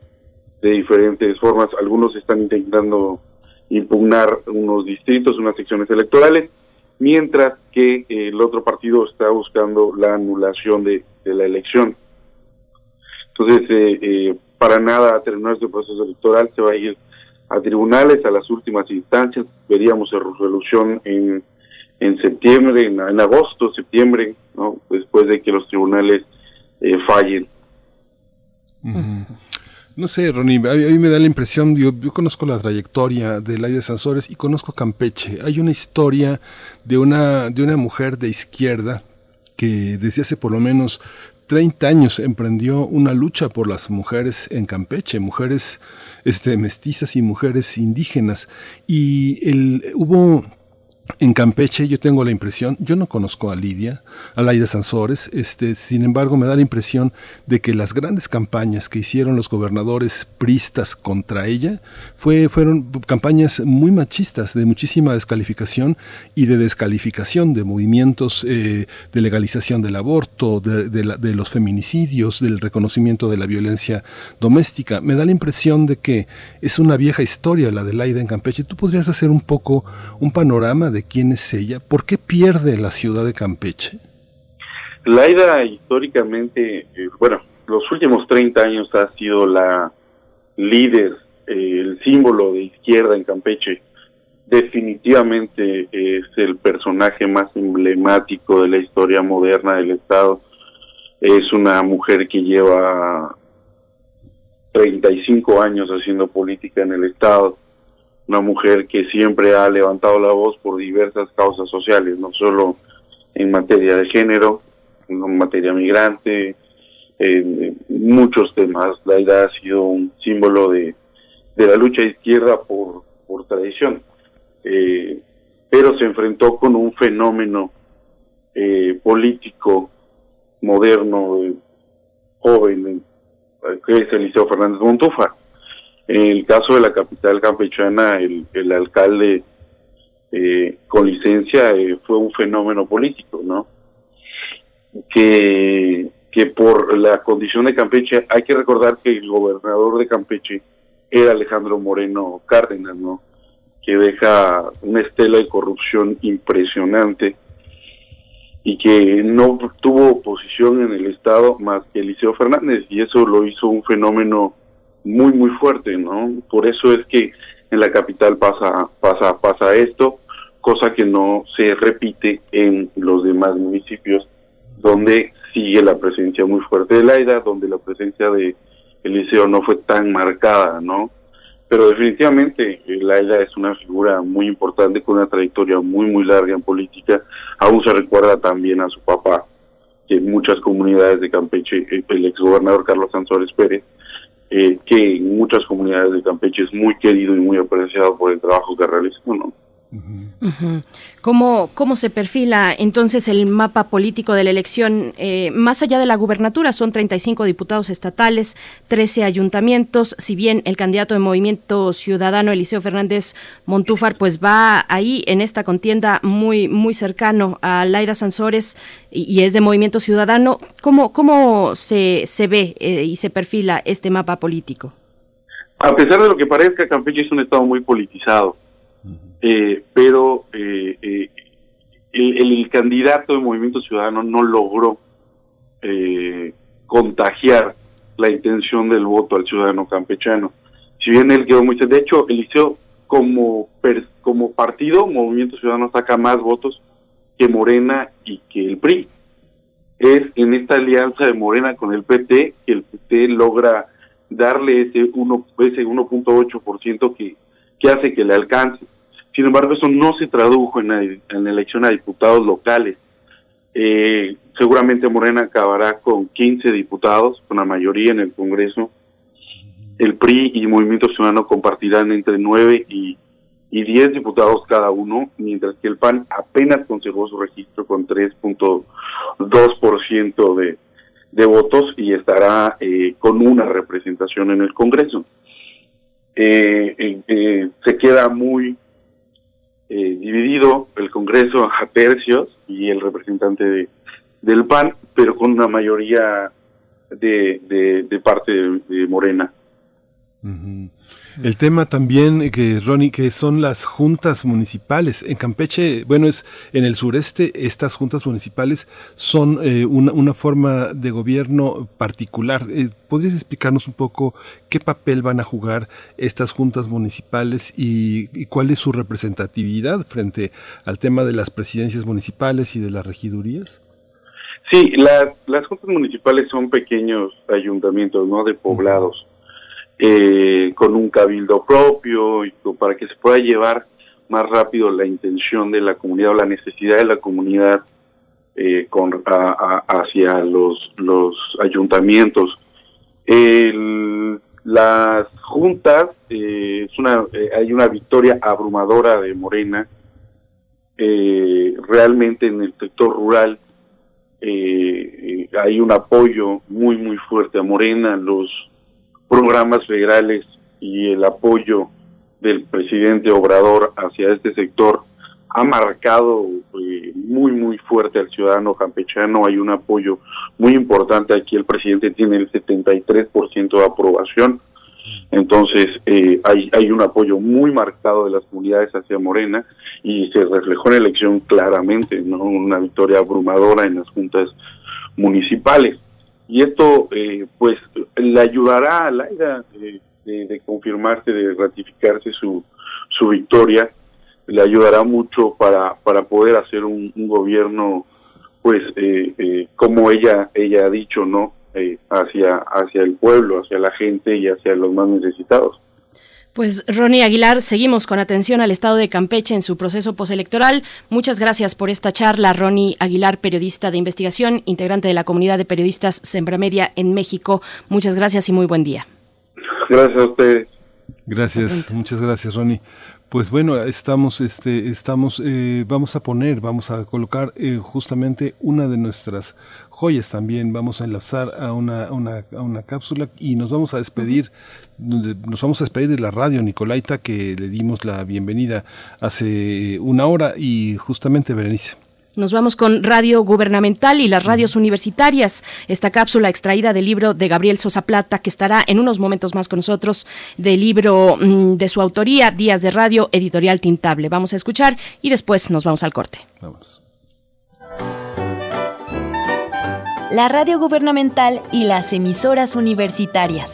Speaker 15: de diferentes formas, algunos están intentando impugnar unos distritos, unas secciones electorales, mientras que el otro partido está buscando la anulación de, la elección. Entonces, eh, eh, para nada a terminar este proceso electoral, se va a ir a tribunales, a las últimas instancias, veríamos resolución en, en septiembre, en, agosto, septiembre, ¿no? después de que los tribunales eh, fallen.
Speaker 1: No sé, Ronnie, a mí me da la impresión, yo, conozco la trayectoria de Laida Sansores y conozco Campeche. Hay una historia de una, de una mujer de izquierda que desde hace por lo menos 30 años emprendió una lucha por las mujeres en Campeche, mujeres este, mestizas y mujeres indígenas. Y el, hubo en Campeche yo tengo la impresión, yo no conozco a Lidia, a Laida Sansores, este, sin embargo me da la impresión de que las grandes campañas que hicieron los gobernadores pristas contra ella fue, fueron campañas muy machistas, de muchísima descalificación y de descalificación de movimientos eh, de legalización del aborto, de, de los feminicidios, del reconocimiento de la violencia doméstica. Me da la impresión de que es una vieja historia la de Laida en Campeche. ¿Tú podrías hacer un poco un panorama de quién es ella, ¿por qué pierde la ciudad de Campeche?
Speaker 15: Laida históricamente, eh, bueno, los últimos 30 años ha sido la líder, eh, el símbolo de izquierda en Campeche. definitivamente es el personaje más emblemático de la historia moderna del Estado. Es una mujer que lleva 35 años haciendo política en el Estado, una mujer que siempre ha levantado la voz por diversas causas sociales, no solo en materia de género, en materia migrante, en muchos temas. La idea ha sido un símbolo de, de la lucha izquierda por, por tradición, eh, pero se enfrentó con un fenómeno eh, político moderno, eh, joven, que es Eliseo Fernández Montufa. En el caso de la capital campechana, el, el alcalde eh, con licencia eh, fue un fenómeno político, ¿no? Que, que por la condición de Campeche, hay que recordar que el gobernador de Campeche era Alejandro Moreno Cárdenas, ¿no? Que deja una estela de corrupción impresionante y que no tuvo oposición en el Estado más que Eliseo Fernández y eso lo hizo un fenómeno muy muy fuerte, ¿no? Por eso es que en la capital pasa pasa pasa esto, cosa que no se repite en los demás municipios donde sigue la presencia muy fuerte de Laida, donde la presencia de Eliseo no fue tan marcada, ¿no? Pero definitivamente eh, Laida es una figura muy importante con una trayectoria muy muy larga en política. Aún se recuerda también a su papá, que en muchas comunidades de Campeche, eh, el exgobernador Carlos Sanzores Pérez, eh, que en muchas comunidades de Campeche es muy querido y muy apreciado por el trabajo que realizó, ¿no?
Speaker 2: ¿Cómo, ¿Cómo se perfila entonces el mapa político de la elección? Eh, más allá de la gubernatura, son 35 diputados estatales, 13 ayuntamientos. Si bien el candidato de Movimiento Ciudadano, Eliseo Fernández Montúfar, pues va ahí en esta contienda muy, muy cercano a Laida Sansores y, y es de Movimiento Ciudadano, ¿cómo, cómo se, se ve eh, y se perfila este mapa político?
Speaker 15: A pesar de lo que parezca, Campeche es un estado muy politizado, eh, pero eh, eh, el, candidato de Movimiento Ciudadano no logró eh, contagiar la intención del voto al ciudadano campechano. Si bien él quedó muy... De hecho, Eliseo, como, como partido, Movimiento Ciudadano saca más votos que Morena y que el PRI. Es en esta alianza de Morena con el PT que el PT logra darle ese uno ese 1.8% que, que hace que le alcance. Sin embargo, eso no se tradujo en la, elección a diputados locales. Eh, seguramente Morena acabará con 15 diputados, con la mayoría en el Congreso. El PRI y Movimiento Ciudadano compartirán entre 9 y, y 10 diputados cada uno, mientras que el PAN apenas conservó su registro con 3.2% de, de votos y estará eh, con una representación en el Congreso. Eh, eh, eh, se queda muy eh, dividido el Congreso a tercios y el representante de, del PAN, pero con una mayoría de, de, parte de Morena.
Speaker 1: El tema también eh, que Ronnie que son las juntas municipales en Campeche, bueno es en el sureste estas juntas municipales son eh, una, una forma de gobierno particular. Eh, ¿Podrías explicarnos un poco qué papel van a jugar estas juntas municipales y, cuál es su representatividad frente al tema de las presidencias municipales y de las regidurías?
Speaker 15: Sí, las, las juntas municipales son pequeños ayuntamientos, ¿no? De poblados, eh, con un cabildo propio y para que se pueda llevar más rápido la intención de la comunidad o la necesidad de la comunidad eh, hacia los, los ayuntamientos. Las juntas, eh, es una, eh, hay una victoria abrumadora de Morena, eh, realmente en el sector rural hay un apoyo muy muy fuerte a Morena, los programas federales y el apoyo del presidente Obrador hacia este sector ha marcado eh, muy muy fuerte al ciudadano campechano, hay un apoyo muy importante, aquí el presidente tiene el 73% de aprobación, entonces eh, hay, hay un apoyo muy marcado de las comunidades hacia Morena y se reflejó en la elección claramente, ¿no? una victoria abrumadora en las juntas municipales. Y esto eh, pues le ayudará a Laida eh, de, confirmarse, de ratificarse su, su victoria, le ayudará mucho para, para poder hacer un, gobierno, pues, eh, eh, como ella, ella ha dicho, ¿no? Hacia, hacia el pueblo, hacia la gente y hacia los más necesitados.
Speaker 2: Pues Ronnie Aguilar, seguimos con atención al estado de Campeche en su proceso postelectoral. Muchas gracias por esta charla, Ronnie Aguilar, periodista de investigación, integrante de la comunidad de periodistas Sembramedia en México. Muchas gracias y muy buen día.
Speaker 15: Gracias a ustedes.
Speaker 1: Gracias, muchas gracias, Ronnie. Pues bueno, estamos, este, estamos, eh, vamos a poner, vamos a colocar eh, justamente una de nuestras joyas también. Vamos a enlazar a una, una, a una cápsula y nos vamos a despedir, nos vamos a despedir de la radio Nicolaita que le dimos la bienvenida hace una hora y justamente Berenice.
Speaker 2: Nos vamos con Radio Gubernamental y las radios universitarias. Esta cápsula extraída del libro de Gabriel Sosa Plata, que estará en unos momentos más con nosotros, del libro mm, de su autoría, Días de Radio, editorial Tintable. Vamos a escuchar y después nos vamos al corte.
Speaker 16: La radio gubernamental y las emisoras universitarias.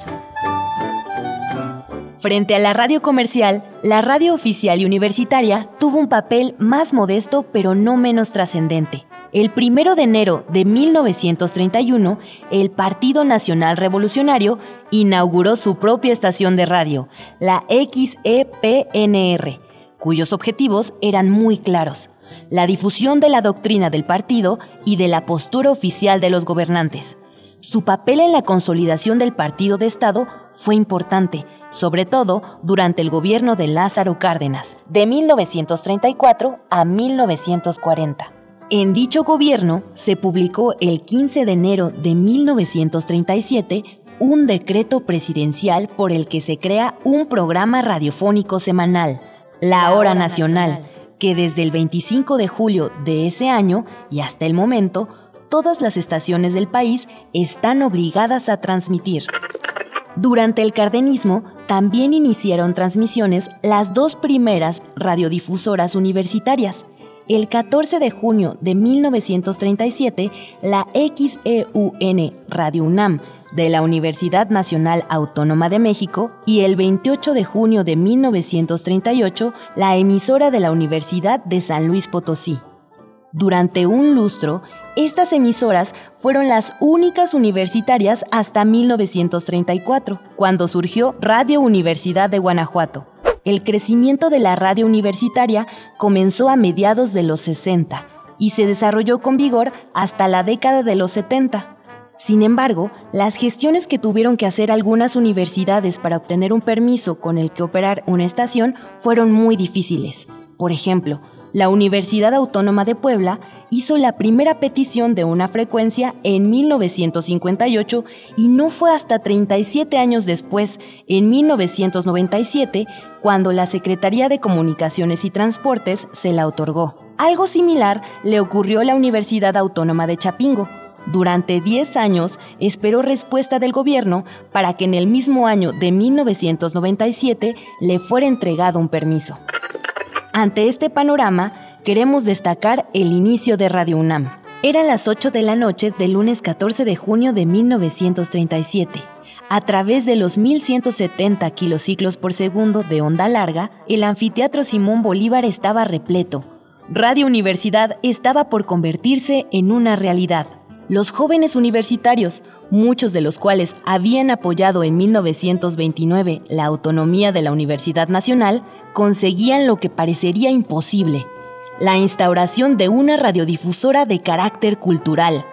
Speaker 16: Frente a la radio comercial, la radio oficial y universitaria tuvo un papel más modesto pero no menos trascendente. El 1 de enero de 1931, el Partido Nacional Revolucionario inauguró su propia estación de radio, la XEPNR, cuyos objetivos eran muy claros, la difusión de la doctrina del partido y de la postura oficial de los gobernantes. Su papel en la consolidación del partido de Estado fue importante, sobre todo durante el gobierno de Lázaro Cárdenas, de 1934 a 1940. En dicho gobierno se publicó el 15 de enero de 1937 un decreto presidencial por el que se crea un programa radiofónico semanal, La Hora Nacional, que desde el 25 de julio de ese año y hasta el momento, todas las estaciones del país están obligadas a transmitir. Durante el cardenismo también iniciaron transmisiones las dos primeras radiodifusoras universitarias. El 14 de junio de 1937, la XEUN Radio UNAM de la Universidad Nacional Autónoma de México y el 28 de junio de 1938, la emisora de la Universidad de San Luis Potosí. Durante un lustro, estas emisoras fueron las únicas universitarias hasta 1934, cuando surgió Radio Universidad de Guanajuato. El crecimiento de la radio universitaria comenzó a mediados de los 60 y se desarrolló con vigor hasta la década de los 70. Sin embargo, las gestiones que tuvieron que hacer algunas universidades para obtener un permiso con el que operar una estación fueron muy difíciles. Por ejemplo, la Universidad Autónoma de Puebla hizo la primera petición de una frecuencia en 1958 y no fue hasta 37 años después, en 1997, cuando la Secretaría de Comunicaciones y Transportes se la otorgó. Algo similar le ocurrió a la Universidad Autónoma de Chapingo. Durante 10 años esperó respuesta del gobierno para que en el mismo año de 1997 le fuera entregado un permiso. Ante este panorama, queremos destacar el inicio de Radio UNAM. Eran las 8 de la noche del lunes 14 de junio de 1937. A través de los 1170 kilociclos por segundo de onda larga, el anfiteatro Simón Bolívar estaba repleto. Radio Universidad estaba por convertirse en una realidad. Los jóvenes universitarios, muchos de los cuales habían apoyado en 1929 la autonomía de la Universidad Nacional, conseguían lo que parecería imposible, la instauración de una radiodifusora de carácter cultural.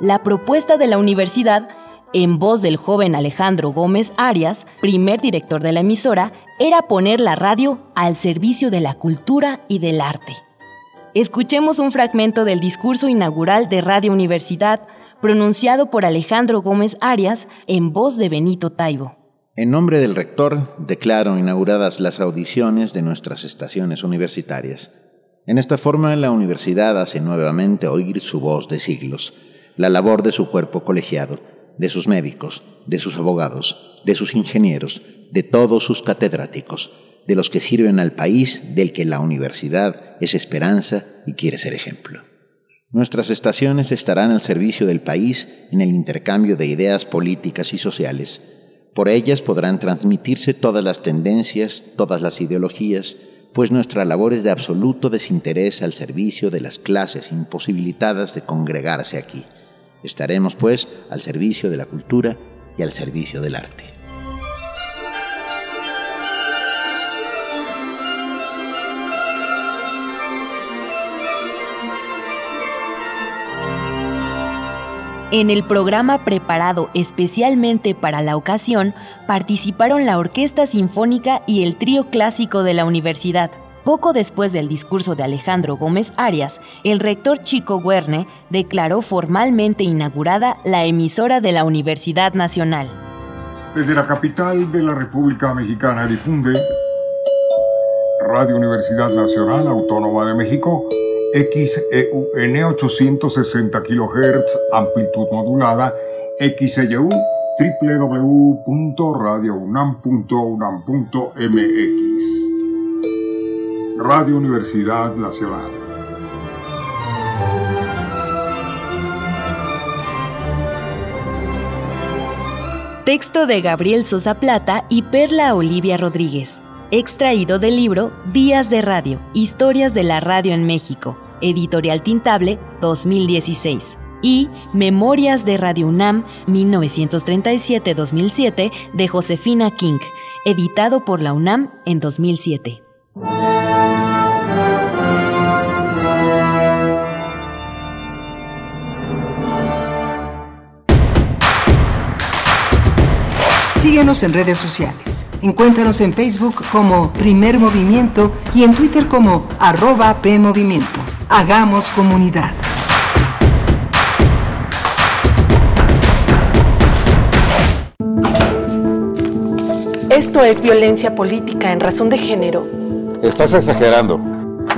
Speaker 16: La propuesta de la universidad, en voz del joven Alejandro Gómez Arias, primer director de la emisora, era poner la radio al servicio de la cultura y del arte. Escuchemos un fragmento del discurso inaugural de Radio Universidad pronunciado por Alejandro Gómez Arias en voz de Benito Taibo.
Speaker 17: En nombre del rector, declaro inauguradas las audiciones de nuestras estaciones universitarias. En esta forma, la universidad hace nuevamente oír su voz de siglos, la labor de su cuerpo colegiado, de sus médicos, de sus abogados, de sus ingenieros, de todos sus catedráticos, de los que sirven al país del que la universidad es esperanza y quiere ser ejemplo. Nuestras estaciones estarán al servicio del país en el intercambio de ideas políticas y sociales, por ellas podrán transmitirse todas las tendencias, todas las ideologías, pues nuestra labor es de absoluto desinterés al servicio de las clases imposibilitadas de congregarse aquí. Estaremos, pues, al servicio de la cultura y al servicio del arte.
Speaker 16: En el programa preparado especialmente para la ocasión, participaron la Orquesta Sinfónica y el Trío Clásico de la Universidad. Poco después del discurso de Alejandro Gómez Arias, el rector Chico Guerne declaró formalmente inaugurada la emisora de la Universidad Nacional.
Speaker 18: Desde la capital de la República Mexicana difunde Radio Universidad Nacional Autónoma de México XEUN 860 kHz, amplitud modulada, XEU www.radiounam.unam.mx. Radio Universidad Nacional.
Speaker 16: Texto de Gabriel Sosa Plata y Perla Olivia Rodríguez extraído del libro Días de Radio, Historias de la Radio en México, Editorial Tintable 2016, y Memorias de Radio UNAM 1937-2007 de Josefina King, editado por la UNAM en 2007.
Speaker 8: Síguenos en redes sociales. Encuéntranos en Facebook como Primer Movimiento y en Twitter como arroba PMovimiento. Hagamos comunidad.
Speaker 19: Esto es violencia política en razón de género.
Speaker 20: Estás exagerando.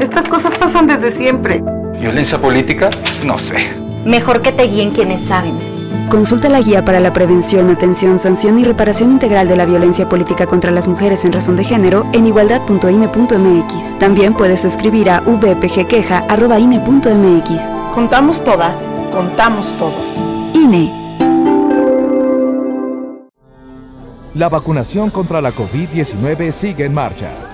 Speaker 19: Estas cosas pasan desde siempre.
Speaker 20: ¿Violencia política? No sé.
Speaker 21: Mejor que te guíen quienes saben.
Speaker 22: Consulta la guía para la prevención, atención, sanción y reparación integral de la violencia política contra las mujeres en razón de género en igualdad.ine.mx. También puedes escribir a vpgqueja.ine.mx.
Speaker 19: Contamos todas, contamos todos.
Speaker 22: INE.
Speaker 23: La vacunación contra la COVID-19 sigue en marcha.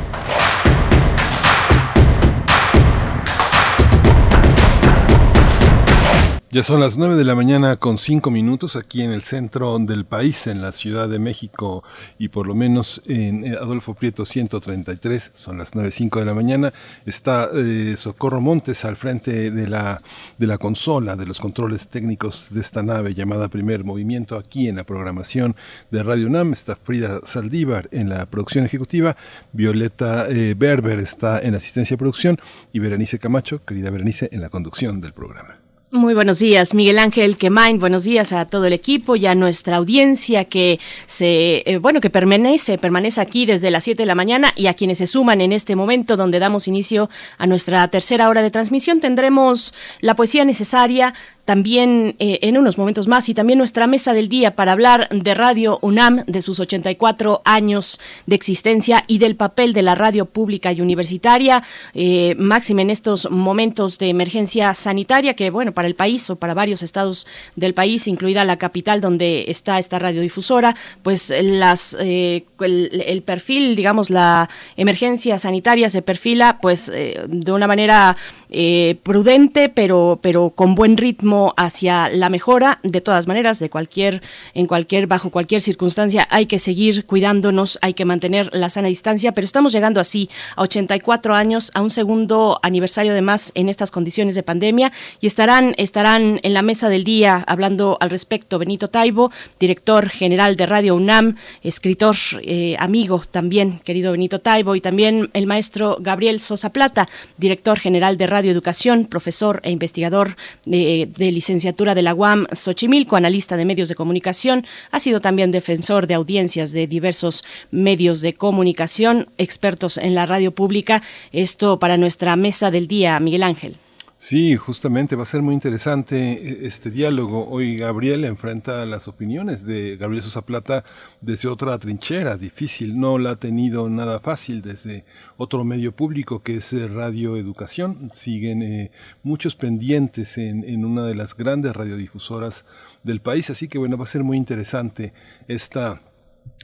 Speaker 1: Ya son las 9 de la mañana con 5 minutos aquí en el centro del país, en la Ciudad de México y por lo menos en eh, Adolfo Prieto 133, son las 9.05 de la mañana. Está eh, Socorro Montes al frente de la, de la consola, de los controles técnicos de esta nave llamada Primer Movimiento aquí en la programación de Radio UNAM. Está Frida Saldívar en la producción ejecutiva, Violeta eh, Berber está en asistencia de producción y Berenice Camacho, querida Berenice, en la conducción del programa.
Speaker 2: Muy buenos días, Miguel Ángel Quemain. Buenos días a todo el equipo y a nuestra audiencia que se, eh, bueno, que permanece, permanece aquí desde las 7 de la mañana y a quienes se suman en este momento donde damos inicio a nuestra tercera hora de transmisión. Tendremos la poesía necesaria, también eh, en unos momentos más y también nuestra mesa del día para hablar de Radio UNAM, de sus 84 años de existencia y del papel de la radio pública y universitaria, eh, máxima en estos momentos de emergencia sanitaria que, bueno, para el país o para varios estados del país, incluida la capital donde está esta radiodifusora, pues las, eh, el, perfil, digamos, la emergencia sanitaria se perfila pues de una manera eh, prudente, pero, pero con buen ritmo hacia la mejora. De todas maneras, de cualquier, en cualquier, bajo cualquier circunstancia, hay que seguir cuidándonos, hay que mantener la sana distancia, pero estamos llegando así a 84 años, a un segundo aniversario de más en estas condiciones de pandemia y estarán, estarán en la mesa del día hablando al respecto Benito Taibo, director general de Radio UNAM, escritor, eh, amigo también, querido Benito Taibo, y también el maestro Gabriel Sosa Plata, director general de Radio Educación, profesor e investigador de, de licenciatura de la UAM Xochimilco, analista de medios de comunicación, ha sido también defensor de audiencias de diversos medios de comunicación, expertos en la radio pública. Esto para nuestra mesa del día, Miguel Ángel.
Speaker 1: Sí, justamente va a ser muy interesante eh, este diálogo. Hoy Gabriel enfrenta las opiniones de Gabriel Sosa Plata desde otra trinchera difícil. No la ha tenido nada fácil desde otro medio público que es eh, Radio Educación. Siguen eh, muchos pendientes en, en una de las grandes radiodifusoras del país. Así que bueno, va a ser muy interesante esta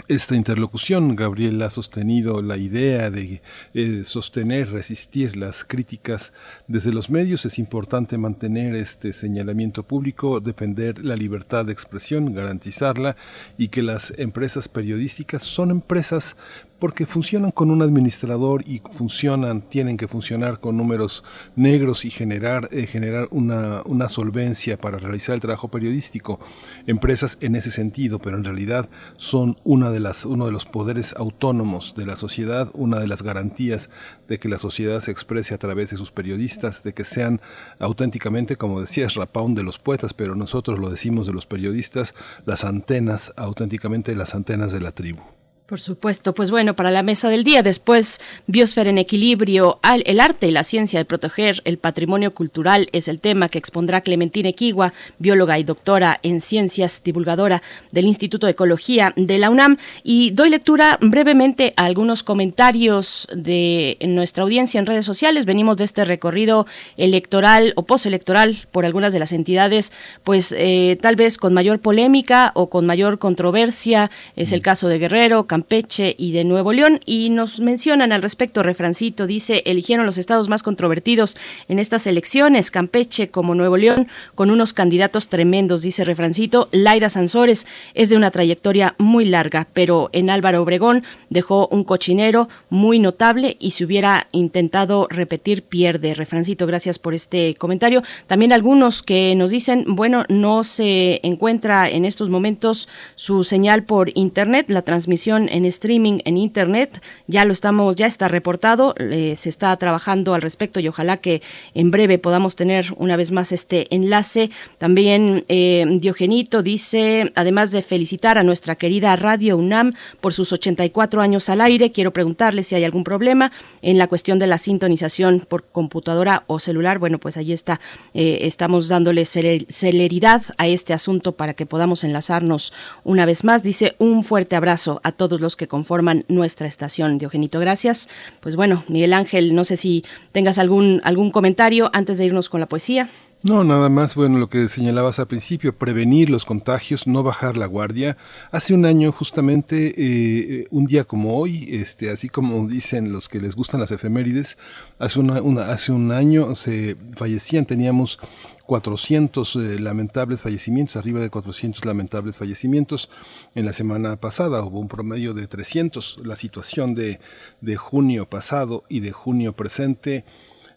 Speaker 1: esta interlocución. Gabriel ha sostenido la idea de eh, sostener, resistir las críticas desde los medios. Es importante mantener este señalamiento público, defender la libertad de expresión, garantizarla y que las empresas periodísticas son empresas porque funcionan con un administrador y funcionan, tienen que funcionar con números negros y generar, eh, generar una, una, solvencia para realizar el trabajo periodístico. Empresas en ese sentido, pero en realidad son una de las, uno de los poderes autónomos de la sociedad, una de las garantías de que la sociedad se exprese a través de sus periodistas, de que sean auténticamente, como decía Rapaun, de los poetas, pero nosotros lo decimos de los periodistas, las antenas, auténticamente las antenas de la tribu.
Speaker 2: Por supuesto, pues bueno, para la mesa del día, después Biosfera en equilibrio, el arte y la ciencia de proteger el patrimonio cultural es el tema que expondrá Clementina Equigua, bióloga y doctora en ciencias, divulgadora del Instituto de Ecología de la UNAM. Y doy lectura brevemente a algunos comentarios de nuestra audiencia en redes sociales. Venimos de este recorrido electoral o postelectoral por algunas de las entidades, pues eh, tal vez con mayor polémica o con mayor controversia. Es el caso de Guerrero, Campeche y de Nuevo León. Y nos mencionan al respecto, refrancito, dice, eligieron los estados más controvertidos en estas elecciones, Campeche como Nuevo León, con unos candidatos tremendos, dice refrancito. Laira Sansores es de una trayectoria muy larga, pero en Álvaro Obregón dejó un cochinero muy notable y si hubiera intentado repetir, pierde. Refrancito, gracias por este comentario. También algunos que nos dicen, bueno, no se encuentra en estos momentos su señal por internet, la transmisión en streaming en internet. Ya lo estamos, ya está reportado, eh, se está trabajando al respecto y ojalá que en breve podamos tener una vez más este enlace. También eh, Diogenito dice, además de felicitar a nuestra querida Radio UNAM por sus 84 años al aire, quiero preguntarle si hay algún problema en la cuestión de la sintonización por computadora o celular. Bueno, pues ahí está, eh, estamos dándole celeridad a este asunto para que podamos enlazarnos una vez más. Dice un fuerte abrazo a todos los que conforman nuestra estación. Diogenito, gracias. Pues bueno, Miguel Ángel, no sé si tengas algún, algún comentario antes de irnos con la poesía.
Speaker 1: No, nada más, bueno, lo que señalabas al principio, prevenir los contagios, no bajar la guardia. Hace un año, justamente, eh, un día como hoy, este, así como dicen los que les gustan las efemérides, hace, hace un año se fallecían, teníamos 400 eh, lamentables fallecimientos, arriba de 400 lamentables fallecimientos. En la semana pasada hubo un promedio de 300. La situación de, de junio pasado y de junio presente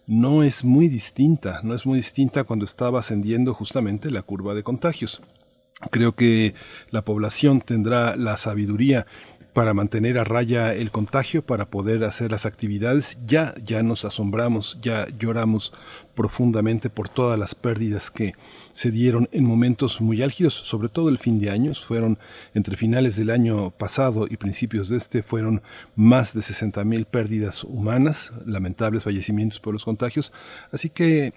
Speaker 1: no es muy distinta, no es muy distinta cuando estaba ascendiendo justamente la curva de contagios. Creo que la población tendrá la sabiduría para mantener a raya el contagio, para poder hacer las actividades. Ya, ya nos asombramos, ya lloramos profundamente por todas las pérdidas que se dieron en momentos muy álgidos, sobre todo el fin de años. Fueron entre finales del año pasado y principios de este, fueron más de 60 mil pérdidas humanas, lamentables fallecimientos por los contagios. Así que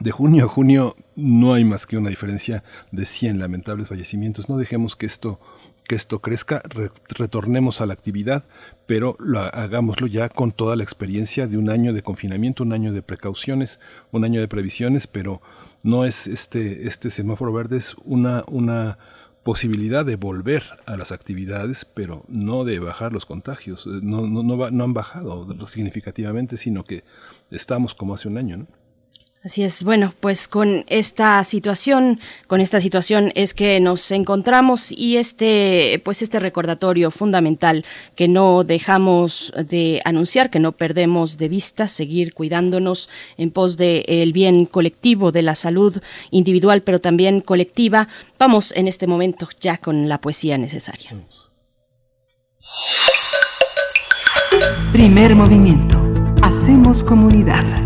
Speaker 1: de junio a junio no hay más que una diferencia de 100 lamentables fallecimientos. No dejemos que esto que esto crezca, retornemos a la actividad, pero lo, hagámoslo ya con toda la experiencia de un año de confinamiento, un año de precauciones, un año de previsiones, pero no es este, este semáforo verde, es una, una posibilidad de volver a las actividades, pero no de bajar los contagios. No, no, no, no han bajado significativamente, sino que estamos como hace un año. ¿no?
Speaker 2: Así es, bueno, pues con esta situación, con esta situación es que nos encontramos y este, pues este recordatorio fundamental que no dejamos de anunciar, que no perdemos de vista, seguir cuidándonos en pos del bien colectivo, de la salud individual, pero también colectiva. Vamos en este momento ya con la poesía necesaria.
Speaker 8: Primer movimiento. Hacemos comunidad.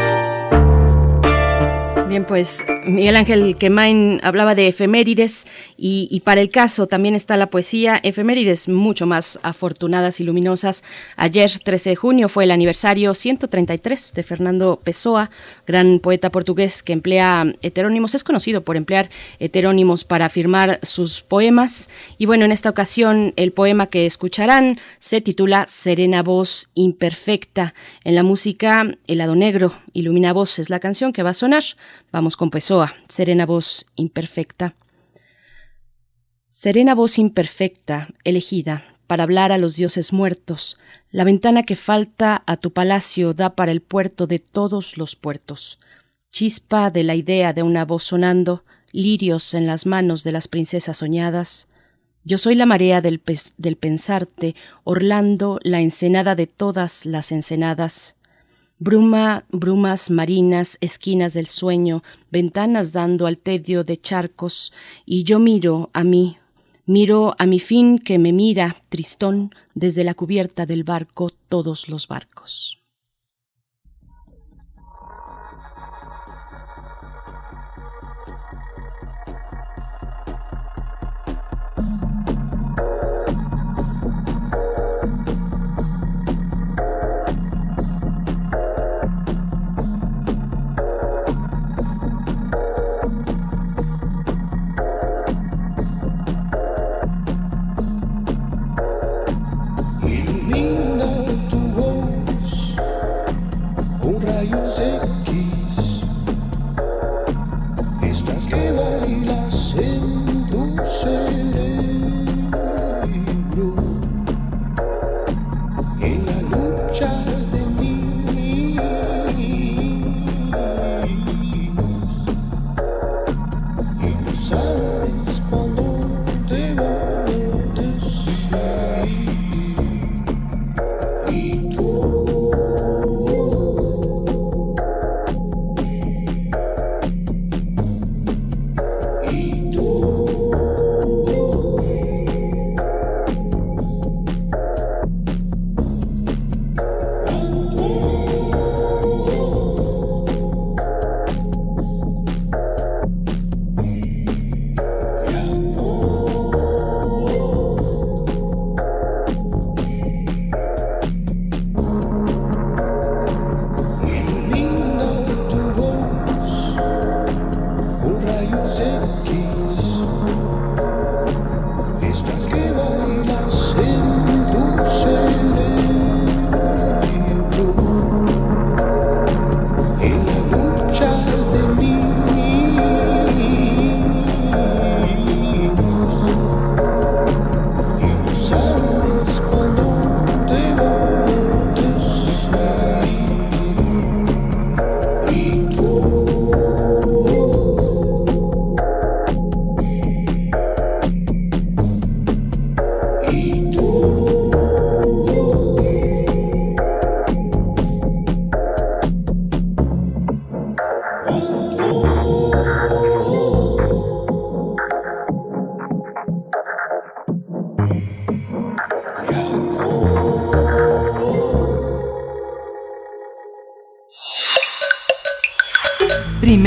Speaker 2: Bien, pues Miguel Ángel Quemain hablaba de efemérides y, para el caso también está la poesía, efemérides mucho más afortunadas y luminosas. Ayer, 13 de junio, fue el aniversario 133 de Fernando Pessoa, gran poeta portugués que emplea heterónimos, es conocido por emplear heterónimos para firmar sus poemas. Y bueno, en esta ocasión el poema que escucharán se titula Serena Voz Imperfecta. En la música, El lado negro, Ilumina Voz es la canción que va a sonar. Vamos con Pessoa, serena voz imperfecta. Serena voz imperfecta, elegida, para hablar a los dioses muertos, la ventana que falta a tu palacio da para el puerto de todos los puertos. Chispa de la idea de una voz sonando, lirios en las manos de las princesas soñadas. Yo soy la marea del, del pensarte, Orlando, la ensenada de todas las ensenadas. Bruma, brumas marinas, esquinas del sueño, ventanas dando al tedio de charcos, y yo miro a mí, miro a mi fin que me mira, tristón, desde la cubierta del barco todos los barcos.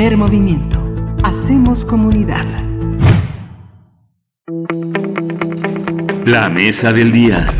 Speaker 8: Primer movimiento. Hacemos comunidad.
Speaker 12: La mesa del día.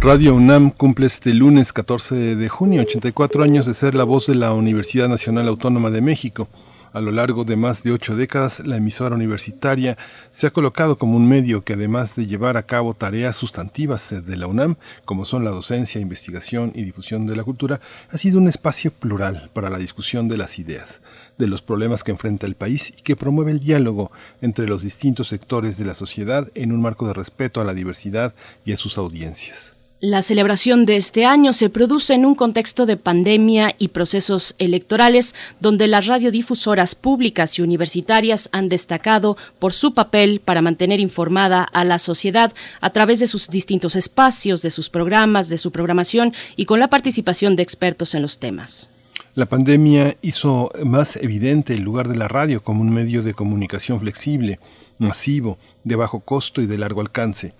Speaker 1: Radio UNAM cumple este lunes 14 de junio 84 años de ser la voz de la Universidad Nacional Autónoma de México. A lo largo de más de ocho décadas, la emisora universitaria se ha colocado como un medio que además de llevar a cabo tareas sustantivas de la UNAM, como son la docencia, investigación y difusión de la cultura, ha sido un espacio plural para la discusión de las ideas, de los problemas que enfrenta el país y que promueve el diálogo entre los distintos sectores de la sociedad en un marco de respeto a la diversidad y a sus audiencias.
Speaker 2: La celebración de este año se produce en un contexto de pandemia y procesos electorales donde las radiodifusoras públicas y universitarias han destacado por su papel para mantener informada a la sociedad a través de sus distintos espacios, de sus programas, de su programación y con la participación de expertos en los temas.
Speaker 1: La pandemia hizo más evidente el lugar de la radio como un medio de comunicación flexible, masivo, de bajo costo y de largo alcance.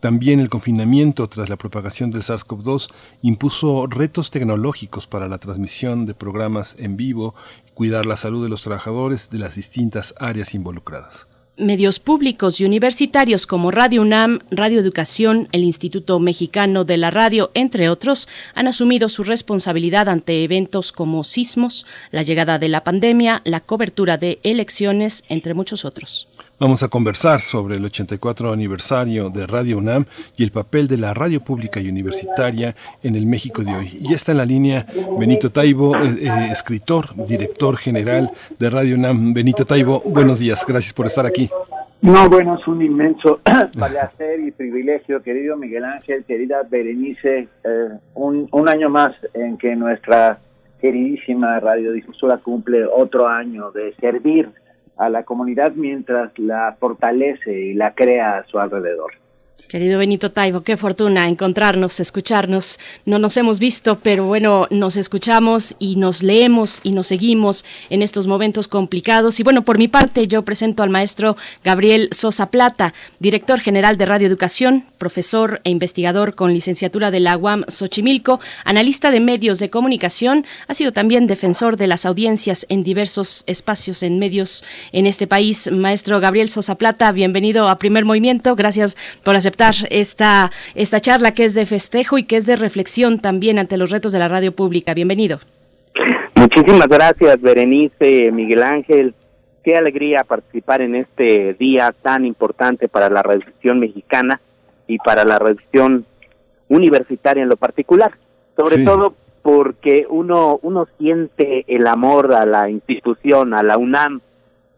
Speaker 1: También el confinamiento tras la propagación del SARS-CoV-2 impuso retos tecnológicos para la transmisión de programas en vivo y cuidar la salud de los trabajadores de las distintas áreas involucradas.
Speaker 2: Medios públicos y universitarios como Radio UNAM, Radio Educación, el Instituto Mexicano de la Radio, entre otros, han asumido su responsabilidad ante eventos como sismos, la llegada de la pandemia, la cobertura de elecciones, entre muchos otros.
Speaker 1: Vamos a conversar sobre el 84 aniversario de Radio UNAM y el papel de la radio pública y universitaria en el México de hoy. Y está en la línea Benito Taibo, eh, eh, escritor, director general de Radio UNAM. Benito Taibo, buenos días, gracias por estar aquí.
Speaker 24: No, bueno, es un inmenso placer y privilegio, querido Miguel Ángel, querida Berenice, eh, un, un año más en que nuestra queridísima radiodifusora cumple otro año de servir a la comunidad mientras la fortalece y la crea a su alrededor.
Speaker 2: Querido Benito Taibo, qué fortuna encontrarnos, escucharnos. No nos hemos visto, pero bueno, nos escuchamos y nos leemos y nos seguimos en estos momentos complicados. Y bueno, por mi parte, yo presento al maestro Gabriel Sosa Plata, director general de Radio Educación, profesor e investigador con licenciatura de la UAM Xochimilco, analista de medios de comunicación, ha sido también defensor de las audiencias en diversos espacios en medios en este país. Maestro Gabriel Sosa Plata, bienvenido a Primer Movimiento. Gracias por hacer aceptar esta, esta charla que es de festejo y que es de reflexión también ante los retos de la radio pública. Bienvenido.
Speaker 25: Muchísimas gracias, Berenice, Miguel Ángel. Qué alegría participar en este día tan importante para la revisión mexicana y para la revisión universitaria en lo particular. Sobre todo porque uno, uno siente el amor a la institución, a la UNAM.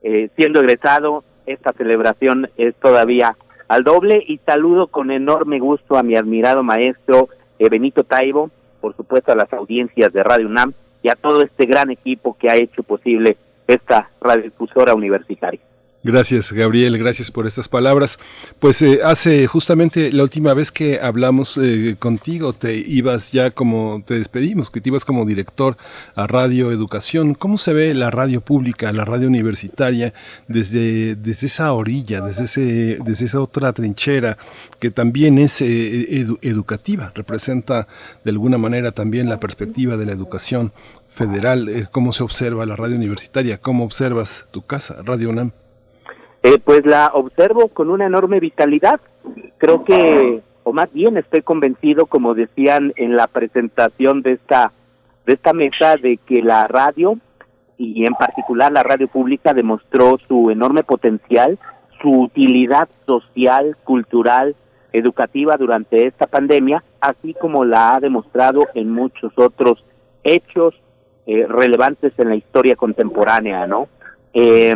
Speaker 25: Eh, siendo egresado, esta celebración es todavía al doble y saludo con enorme gusto a mi admirado maestro eh, Benito Taibo, por supuesto a las audiencias de Radio UNAM y a todo este gran equipo que ha hecho posible esta radiodifusora universitaria.
Speaker 1: Gracias, Gabriel, gracias por estas palabras. Pues eh, hace justamente la última vez que hablamos eh, contigo, te ibas ya como, te despedimos, que te ibas como director a Radio Educación. ¿Cómo se ve la radio pública, la radio universitaria, desde, desde esa orilla, desde, ese, desde esa otra trinchera que también es eh, educativa, representa de alguna manera también la perspectiva de la educación federal? ¿Cómo se observa la radio universitaria? ¿Cómo observas tu casa, Radio UNAM?
Speaker 25: Eh, pues la observo con una enorme vitalidad. Creo que, o más bien estoy convencido, como decían en la presentación de esta, de esta mesa, de que la radio, y en particular la radio pública, demostró su enorme potencial, su utilidad social, cultural, educativa durante esta pandemia, así como la ha demostrado en muchos otros hechos eh, relevantes en la historia contemporánea, ¿no? Eh,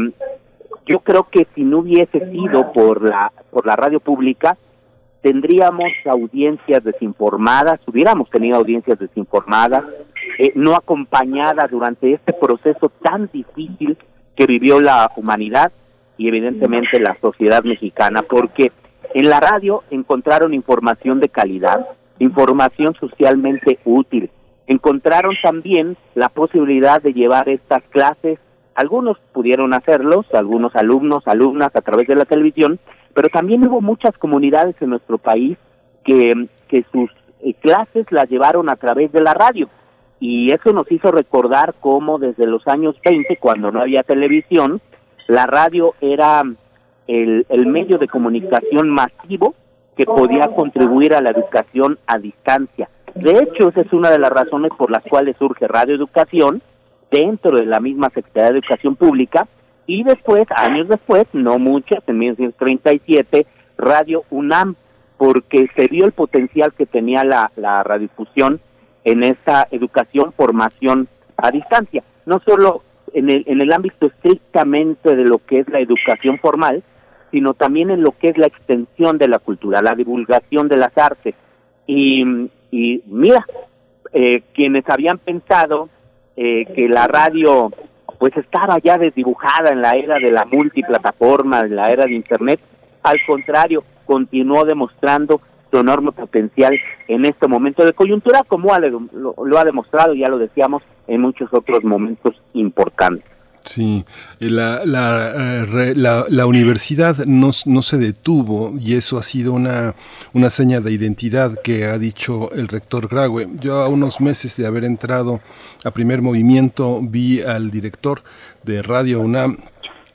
Speaker 25: yo creo que si no hubiese sido por la por la radio pública tendríamos audiencias desinformadas, hubiéramos tenido audiencias desinformadas, eh, no acompañadas durante este proceso tan difícil que vivió la humanidad y evidentemente la sociedad mexicana, porque en la radio encontraron información de calidad, información socialmente útil, encontraron también la posibilidad de llevar estas clases algunos pudieron hacerlos, algunos alumnos, alumnas a través de la televisión, pero también hubo muchas comunidades en nuestro país que, que sus eh, clases las llevaron a través de la radio. Y eso nos hizo recordar cómo desde los años 20, cuando no había televisión, la radio era el, el medio de comunicación masivo que podía contribuir a la educación a distancia. De hecho, esa es una de las razones por las cuales surge Radio Educación, dentro de la misma Secretaría de Educación Pública y después, años después, no muchos, en 1937, Radio UNAM, porque se vio el potencial que tenía la, la radiodifusión en esa educación, formación a distancia, no solo en el, en el ámbito estrictamente de lo que es la educación formal, sino también en lo que es la extensión de la cultura, la divulgación de las artes. Y, y mira, eh, quienes habían pensado eh, que la radio pues estaba ya desdibujada en la era de la multiplataforma, en la era de Internet, al contrario, continuó demostrando su enorme potencial en este momento de coyuntura, como lo, ha demostrado, ya lo decíamos, en muchos otros momentos importantes.
Speaker 1: Sí, eh, la, la, la, la universidad no, no, se detuvo y eso ha sido una, una seña de identidad que ha dicho el rector Graue. Yo a unos meses de haber entrado a primer movimiento vi al director de Radio UNAM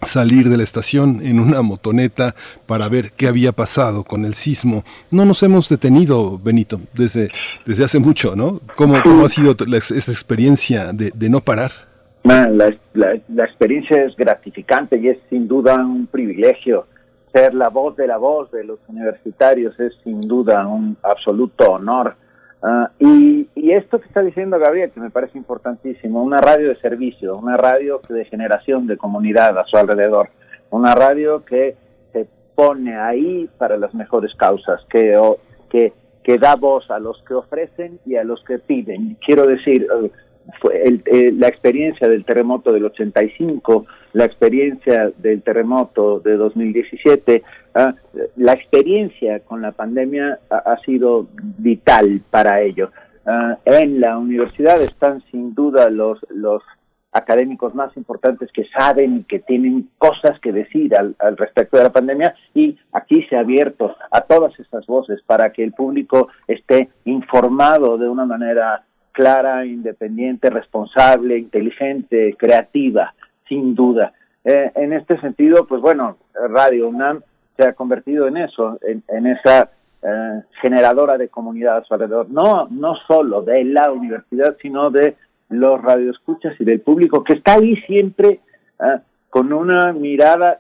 Speaker 1: salir de la estación en una motoneta para ver qué había pasado con el sismo. No nos hemos detenido, Benito, desde, desde hace mucho, ¿no? ¿Cómo, cómo ha sido esa experiencia de, de no parar?
Speaker 24: La, la, experiencia es gratificante y es sin duda un privilegio. Ser la voz de la voz de los universitarios es sin duda un absoluto honor. Ah, y, y, esto que está diciendo Gabriel, que me parece importantísimo, una radio de servicio, una radio de generación de comunidad a su alrededor, una radio que se pone ahí para las mejores causas, que, que, que da voz a los que ofrecen y a los que piden. Quiero decir, eh, fue el, eh, la experiencia del terremoto del 85, la experiencia del terremoto de 2017, ah, la experiencia con la pandemia ha, sido vital para ello. Ah, en la universidad están sin duda los, los académicos más importantes que saben y que tienen cosas que decir al, al, respecto de la pandemia y aquí se ha abierto a todas estas voces para que el público esté informado de una manera clara, independiente, responsable, inteligente, creativa, sin duda. Eh, en este sentido, pues bueno, Radio UNAM se ha convertido en eso, en, esa eh, generadora de comunidad a su alrededor, no, no solo de la universidad, sino de los radioescuchas y del público que está ahí siempre eh, con una mirada,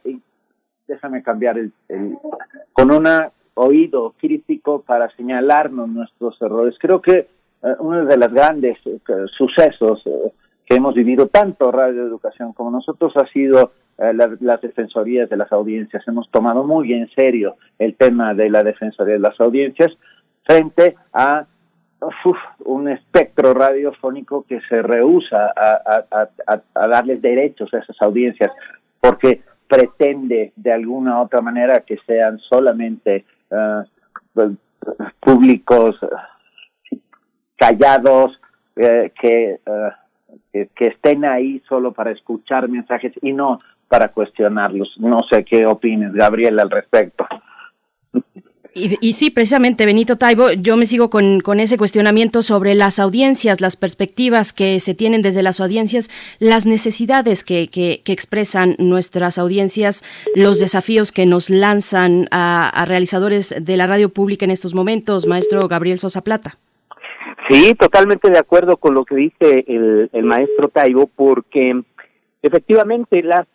Speaker 24: déjame cambiar el, con un oído crítico para señalarnos nuestros errores. Creo que uno de los grandes eh, sucesos eh, que hemos vivido tanto Radio Educación como nosotros ha sido las defensorías de las audiencias. Hemos tomado muy en serio el tema de la defensoría de las audiencias frente a un espectro radiofónico que se rehúsa a, darles derechos a esas audiencias porque pretende de alguna u otra manera que sean solamente públicos callados, eh, eh, que, que, estén ahí solo para escuchar mensajes y no para cuestionarlos. No sé qué opines, Gabriel, al respecto.
Speaker 2: Y, sí, precisamente, Benito Taibo, yo me sigo con, con, ese cuestionamiento sobre las audiencias, las perspectivas que se tienen desde las audiencias, las necesidades que, que, expresan nuestras audiencias, los desafíos que nos lanzan a, a realizadores de la radio pública en estos momentos, maestro Gabriel Sosa Plata.
Speaker 25: Sí, totalmente de acuerdo con lo que dice el, el maestro Taibo, porque efectivamente las,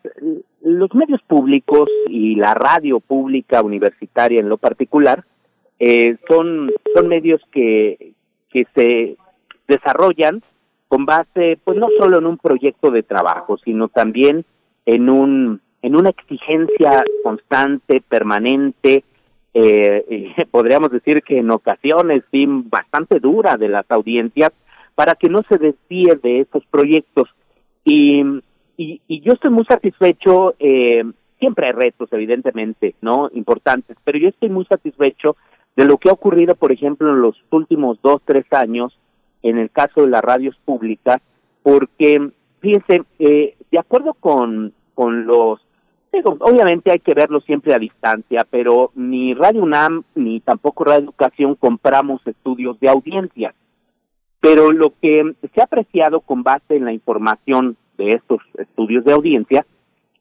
Speaker 25: los medios públicos y la radio pública universitaria en lo particular eh, son, son medios que, que se desarrollan con base, pues no solo en un proyecto de trabajo, sino también en un en una exigencia constante, permanente, eh, podríamos decir que en ocasiones sí bastante dura de las audiencias para que no se desvíe de estos proyectos. Y, y, yo estoy muy satisfecho eh, siempre hay retos evidentemente no importantes pero yo estoy muy satisfecho de lo que ha ocurrido por ejemplo en los últimos dos tres años en el caso de las radios públicas porque fíjense eh, de acuerdo con con los obviamente hay que verlo siempre a distancia, pero ni Radio UNAM ni tampoco Radio Educación compramos estudios de audiencia. Pero lo que se ha apreciado con base en la información de estos estudios de audiencia,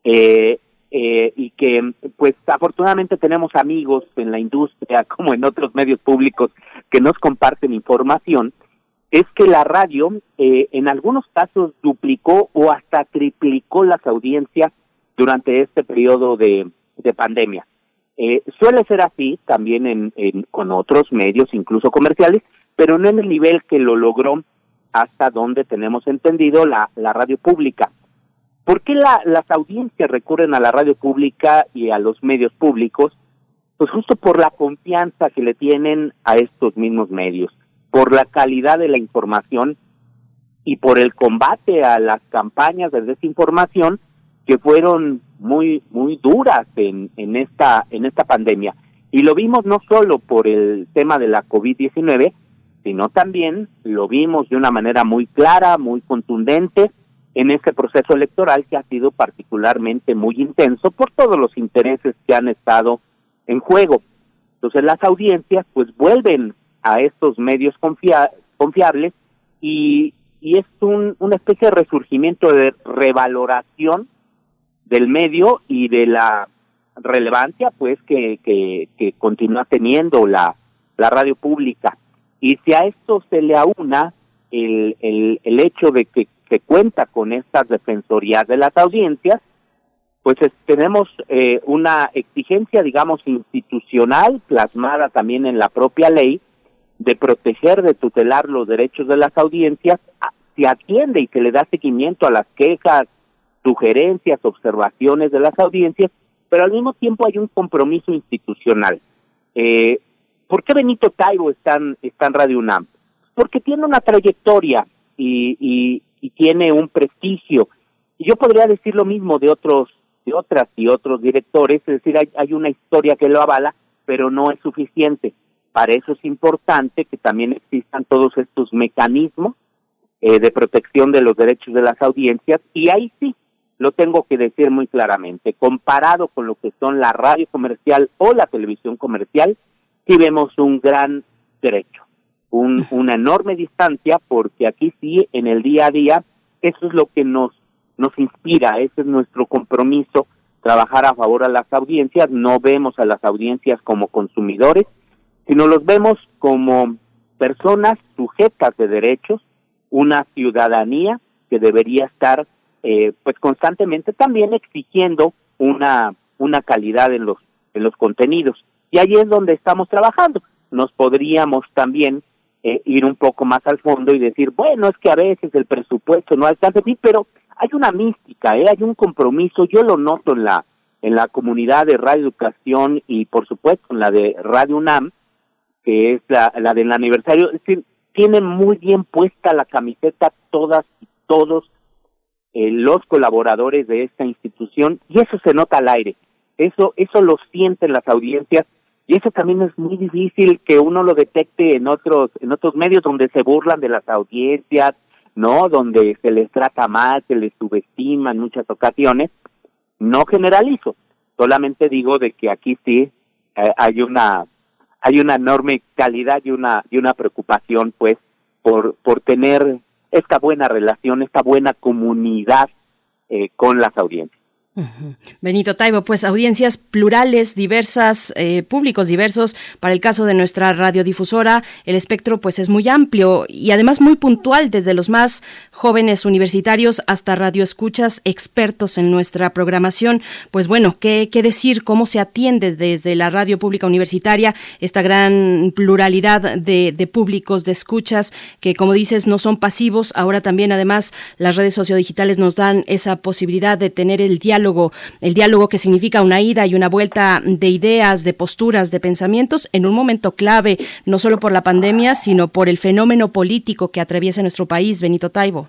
Speaker 25: eh, eh, y que pues afortunadamente tenemos amigos en la industria como en otros medios públicos que nos comparten información, es que la radio eh, en algunos casos duplicó o hasta triplicó las audiencias durante este periodo de, de pandemia. Eh, suele ser así también en, con otros medios, incluso comerciales, pero no en el nivel que lo logró hasta donde tenemos entendido la, la radio pública. ¿Por qué la, las audiencias recurren a la radio pública y a los medios públicos? Pues justo por la confianza que le tienen a estos mismos medios por la calidad de la información y por el combate a las campañas de desinformación que fueron muy muy duras en, en esta en esta pandemia y lo vimos no solo por el tema de la COVID-19 sino también lo vimos de una manera muy clara, muy contundente en este proceso electoral que ha sido particularmente muy intenso por todos los intereses que han estado en juego. Entonces las audiencias pues vuelven a estos medios confiables y, y es un, una especie de resurgimiento de revaloración del medio y de la relevancia pues que, que, continúa teniendo la, la radio pública. Y si a esto se le aúna el, el, el hecho de que, que cuenta con estas defensorías de las audiencias, pues tenemos eh, una exigencia, digamos, institucional plasmada también en la propia ley, de proteger, de tutelar los derechos de las audiencias, se atiende y se le da seguimiento a las quejas, sugerencias, observaciones de las audiencias, pero al mismo tiempo hay un compromiso institucional. Eh, ¿Por qué Benito Taibo está en, está Radio UNAM? Porque tiene una trayectoria y, y, y tiene un prestigio. Y yo podría decir lo mismo de otros, de otras y otros directores, es decir, hay, hay una historia que lo avala, pero no es suficiente. Para eso es importante que también existan todos estos mecanismos eh, de protección de los derechos de las audiencias y ahí sí lo tengo que decir muy claramente, comparado con lo que son la radio comercial o la televisión comercial, sí vemos un gran derecho, un, una enorme distancia, porque aquí sí, en el día a día, eso es lo que nos, nos inspira, ese es nuestro compromiso, trabajar a favor a las audiencias, no vemos a las audiencias como consumidores, sino los vemos como personas sujetas de derechos, una ciudadanía que debería estar eh, pues constantemente también exigiendo una una calidad en los en los contenidos. Y ahí es donde estamos trabajando. Nos podríamos también eh, ir un poco más al fondo y decir bueno es que a veces el presupuesto no alcanza. Sí pero hay una mística ¿eh? hay un compromiso. Yo lo noto en la en la comunidad de Radio Educación y por supuesto en la de Radio UNAM que es la, la del aniversario, es decir, tienen muy bien puesta la camiseta todas y todos eh, los colaboradores de esta institución y eso se nota al aire, eso, eso lo sienten las audiencias y eso también es muy difícil que uno lo detecte en otros, en otros medios donde se burlan de las audiencias, ¿no? Donde se les trata mal, se les subestima en muchas ocasiones. No generalizo, solamente digo de que aquí sí eh, hay una hay una enorme calidad y una y una preocupación pues por por tener esta buena relación esta buena comunidad eh, con las audiencias
Speaker 2: Benito Taibo, pues audiencias plurales, diversas, eh, públicos diversos. Para el caso de nuestra radiodifusora, el espectro pues es muy amplio y además muy puntual, desde los más jóvenes universitarios hasta radioescuchas expertos en nuestra programación. Pues bueno, ¿qué, qué decir? ¿Cómo se atiende desde la radio pública universitaria esta gran pluralidad de, de públicos, de escuchas, que como dices no son pasivos? Ahora también además las redes sociodigitales nos dan esa posibilidad de tener el diálogo el diálogo que significa una ida y una vuelta de ideas, de posturas, de pensamientos en un momento clave, no solo por la pandemia, sino por el fenómeno político que atraviesa nuestro país, Benito Taibo.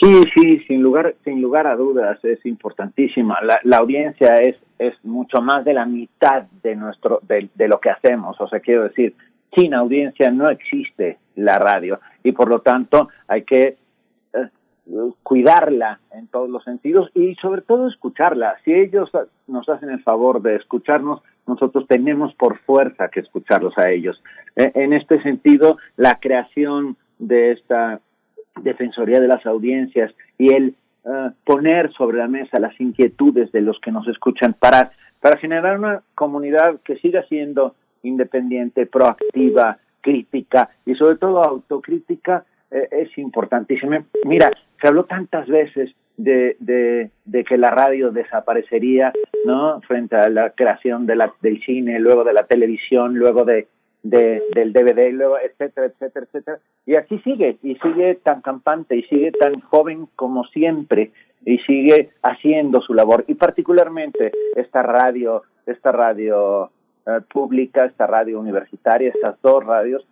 Speaker 24: Sí, sí, sin lugar, sin lugar a dudas es importantísima. La, la audiencia es, es mucho más de la mitad de nuestro, de lo que hacemos. O sea, quiero decir, sin audiencia no existe la radio y por lo tanto hay que cuidarla en todos los sentidos y sobre todo escucharla. Si ellos nos hacen el favor de escucharnos, nosotros tenemos por fuerza que escucharlos a ellos. E, en este sentido, la creación de esta Defensoría de las Audiencias y el uh, poner sobre la mesa las inquietudes de los que nos escuchan para, para generar una comunidad que siga siendo independiente, proactiva, crítica y sobre todo autocrítica eh, es importantísimo. Mira, se habló tantas veces de, de, que la radio desaparecería, ¿no? Frente a la creación de la, del cine, luego de la televisión, luego de, de, del DVD, luego, etcétera, etcétera, etcétera. Y así sigue, y sigue tan campante, y sigue tan joven como siempre, y sigue haciendo su labor. Y particularmente esta radio, esta radio eh, pública, esta radio universitaria, estas dos radios,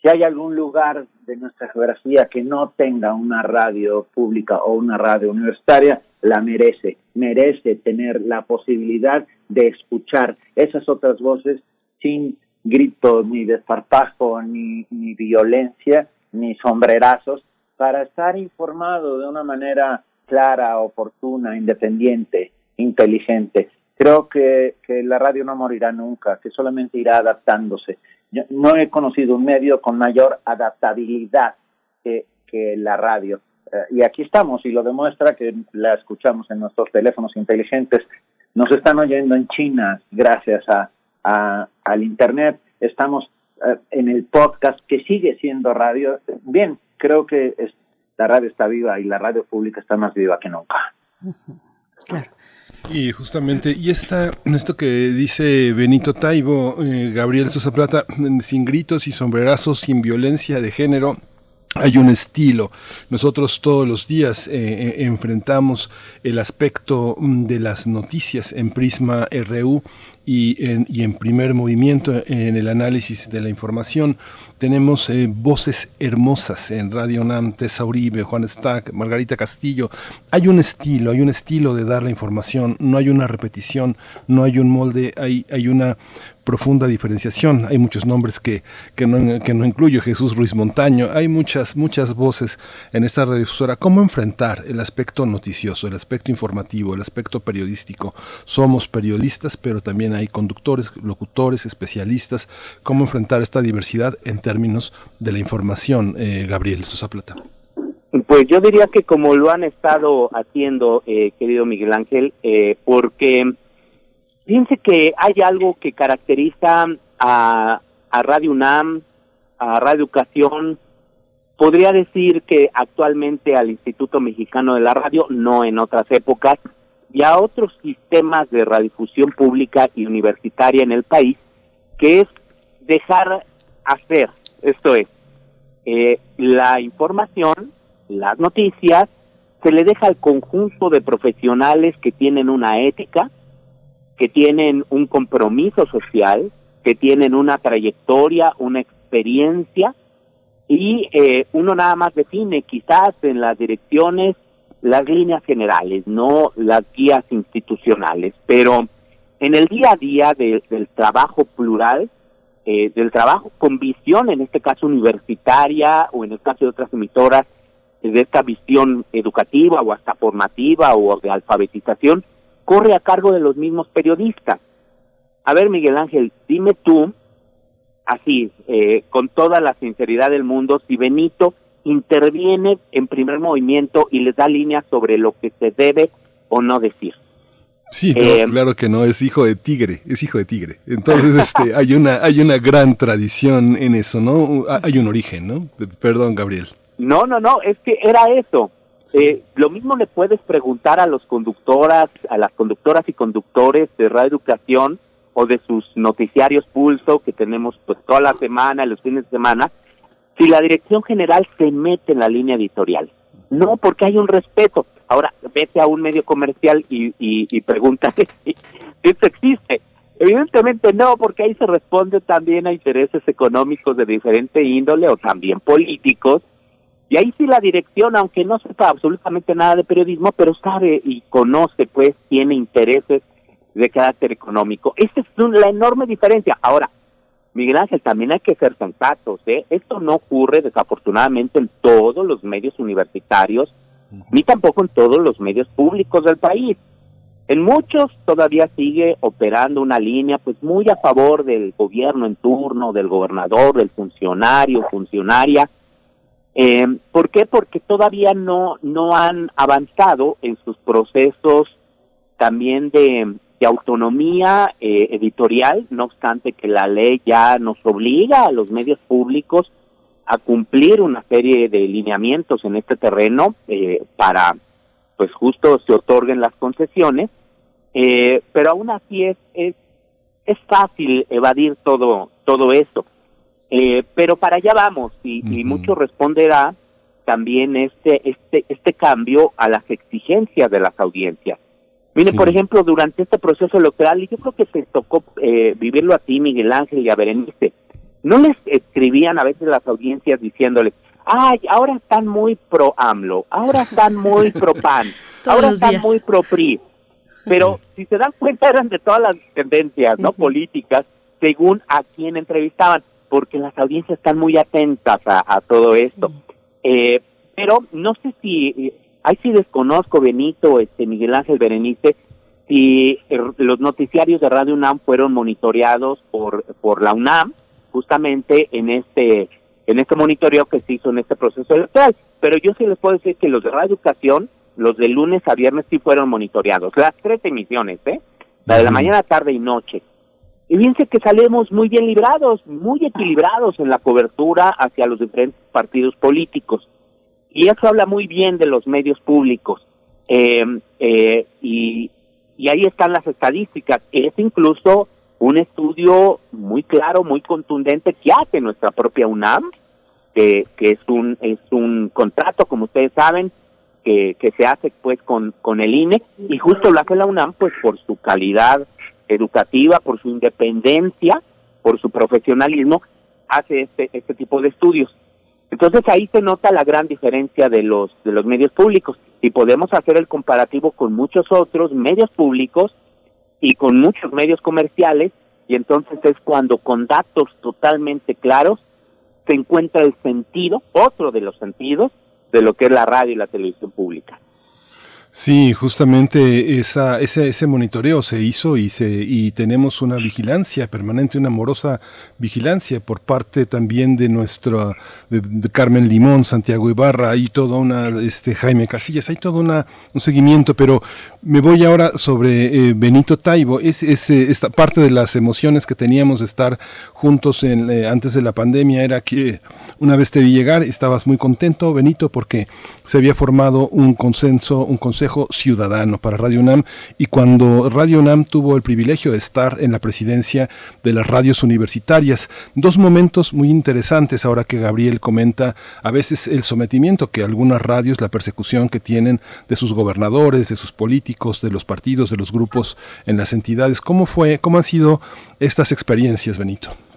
Speaker 24: si hay algún lugar de nuestra geografía que no tenga una radio pública o una radio universitaria, la merece, merece tener la posibilidad de escuchar esas otras voces sin grito, ni desparpajo, ni, ni violencia, ni sombrerazos, para estar informado de una manera clara, oportuna, independiente, inteligente. Creo que, que la radio no morirá nunca, que solamente irá adaptándose. Yo no he conocido un medio con mayor adaptabilidad que, la radio. Eh, y aquí estamos, y lo demuestra que la escuchamos en nuestros teléfonos inteligentes. Nos están oyendo en China gracias a, al Internet. Estamos eh, en el podcast que sigue siendo radio. Bien, creo que la radio está viva y la radio pública está más viva que nunca.
Speaker 1: Claro. Y justamente, y esta, esto que dice Benito Taibo, eh, Gabriel Sosa Plata, sin gritos y sombrerazos, sin violencia de género, hay un estilo. Nosotros todos los días eh, eh, enfrentamos el aspecto mm, de las noticias en Prisma RU y en, primer movimiento en el análisis de la información. Tenemos eh, voces hermosas en Radio NAM, Tessa Uribe, Juan Stack, Margarita Castillo. Hay un estilo, hay un estilo de dar la información, no hay una repetición, no hay un molde, hay una profunda diferenciación. Hay muchos nombres que, que, no, que no incluyo, Jesús Ruiz Montaño. Hay muchas, muchas voces en esta radiodifusora. ¿Cómo enfrentar el aspecto noticioso, el aspecto informativo, el aspecto periodístico? Somos periodistas, pero también hay conductores, locutores, especialistas. ¿Cómo enfrentar esta diversidad en términos de la información, eh, Gabriel Sosa Plata?
Speaker 25: Pues yo diría que como lo han estado haciendo, eh, querido Miguel Ángel, eh, porque Fíjense que hay algo que caracteriza a, a Radio UNAM, a Radio Educación, podría decir que actualmente al Instituto Mexicano de la Radio, no en otras épocas, y a otros sistemas de radiodifusión pública y universitaria en el país, que es dejar hacer, esto es, eh, la información, las noticias, se le deja al conjunto de profesionales que tienen una ética, que tienen un compromiso social, que tienen una trayectoria, una experiencia, y eh, uno nada más define quizás en las direcciones las líneas generales, no las guías institucionales, pero en el día a día del trabajo plural, eh, del trabajo con visión, en este caso universitaria o en el caso de otras emitoras, de esta visión educativa o hasta formativa o de alfabetización, corre a cargo de los mismos periodistas. A ver, Miguel Ángel, dime tú, así, eh, con toda la sinceridad del mundo, si Benito interviene en primer movimiento y les da líneas sobre lo que se debe o no decir.
Speaker 1: Sí, eh, claro que no, es hijo de tigre, es hijo de tigre. Entonces, este, hay una, hay una gran tradición en eso, ¿no? Hay un origen, ¿no? Perdón, Gabriel.
Speaker 25: No, no, no, es que era eso. Eh, lo mismo le puedes preguntar a los conductoras, a las conductoras y conductores de Radio Educación o de sus noticiarios Pulso que tenemos pues toda la semana, los fines de semana, si la dirección general se mete en la línea editorial. No, porque hay un respeto. Ahora, vete a un medio comercial y, y, y si esto existe. Evidentemente no, porque ahí se responde también a intereses económicos de diferente índole o también políticos y ahí sí la dirección, aunque no sepa absolutamente nada de periodismo, pero sabe y conoce, pues, tiene intereses de carácter económico. Esa es la enorme diferencia. Ahora, Miguel Ángel, también hay que ser sensatos, ¿eh? Esto no ocurre desafortunadamente en todos los medios universitarios, ni tampoco en todos los medios públicos del país. En muchos todavía sigue operando una línea pues muy a favor del gobierno en turno, del gobernador, del funcionario, funcionaria, eh, ¿Por qué? Porque todavía no, no han avanzado en sus procesos también de, autonomía eh, editorial, no obstante que la ley ya nos obliga a los medios públicos a cumplir una serie de lineamientos en este terreno eh, para, pues justo se otorguen las concesiones, eh, pero aún así es, es, es fácil evadir todo, todo esto. Eh, pero para allá vamos y, y mucho responderá también este, este, este cambio a las exigencias de las audiencias. Mire, por ejemplo, durante este proceso electoral, y yo creo que te tocó eh, vivirlo a ti, Miguel Ángel y a Berenice, no les escribían a veces las audiencias diciéndoles, ay, ahora están muy pro AMLO, ahora están muy pro PAN, ahora están muy pro PRI. Pero si se dan cuenta eran de todas las tendencias, ¿no? Políticas, según a quién entrevistaban, porque las audiencias están muy atentas a, todo esto. Eh, pero no sé si, ahí sí desconozco, Benito, este Miguel Ángel Berenice, si er, los noticiarios de Radio UNAM fueron monitoreados por, por la UNAM, justamente en este en este monitoreo que se hizo en este proceso electoral. Pero yo sí les puedo decir que los de Radio Educación, los de lunes a viernes sí fueron monitoreados. Las tres emisiones, ¿eh? La de la mañana, tarde y noche. Y fíjense que salimos muy bien librados, muy equilibrados en la cobertura hacia los diferentes partidos políticos. Y eso habla muy bien de los medios públicos. Eh, eh, y, y ahí están las estadísticas. Es incluso un estudio muy claro, muy contundente que hace nuestra propia UNAM, que, que es un es un contrato, como ustedes saben, que, que se hace pues con, con el INE y justo lo hace la UNAM pues por su calidad educativa, por su independencia, por su profesionalismo, hace este, este tipo de estudios. Entonces ahí se nota la gran diferencia de los, de los medios públicos y podemos hacer el comparativo con muchos otros medios públicos y con muchos medios comerciales y entonces es cuando con datos totalmente claros se encuentra el sentido, otro de los sentidos, de lo que es la radio y la televisión pública.
Speaker 1: Sí, justamente esa, ese, ese monitoreo se hizo y, se, y tenemos una vigilancia permanente, una amorosa vigilancia por parte también de nuestro de, Carmen Limón, Santiago Ibarra, hay todo una, este Jaime Casillas, hay todo una, un seguimiento, pero me voy ahora sobre eh, Benito Taibo, es, es, esta parte de las emociones que teníamos de estar juntos en, eh, antes de la pandemia era que una vez te vi llegar, estabas muy contento, Benito, porque se había formado un consenso, un consejo ciudadano para Radio UNAM y cuando Radio UNAM tuvo el privilegio de estar en la presidencia de las radios universitarias, dos momentos muy interesantes ahora que Gabriel comenta a veces el sometimiento que algunas radios, la persecución que tienen de sus gobernadores, de sus políticos, de los partidos, de los grupos en las entidades. ¿Cómo fue, cómo han sido estas experiencias, Benito?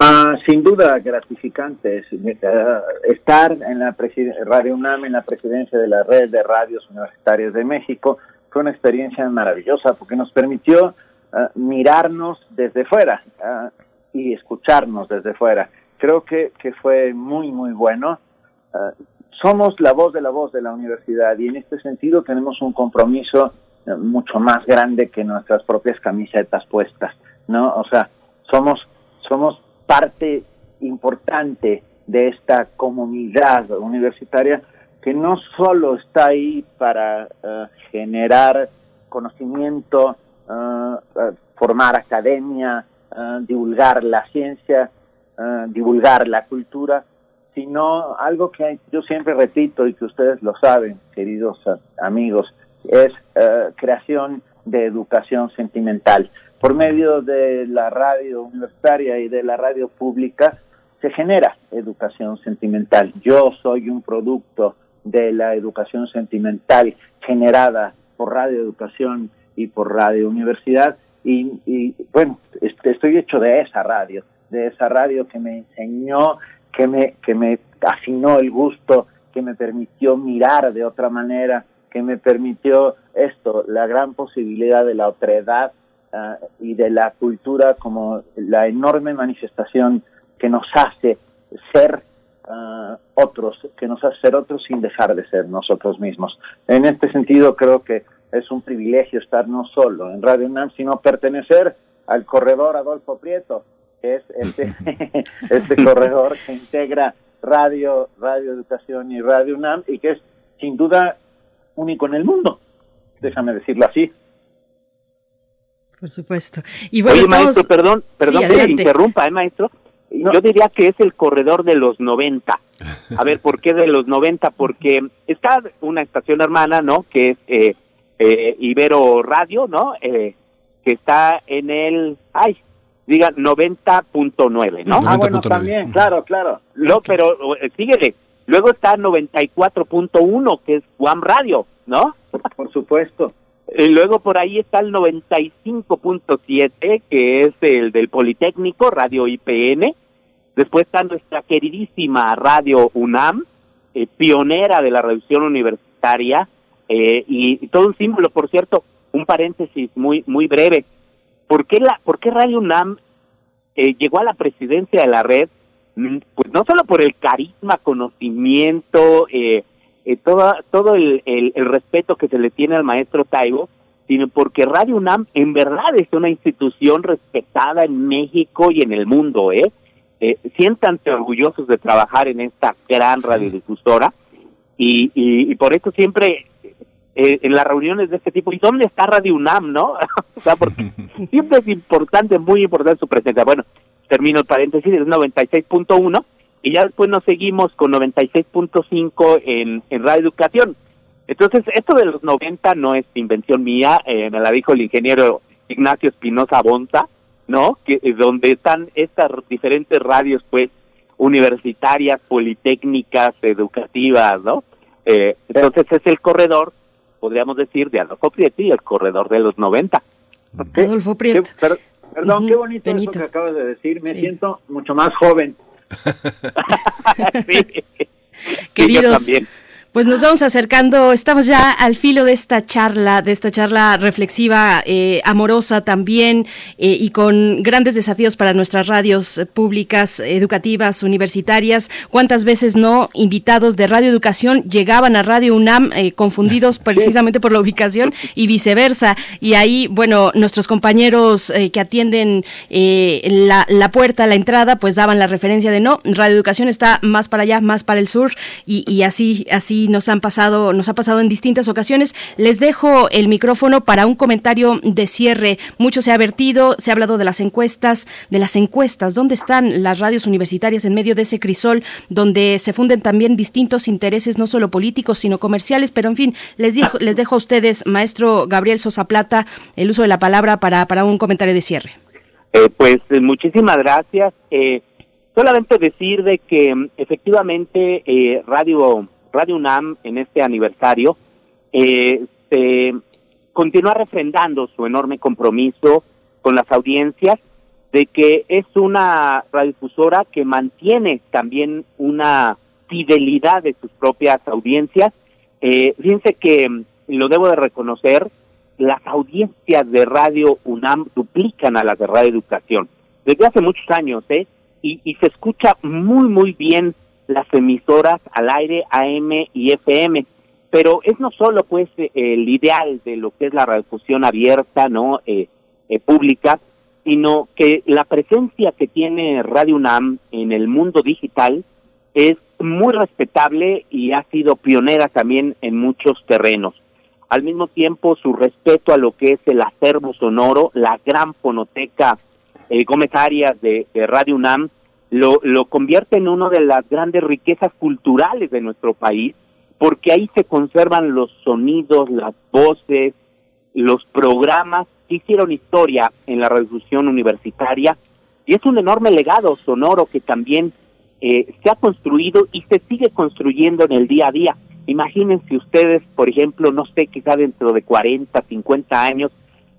Speaker 24: Ah, sin duda gratificante eh, estar en la Radio UNAM en la presidencia de la red de radios universitarias de México fue una experiencia maravillosa porque nos permitió ah, mirarnos desde fuera ah, y escucharnos desde fuera. Creo que, que fue muy, muy bueno. somos la voz de la voz de la universidad y en este sentido tenemos un compromiso eh, mucho más grande que nuestras propias camisetas puestas, ¿no? O sea, somos, somos parte importante de esta comunidad universitaria que no solo está ahí para eh, generar conocimiento, eh, eh, formar academia, divulgar la ciencia, divulgar la cultura, sino algo que yo siempre repito y que ustedes lo saben, queridos amigos, es creación de educación sentimental por medio de la radio universitaria y de la radio pública se genera educación sentimental. Yo soy un producto de la educación sentimental generada por Radio Educación y por Radio Universidad y, bueno, estoy hecho de esa radio, de esa radio que me enseñó, que me, que me afinó el gusto, que me permitió mirar de otra manera, que me permitió esto, la gran posibilidad de la otredad Ah, y de la cultura como la enorme manifestación que nos hace ser ah, otros, que nos hace ser otros sin dejar de ser nosotros mismos. En este sentido creo que es un privilegio estar no solo en Radio UNAM, sino pertenecer al corredor Adolfo Prieto, que es este, este corredor que integra Radio, Radio Educación y Radio UNAM y que es sin duda único en el mundo, déjame decirlo así.
Speaker 2: Por supuesto. Y bueno,
Speaker 25: Oye, maestro, perdón, perdón que interrumpa, ¿eh, maestro? yo diría que es el corredor de los 90. A ver, ¿por qué de los 90? Porque está una estación hermana, ¿no? Que es eh, eh, Ibero Radio, ¿no? Eh, que está en el, ay, diga 90.9, ¿no?
Speaker 24: Ah, bueno, también, claro, claro.
Speaker 25: No, pero eh, síguele. Luego está 94.1, que es Guam Radio, ¿no?
Speaker 24: Por supuesto.
Speaker 25: Luego por ahí está el 95.7, que es el del Politécnico, Radio IPN. Después está nuestra queridísima Radio UNAM, eh, pionera de la reducción universitaria, eh, y, y todo un símbolo, por cierto, un paréntesis muy muy breve. ¿Por qué, la, por qué Radio UNAM eh, llegó a la presidencia de la red? Mm, Pues no solo por el carisma, conocimiento, eh, eh, todo, todo el, el, el respeto que se le tiene al maestro Taibo, sino porque Radio UNAM en verdad es una institución respetada en México y en el mundo, ¿eh? eh siéntanse orgullosos de trabajar en esta gran radiodifusora y, y, y por eso siempre eh, en las reuniones de este tipo, ¿y dónde está Radio UNAM, no? o sea, porque siempre es importante, muy importante su presencia. Bueno, termino el paréntesis, es 96.1 y ya después nos seguimos con 96.5 en, en Radio Educación. Entonces, esto de los 90 no es invención mía, eh, me la dijo el ingeniero Ignacio Espinosa Bonta, ¿no? Que es donde están estas diferentes radios, pues, universitarias, politécnicas, educativas, ¿no? Eh, entonces es el corredor, podríamos decir, de Adolfo Prieto el corredor de los 90.
Speaker 2: Adolfo Prieto.
Speaker 24: Qué- per- perdón, qué bonito
Speaker 2: Benito.
Speaker 24: eso que acabas de decir. Me siento mucho más joven.
Speaker 2: Queridos,
Speaker 25: también.
Speaker 2: Pues nos vamos acercando, estamos ya al filo de esta charla, de esta charla reflexiva, eh, amorosa también, eh, y con grandes desafíos para nuestras radios públicas, educativas, universitarias. ¿Cuántas veces no invitados de Radio Educación llegaban a Radio UNAM eh, confundidos precisamente por la ubicación y viceversa? Y ahí, bueno, nuestros compañeros eh, que atienden eh, la, la puerta, la entrada, pues daban la referencia de no, Radio Educación está más para allá, más para el sur, y, y así, así nos han pasado, nos ha pasado en distintas ocasiones. Les dejo el micrófono para un comentario de cierre. Mucho se ha vertido, se ha hablado de las encuestas, de las encuestas, ¿dónde están las radios universitarias en medio de ese crisol donde se funden también distintos intereses, no solo políticos, sino comerciales? Pero en fin, les dejo, les dejo a ustedes, maestro Gabriel Sosa Plata, el uso de la palabra para, para un comentario de cierre.
Speaker 25: Eh, pues eh, muchísimas gracias. Eh, solamente decir de que mm, efectivamente eh, Radio Radio UNAM en este aniversario eh, continúa refrendando su enorme compromiso con las audiencias de que es una radiodifusora que mantiene también una fidelidad de sus propias audiencias. Eh, fíjense que mm, lo debo de reconocer, las audiencias de Radio UNAM duplican a las de Radio Educación desde hace muchos años, ¿eh? Y, y se escucha muy, muy bien las emisoras al aire AM y FM. Pero es no solo, pues, el ideal de lo que es la radiodifusión abierta, ¿no? Eh, eh, pública, sino que la presencia que tiene Radio UNAM en el mundo digital es muy respetable y ha sido pionera también en muchos terrenos al mismo tiempo su respeto a lo que es el acervo sonoro, la gran fonoteca eh, Gómez de, de Radio UNAM, lo, lo convierte en una de las grandes riquezas culturales de nuestro país, porque ahí se conservan los sonidos, las voces, los programas que hicieron historia en la revolución universitaria, y es un enorme legado sonoro que también eh, se ha construido y se sigue construyendo en el día a día. Imagínense ustedes, por ejemplo, no sé, quizá dentro de 40, 50 años,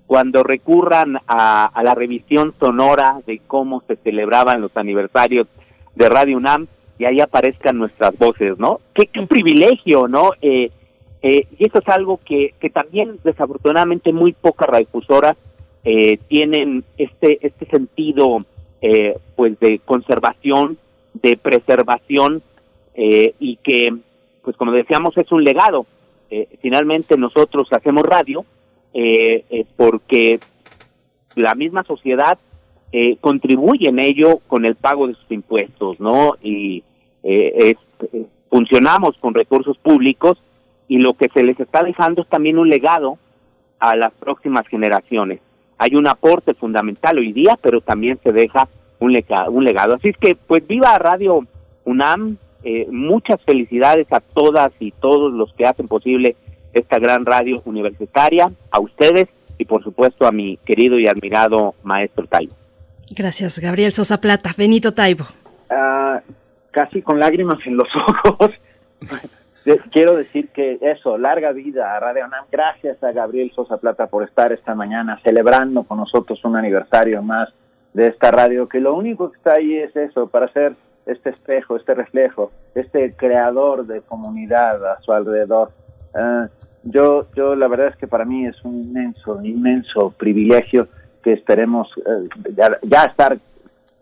Speaker 25: cuando recurran a, a la revisión sonora de cómo se celebraban los aniversarios de Radio UNAM y ahí aparezcan nuestras voces, ¿no? Qué, qué privilegio, ¿no? Eh, eh, y eso es algo que, que también desafortunadamente muy pocas radiofusoras eh, tienen este este sentido eh, pues de conservación, de preservación eh, y que pues como decíamos es un legado. Finalmente nosotros hacemos radio eh, eh, porque la misma sociedad eh, contribuye en ello con el pago de sus impuestos, ¿no? Y eh, es- eh, funcionamos con recursos públicos y lo que se les está dejando es también un legado a las próximas generaciones. Hay un aporte fundamental hoy día, pero también se deja un, un legado. Así es que, pues viva Radio UNAM, eh, muchas felicidades a todas y todos los que hacen posible esta gran radio universitaria, a ustedes y por supuesto a mi querido y admirado maestro Taibo.
Speaker 2: Gracias, Gabriel Sosa Plata. Benito Taibo.
Speaker 24: Ah, casi con lágrimas en los ojos. Quiero decir que eso, larga vida a Radio UNAM. Gracias a Gabriel Sosa Plata por estar esta mañana celebrando con nosotros un aniversario más de esta radio, que lo único que está ahí es eso, para ser este espejo, este reflejo, este creador de comunidad a su alrededor. Ah, yo, yo la verdad es que para mí es un inmenso, inmenso privilegio que esperemos eh, ya, estar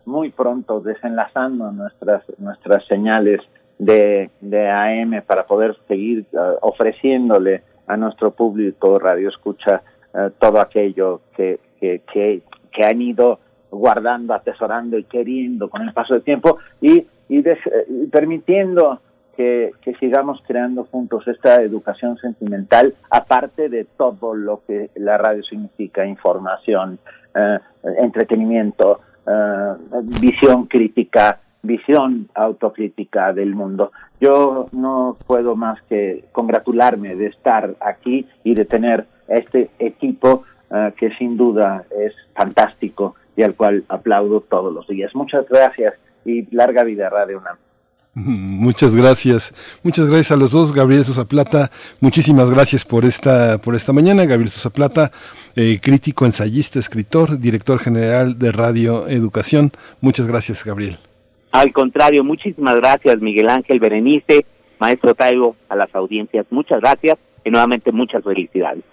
Speaker 24: muy pronto desenlazando nuestras, nuestras señales de, de AM para poder seguir eh, ofreciéndole a nuestro público radio escucha eh, todo aquello que, que, que, que, han ido guardando, atesorando y queriendo con el paso del tiempo y, y, y permitiendo que, sigamos creando juntos esta educación sentimental, aparte de todo lo que la radio significa, información, eh, entretenimiento, eh, visión crítica, visión autocrítica del mundo. Yo no puedo más que congratularme de estar aquí y de tener este equipo eh, que sin duda es fantástico y al cual aplaudo todos los días. Muchas gracias y larga vida Radio UNAM.
Speaker 1: Muchas gracias, muchas gracias a los dos, Gabriel Sosa Plata, muchísimas gracias por esta, por esta mañana, Gabriel Sosa Plata, eh, crítico, ensayista, escritor, director general de Radio Educación. Muchas gracias, Gabriel.
Speaker 25: Al contrario, muchísimas gracias, Miguel Ángel Berenice, maestro Taibo, a las audiencias, muchas gracias y nuevamente muchas felicidades.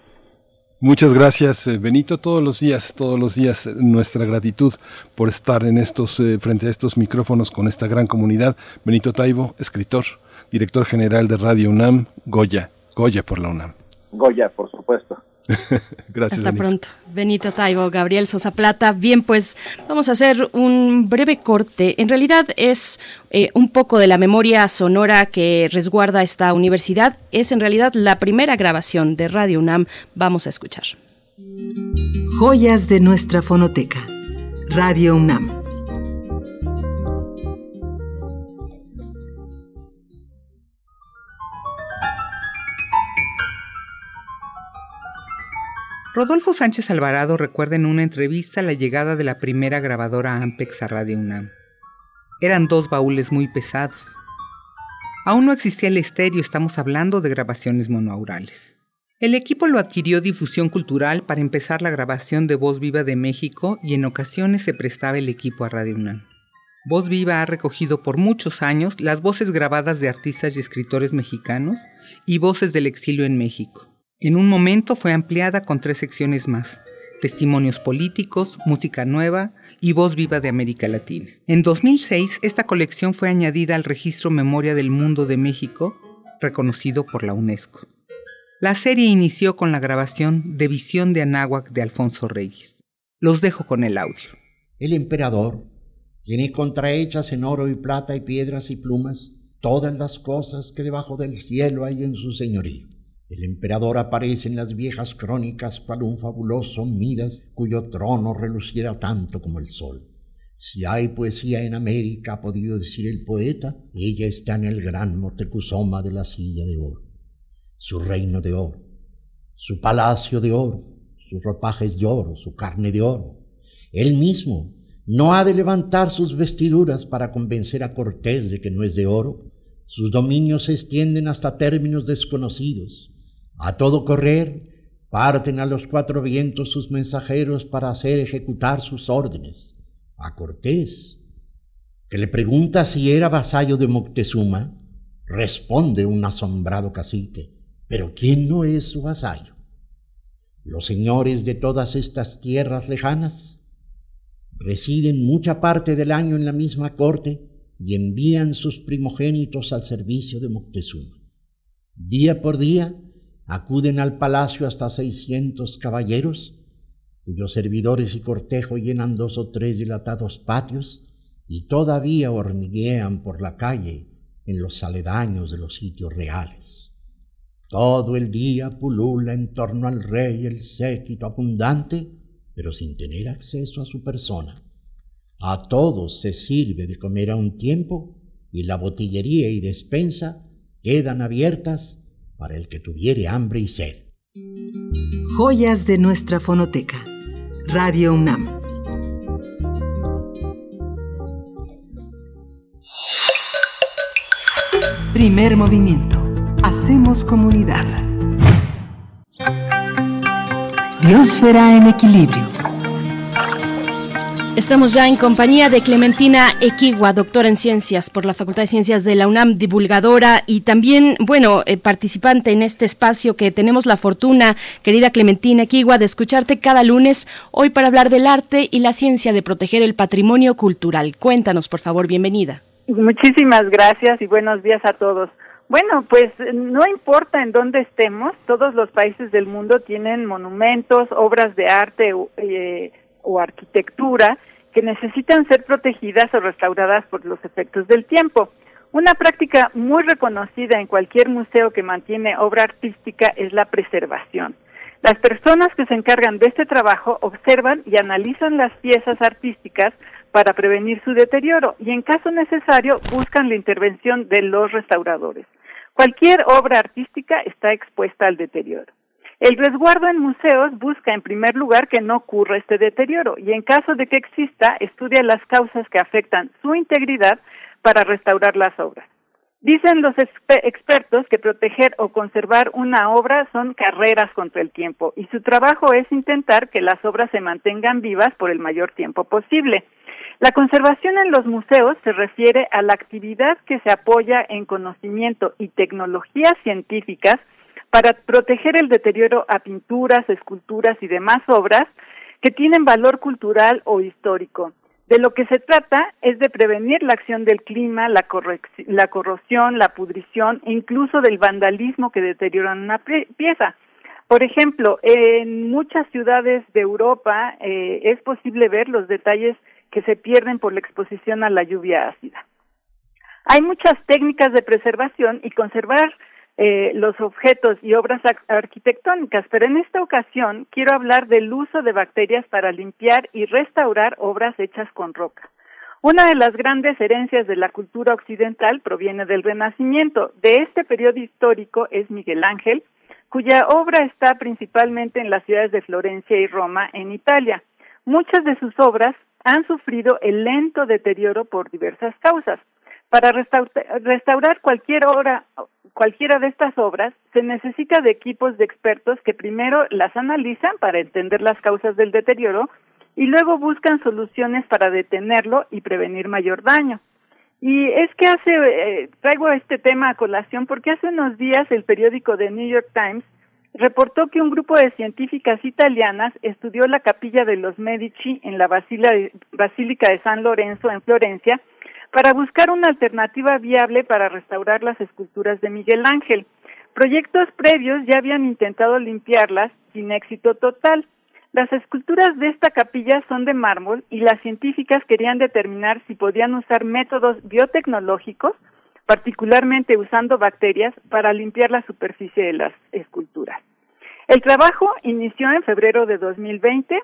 Speaker 1: Muchas gracias, eh, Benito. Todos los días, todos los días, eh, nuestra gratitud por estar en estos, eh, frente a estos micrófonos con esta gran comunidad. Benito Taibo, escritor, director general de Radio UNAM, Goya, Goya por la UNAM.
Speaker 24: Goya, por supuesto.
Speaker 1: Gracias.
Speaker 2: Hasta pronto. Benito Taibo, Gabriel Sosa Plata. Bien, pues vamos a hacer un breve corte. En realidad es eh, un poco de la memoria sonora que resguarda esta universidad. Es en realidad la primera grabación de Radio UNAM. Vamos a escuchar.
Speaker 8: Joyas de nuestra fonoteca. Radio UNAM.
Speaker 26: Rodolfo Sánchez Alvarado recuerda en una entrevista la llegada de la primera grabadora Ampex a Radio UNAM. Eran dos baúles muy pesados. Aún no existía el estéreo, estamos hablando de grabaciones monoaurales. El equipo lo adquirió Difusión Cultural para empezar la grabación de Voz Viva de México y en ocasiones se prestaba el equipo a Radio UNAM. Voz Viva ha recogido por muchos años las voces grabadas de artistas y escritores mexicanos y voces del exilio en México. En un momento fue ampliada con tres secciones más, testimonios políticos, música nueva y voz viva de América Latina. En 2006, esta colección fue añadida al registro Memoria del Mundo de México, reconocido por la UNESCO. La serie inició con la grabación de Visión de Anáhuac de Alfonso Reyes. Los dejo con el audio.
Speaker 27: El emperador tiene contrahechas en oro y plata y piedras y plumas todas las cosas que debajo del cielo hay en su señorío el emperador aparece en las viejas crónicas para un fabuloso Midas cuyo trono reluciera tanto como el sol. Si hay poesía en América, ha podido decir el poeta, ella está en el gran Motecuzoma de la silla de oro. Su reino de oro, su palacio de oro, sus ropajes de oro, su carne de oro. Él mismo no ha de levantar sus vestiduras para convencer a Cortés de que no es de oro. Sus dominios se extienden hasta términos desconocidos. A todo correr, parten a los cuatro vientos sus mensajeros para hacer ejecutar sus órdenes. A Cortés, que le pregunta si era vasallo de Moctezuma, responde un asombrado cacique, pero ¿quién no es su vasallo? Los señores de todas estas tierras lejanas residen mucha parte del año en la misma corte y envían sus primogénitos al servicio de Moctezuma. Día por día, acuden al palacio hasta seiscientos caballeros, cuyos servidores y cortejo llenan dos o tres dilatados patios y todavía hormiguean por la calle en los aledaños de los sitios reales. Todo el día pulula en torno al rey el séquito abundante, pero sin tener acceso a su persona. A todos se sirve de comer a un tiempo y la botillería y despensa quedan abiertas para el que tuviere hambre y sed.
Speaker 8: Joyas de nuestra fonoteca. Radio UNAM. Primer movimiento. Hacemos comunidad. Biosfera en equilibrio.
Speaker 2: Estamos ya en compañía de Clementina Equigua, doctora en ciencias por la Facultad de Ciencias de la UNAM, divulgadora y también, bueno, eh, participante en este espacio que tenemos la fortuna, querida Clementina Equigua, de escucharte cada lunes hoy para hablar del arte y la ciencia de proteger el patrimonio cultural. Cuéntanos, por favor, bienvenida.
Speaker 28: Muchísimas gracias y buenos días a todos. Bueno, pues no importa en dónde estemos, todos los países del mundo tienen monumentos, obras de arte, eh, o arquitectura que necesitan ser protegidas o restauradas por los efectos del tiempo. Una práctica muy reconocida en cualquier museo que mantiene obra artística es la preservación. Las personas que se encargan de este trabajo observan y analizan las piezas artísticas para prevenir su deterioro y en caso necesario buscan la intervención de los restauradores. Cualquier obra artística está expuesta al deterioro. El resguardo en museos busca, en primer lugar, que no ocurra este deterioro y, en caso de que exista, estudia las causas que afectan su integridad para restaurar las obras. Dicen los expertos que proteger o conservar una obra son carreras contra el tiempo y su trabajo es intentar que las obras se mantengan vivas por el mayor tiempo posible. La conservación en los museos se refiere a la actividad que se apoya en conocimiento y tecnologías científicas para proteger el deterioro a pinturas, esculturas y demás obras que tienen valor cultural o histórico. De lo que se trata es de prevenir la acción del clima, la, corrosión, la pudrición e incluso del vandalismo que deterioran una pieza. Por ejemplo, en muchas ciudades de Europa eh, es posible ver los detalles que se pierden por la exposición a la lluvia ácida. Hay muchas técnicas de preservación y conservar eh, los objetos y obras arquitectónicas, pero en esta ocasión quiero hablar del uso de bacterias para limpiar y restaurar obras hechas con roca. Una de las grandes herencias de la cultura occidental proviene del Renacimiento. De este periodo histórico es Miguel Ángel, cuya obra está principalmente en las ciudades de Florencia y Roma, en Italia. Muchas de sus obras han sufrido el lento deterioro por diversas causas. Para restaurar cualquier obra, cualquiera de estas obras, se necesita de equipos de expertos que primero las analizan para entender las causas del deterioro y luego buscan soluciones para detenerlo y prevenir mayor daño. Y es que hace, eh, traigo este tema a colación porque hace unos días el periódico The New York Times reportó que un grupo de científicas italianas estudió la capilla de los Medici en la Basílica de San Lorenzo en Florencia para buscar una alternativa viable para restaurar las esculturas de Miguel Ángel. Proyectos previos ya habían intentado limpiarlas sin éxito total. Las esculturas de esta capilla son de mármol y las científicas querían determinar si podían usar métodos biotecnológicos, particularmente usando bacterias, para limpiar la superficie de las esculturas. El trabajo inició en febrero de 2020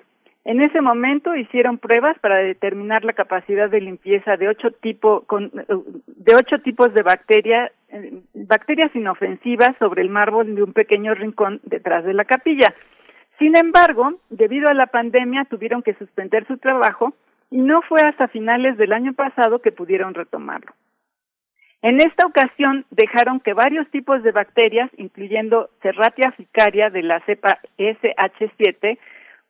Speaker 28: en ese momento hicieron pruebas para determinar la capacidad de limpieza de ocho, tipo, de ocho tipos de bacterias, eh, bacterias inofensivas sobre el mármol de un pequeño rincón detrás de la capilla. Sin embargo, debido a la pandemia tuvieron que suspender su trabajo y no fue hasta finales del año pasado que pudieron retomarlo. En esta ocasión dejaron que varios tipos de bacterias, incluyendo Serratia ficaria de la cepa SH7,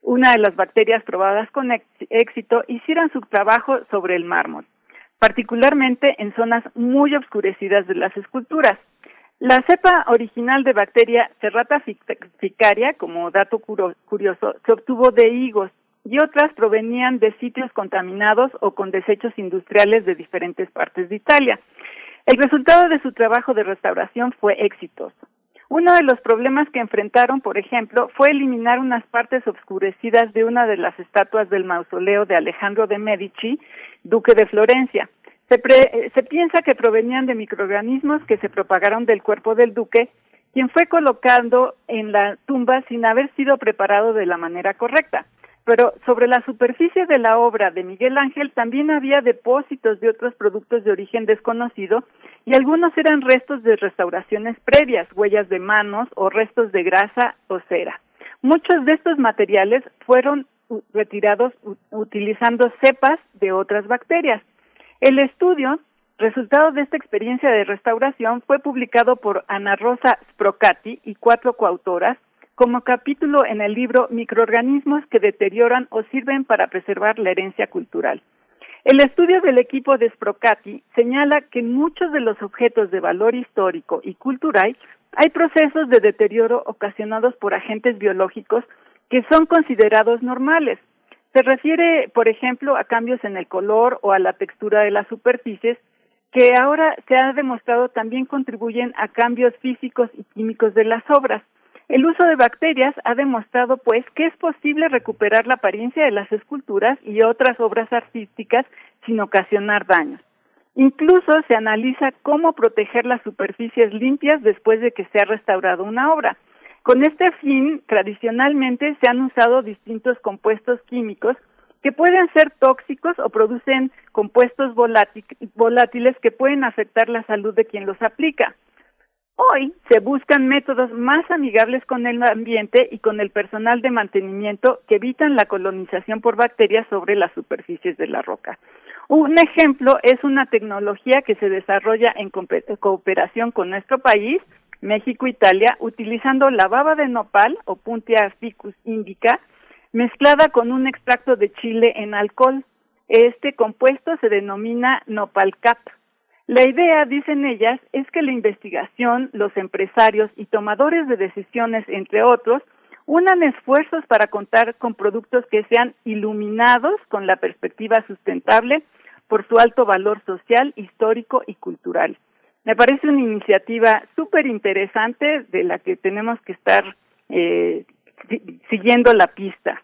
Speaker 28: una de las bacterias probadas con éxito, hicieran su trabajo sobre el mármol, particularmente en zonas muy oscurecidas de las esculturas. La cepa original de bacteria Cerrata ficaria, como dato curioso, se obtuvo de higos y otras provenían de sitios contaminados o con desechos industriales de diferentes partes de Italia. El resultado de su trabajo de restauración fue exitoso. Uno de los problemas que enfrentaron, por ejemplo, fue eliminar unas partes obscurecidas de una de las estatuas del mausoleo de Alejandro de Medici, duque de Florencia. Se, se, piensa que provenían de microorganismos que se propagaron del cuerpo del duque, quien fue colocando en la tumba sin haber sido preparado de la manera correcta. Pero sobre la superficie de la obra de Miguel Ángel también había depósitos de otros productos de origen desconocido y algunos eran restos de restauraciones previas, huellas de manos o restos de grasa o cera. Muchos de estos materiales fueron retirados utilizando cepas de otras bacterias. El estudio, resultado de esta experiencia de restauración, fue publicado por Ana Rosa Sprocati y cuatro coautoras como capítulo en el libro Microorganismos que deterioran o sirven para preservar la herencia cultural. El estudio del equipo de Sprocati señala que en muchos de los objetos de valor histórico y cultural hay procesos de deterioro ocasionados por agentes biológicos que son considerados normales. Se refiere, por ejemplo, a cambios en el color o a la textura de las superficies que ahora se ha demostrado también contribuyen a cambios físicos y químicos de las obras. El uso de bacterias ha demostrado, pues, que es posible recuperar la apariencia de las esculturas y otras obras artísticas sin ocasionar daños. Incluso se analiza cómo proteger las superficies limpias después de que se ha restaurado una obra. Con este fin, tradicionalmente se han usado distintos compuestos químicos que pueden ser tóxicos o producen compuestos volátiles que pueden afectar la salud de quien los aplica. Hoy se buscan métodos más amigables con el ambiente y con el personal de mantenimiento que evitan la colonización por bacterias sobre las superficies de la roca. Un ejemplo es una tecnología que se desarrolla en cooperación con nuestro país, México, Italia, utilizando la baba de nopal o Puntia ficus indica, mezclada con un extracto de chile en alcohol. Este compuesto se denomina nopalcap la idea, dicen ellas, es que la investigación, los empresarios y tomadores de decisiones, entre otros, unan esfuerzos para contar con productos que sean iluminados con la perspectiva sustentable por su alto valor social, histórico y cultural. Me parece una iniciativa súper interesante de la que tenemos que estar eh, siguiendo la pista.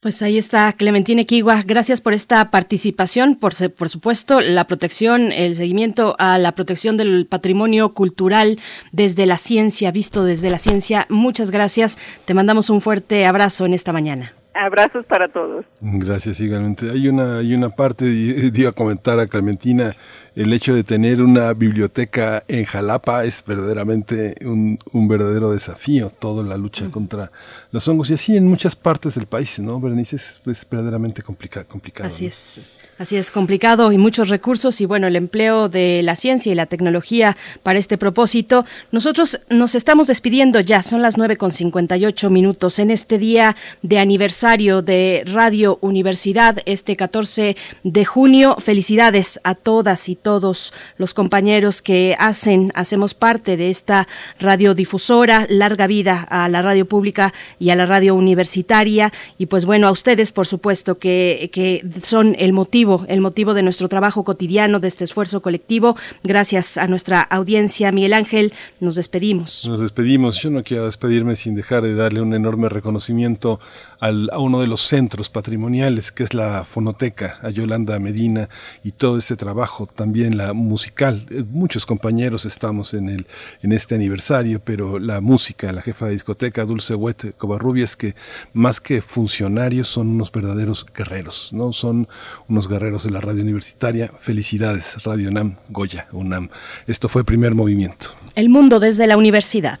Speaker 2: Pues ahí está Clementina Equigua. Gracias por esta participación, por, por supuesto, la protección, el seguimiento a la protección del patrimonio cultural desde la ciencia, visto desde la ciencia. Muchas gracias. Te mandamos un fuerte abrazo en esta mañana.
Speaker 28: Abrazos para todos.
Speaker 1: Gracias, igualmente. Hay una, hay una parte, iba a comentar a Clementina, el hecho de tener una biblioteca en Jalapa es verdaderamente un, un verdadero desafío, toda la lucha contra los hongos y así en muchas partes del país, ¿no? Berenice es, verdaderamente complicado.
Speaker 2: Así es. Así es, complicado y muchos recursos y bueno, el empleo de la ciencia y la tecnología para este propósito. Nosotros nos estamos despidiendo ya, son las nueve con 58 minutos en este día de aniversario de Radio Universidad, este 14 de junio. Felicidades a todas y todos los compañeros que hacen, hacemos parte de esta radiodifusora. Larga vida a la radio pública y a la radio universitaria. Y pues bueno, a ustedes, por supuesto, que, que son el motivo el motivo de nuestro trabajo cotidiano, de este esfuerzo colectivo. Gracias a nuestra audiencia, Miguel Ángel, nos despedimos.
Speaker 1: Nos despedimos. Yo no quiero despedirme sin dejar de darle un enorme reconocimiento a uno de los centros patrimoniales, que es la Fonoteca, a Yolanda Medina y todo ese trabajo, también la musical. Eh, muchos compañeros estamos en, el, en este aniversario, pero la música, la jefa de discoteca, Dulce Huete Covarrubias, que más que funcionarios son unos verdaderos guerreros, ¿no? Son unos guerreros de la radio universitaria. Felicidades, Radio UNAM, Goya, UNAM. Esto fue Primer Movimiento.
Speaker 2: El mundo desde la universidad.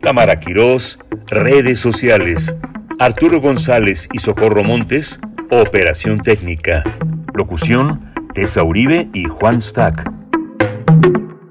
Speaker 12: Tamara Quirós, redes sociales. Arturo González y Socorro Montes, Operación Técnica. Locución, Tessa Uribe y Juan Stack.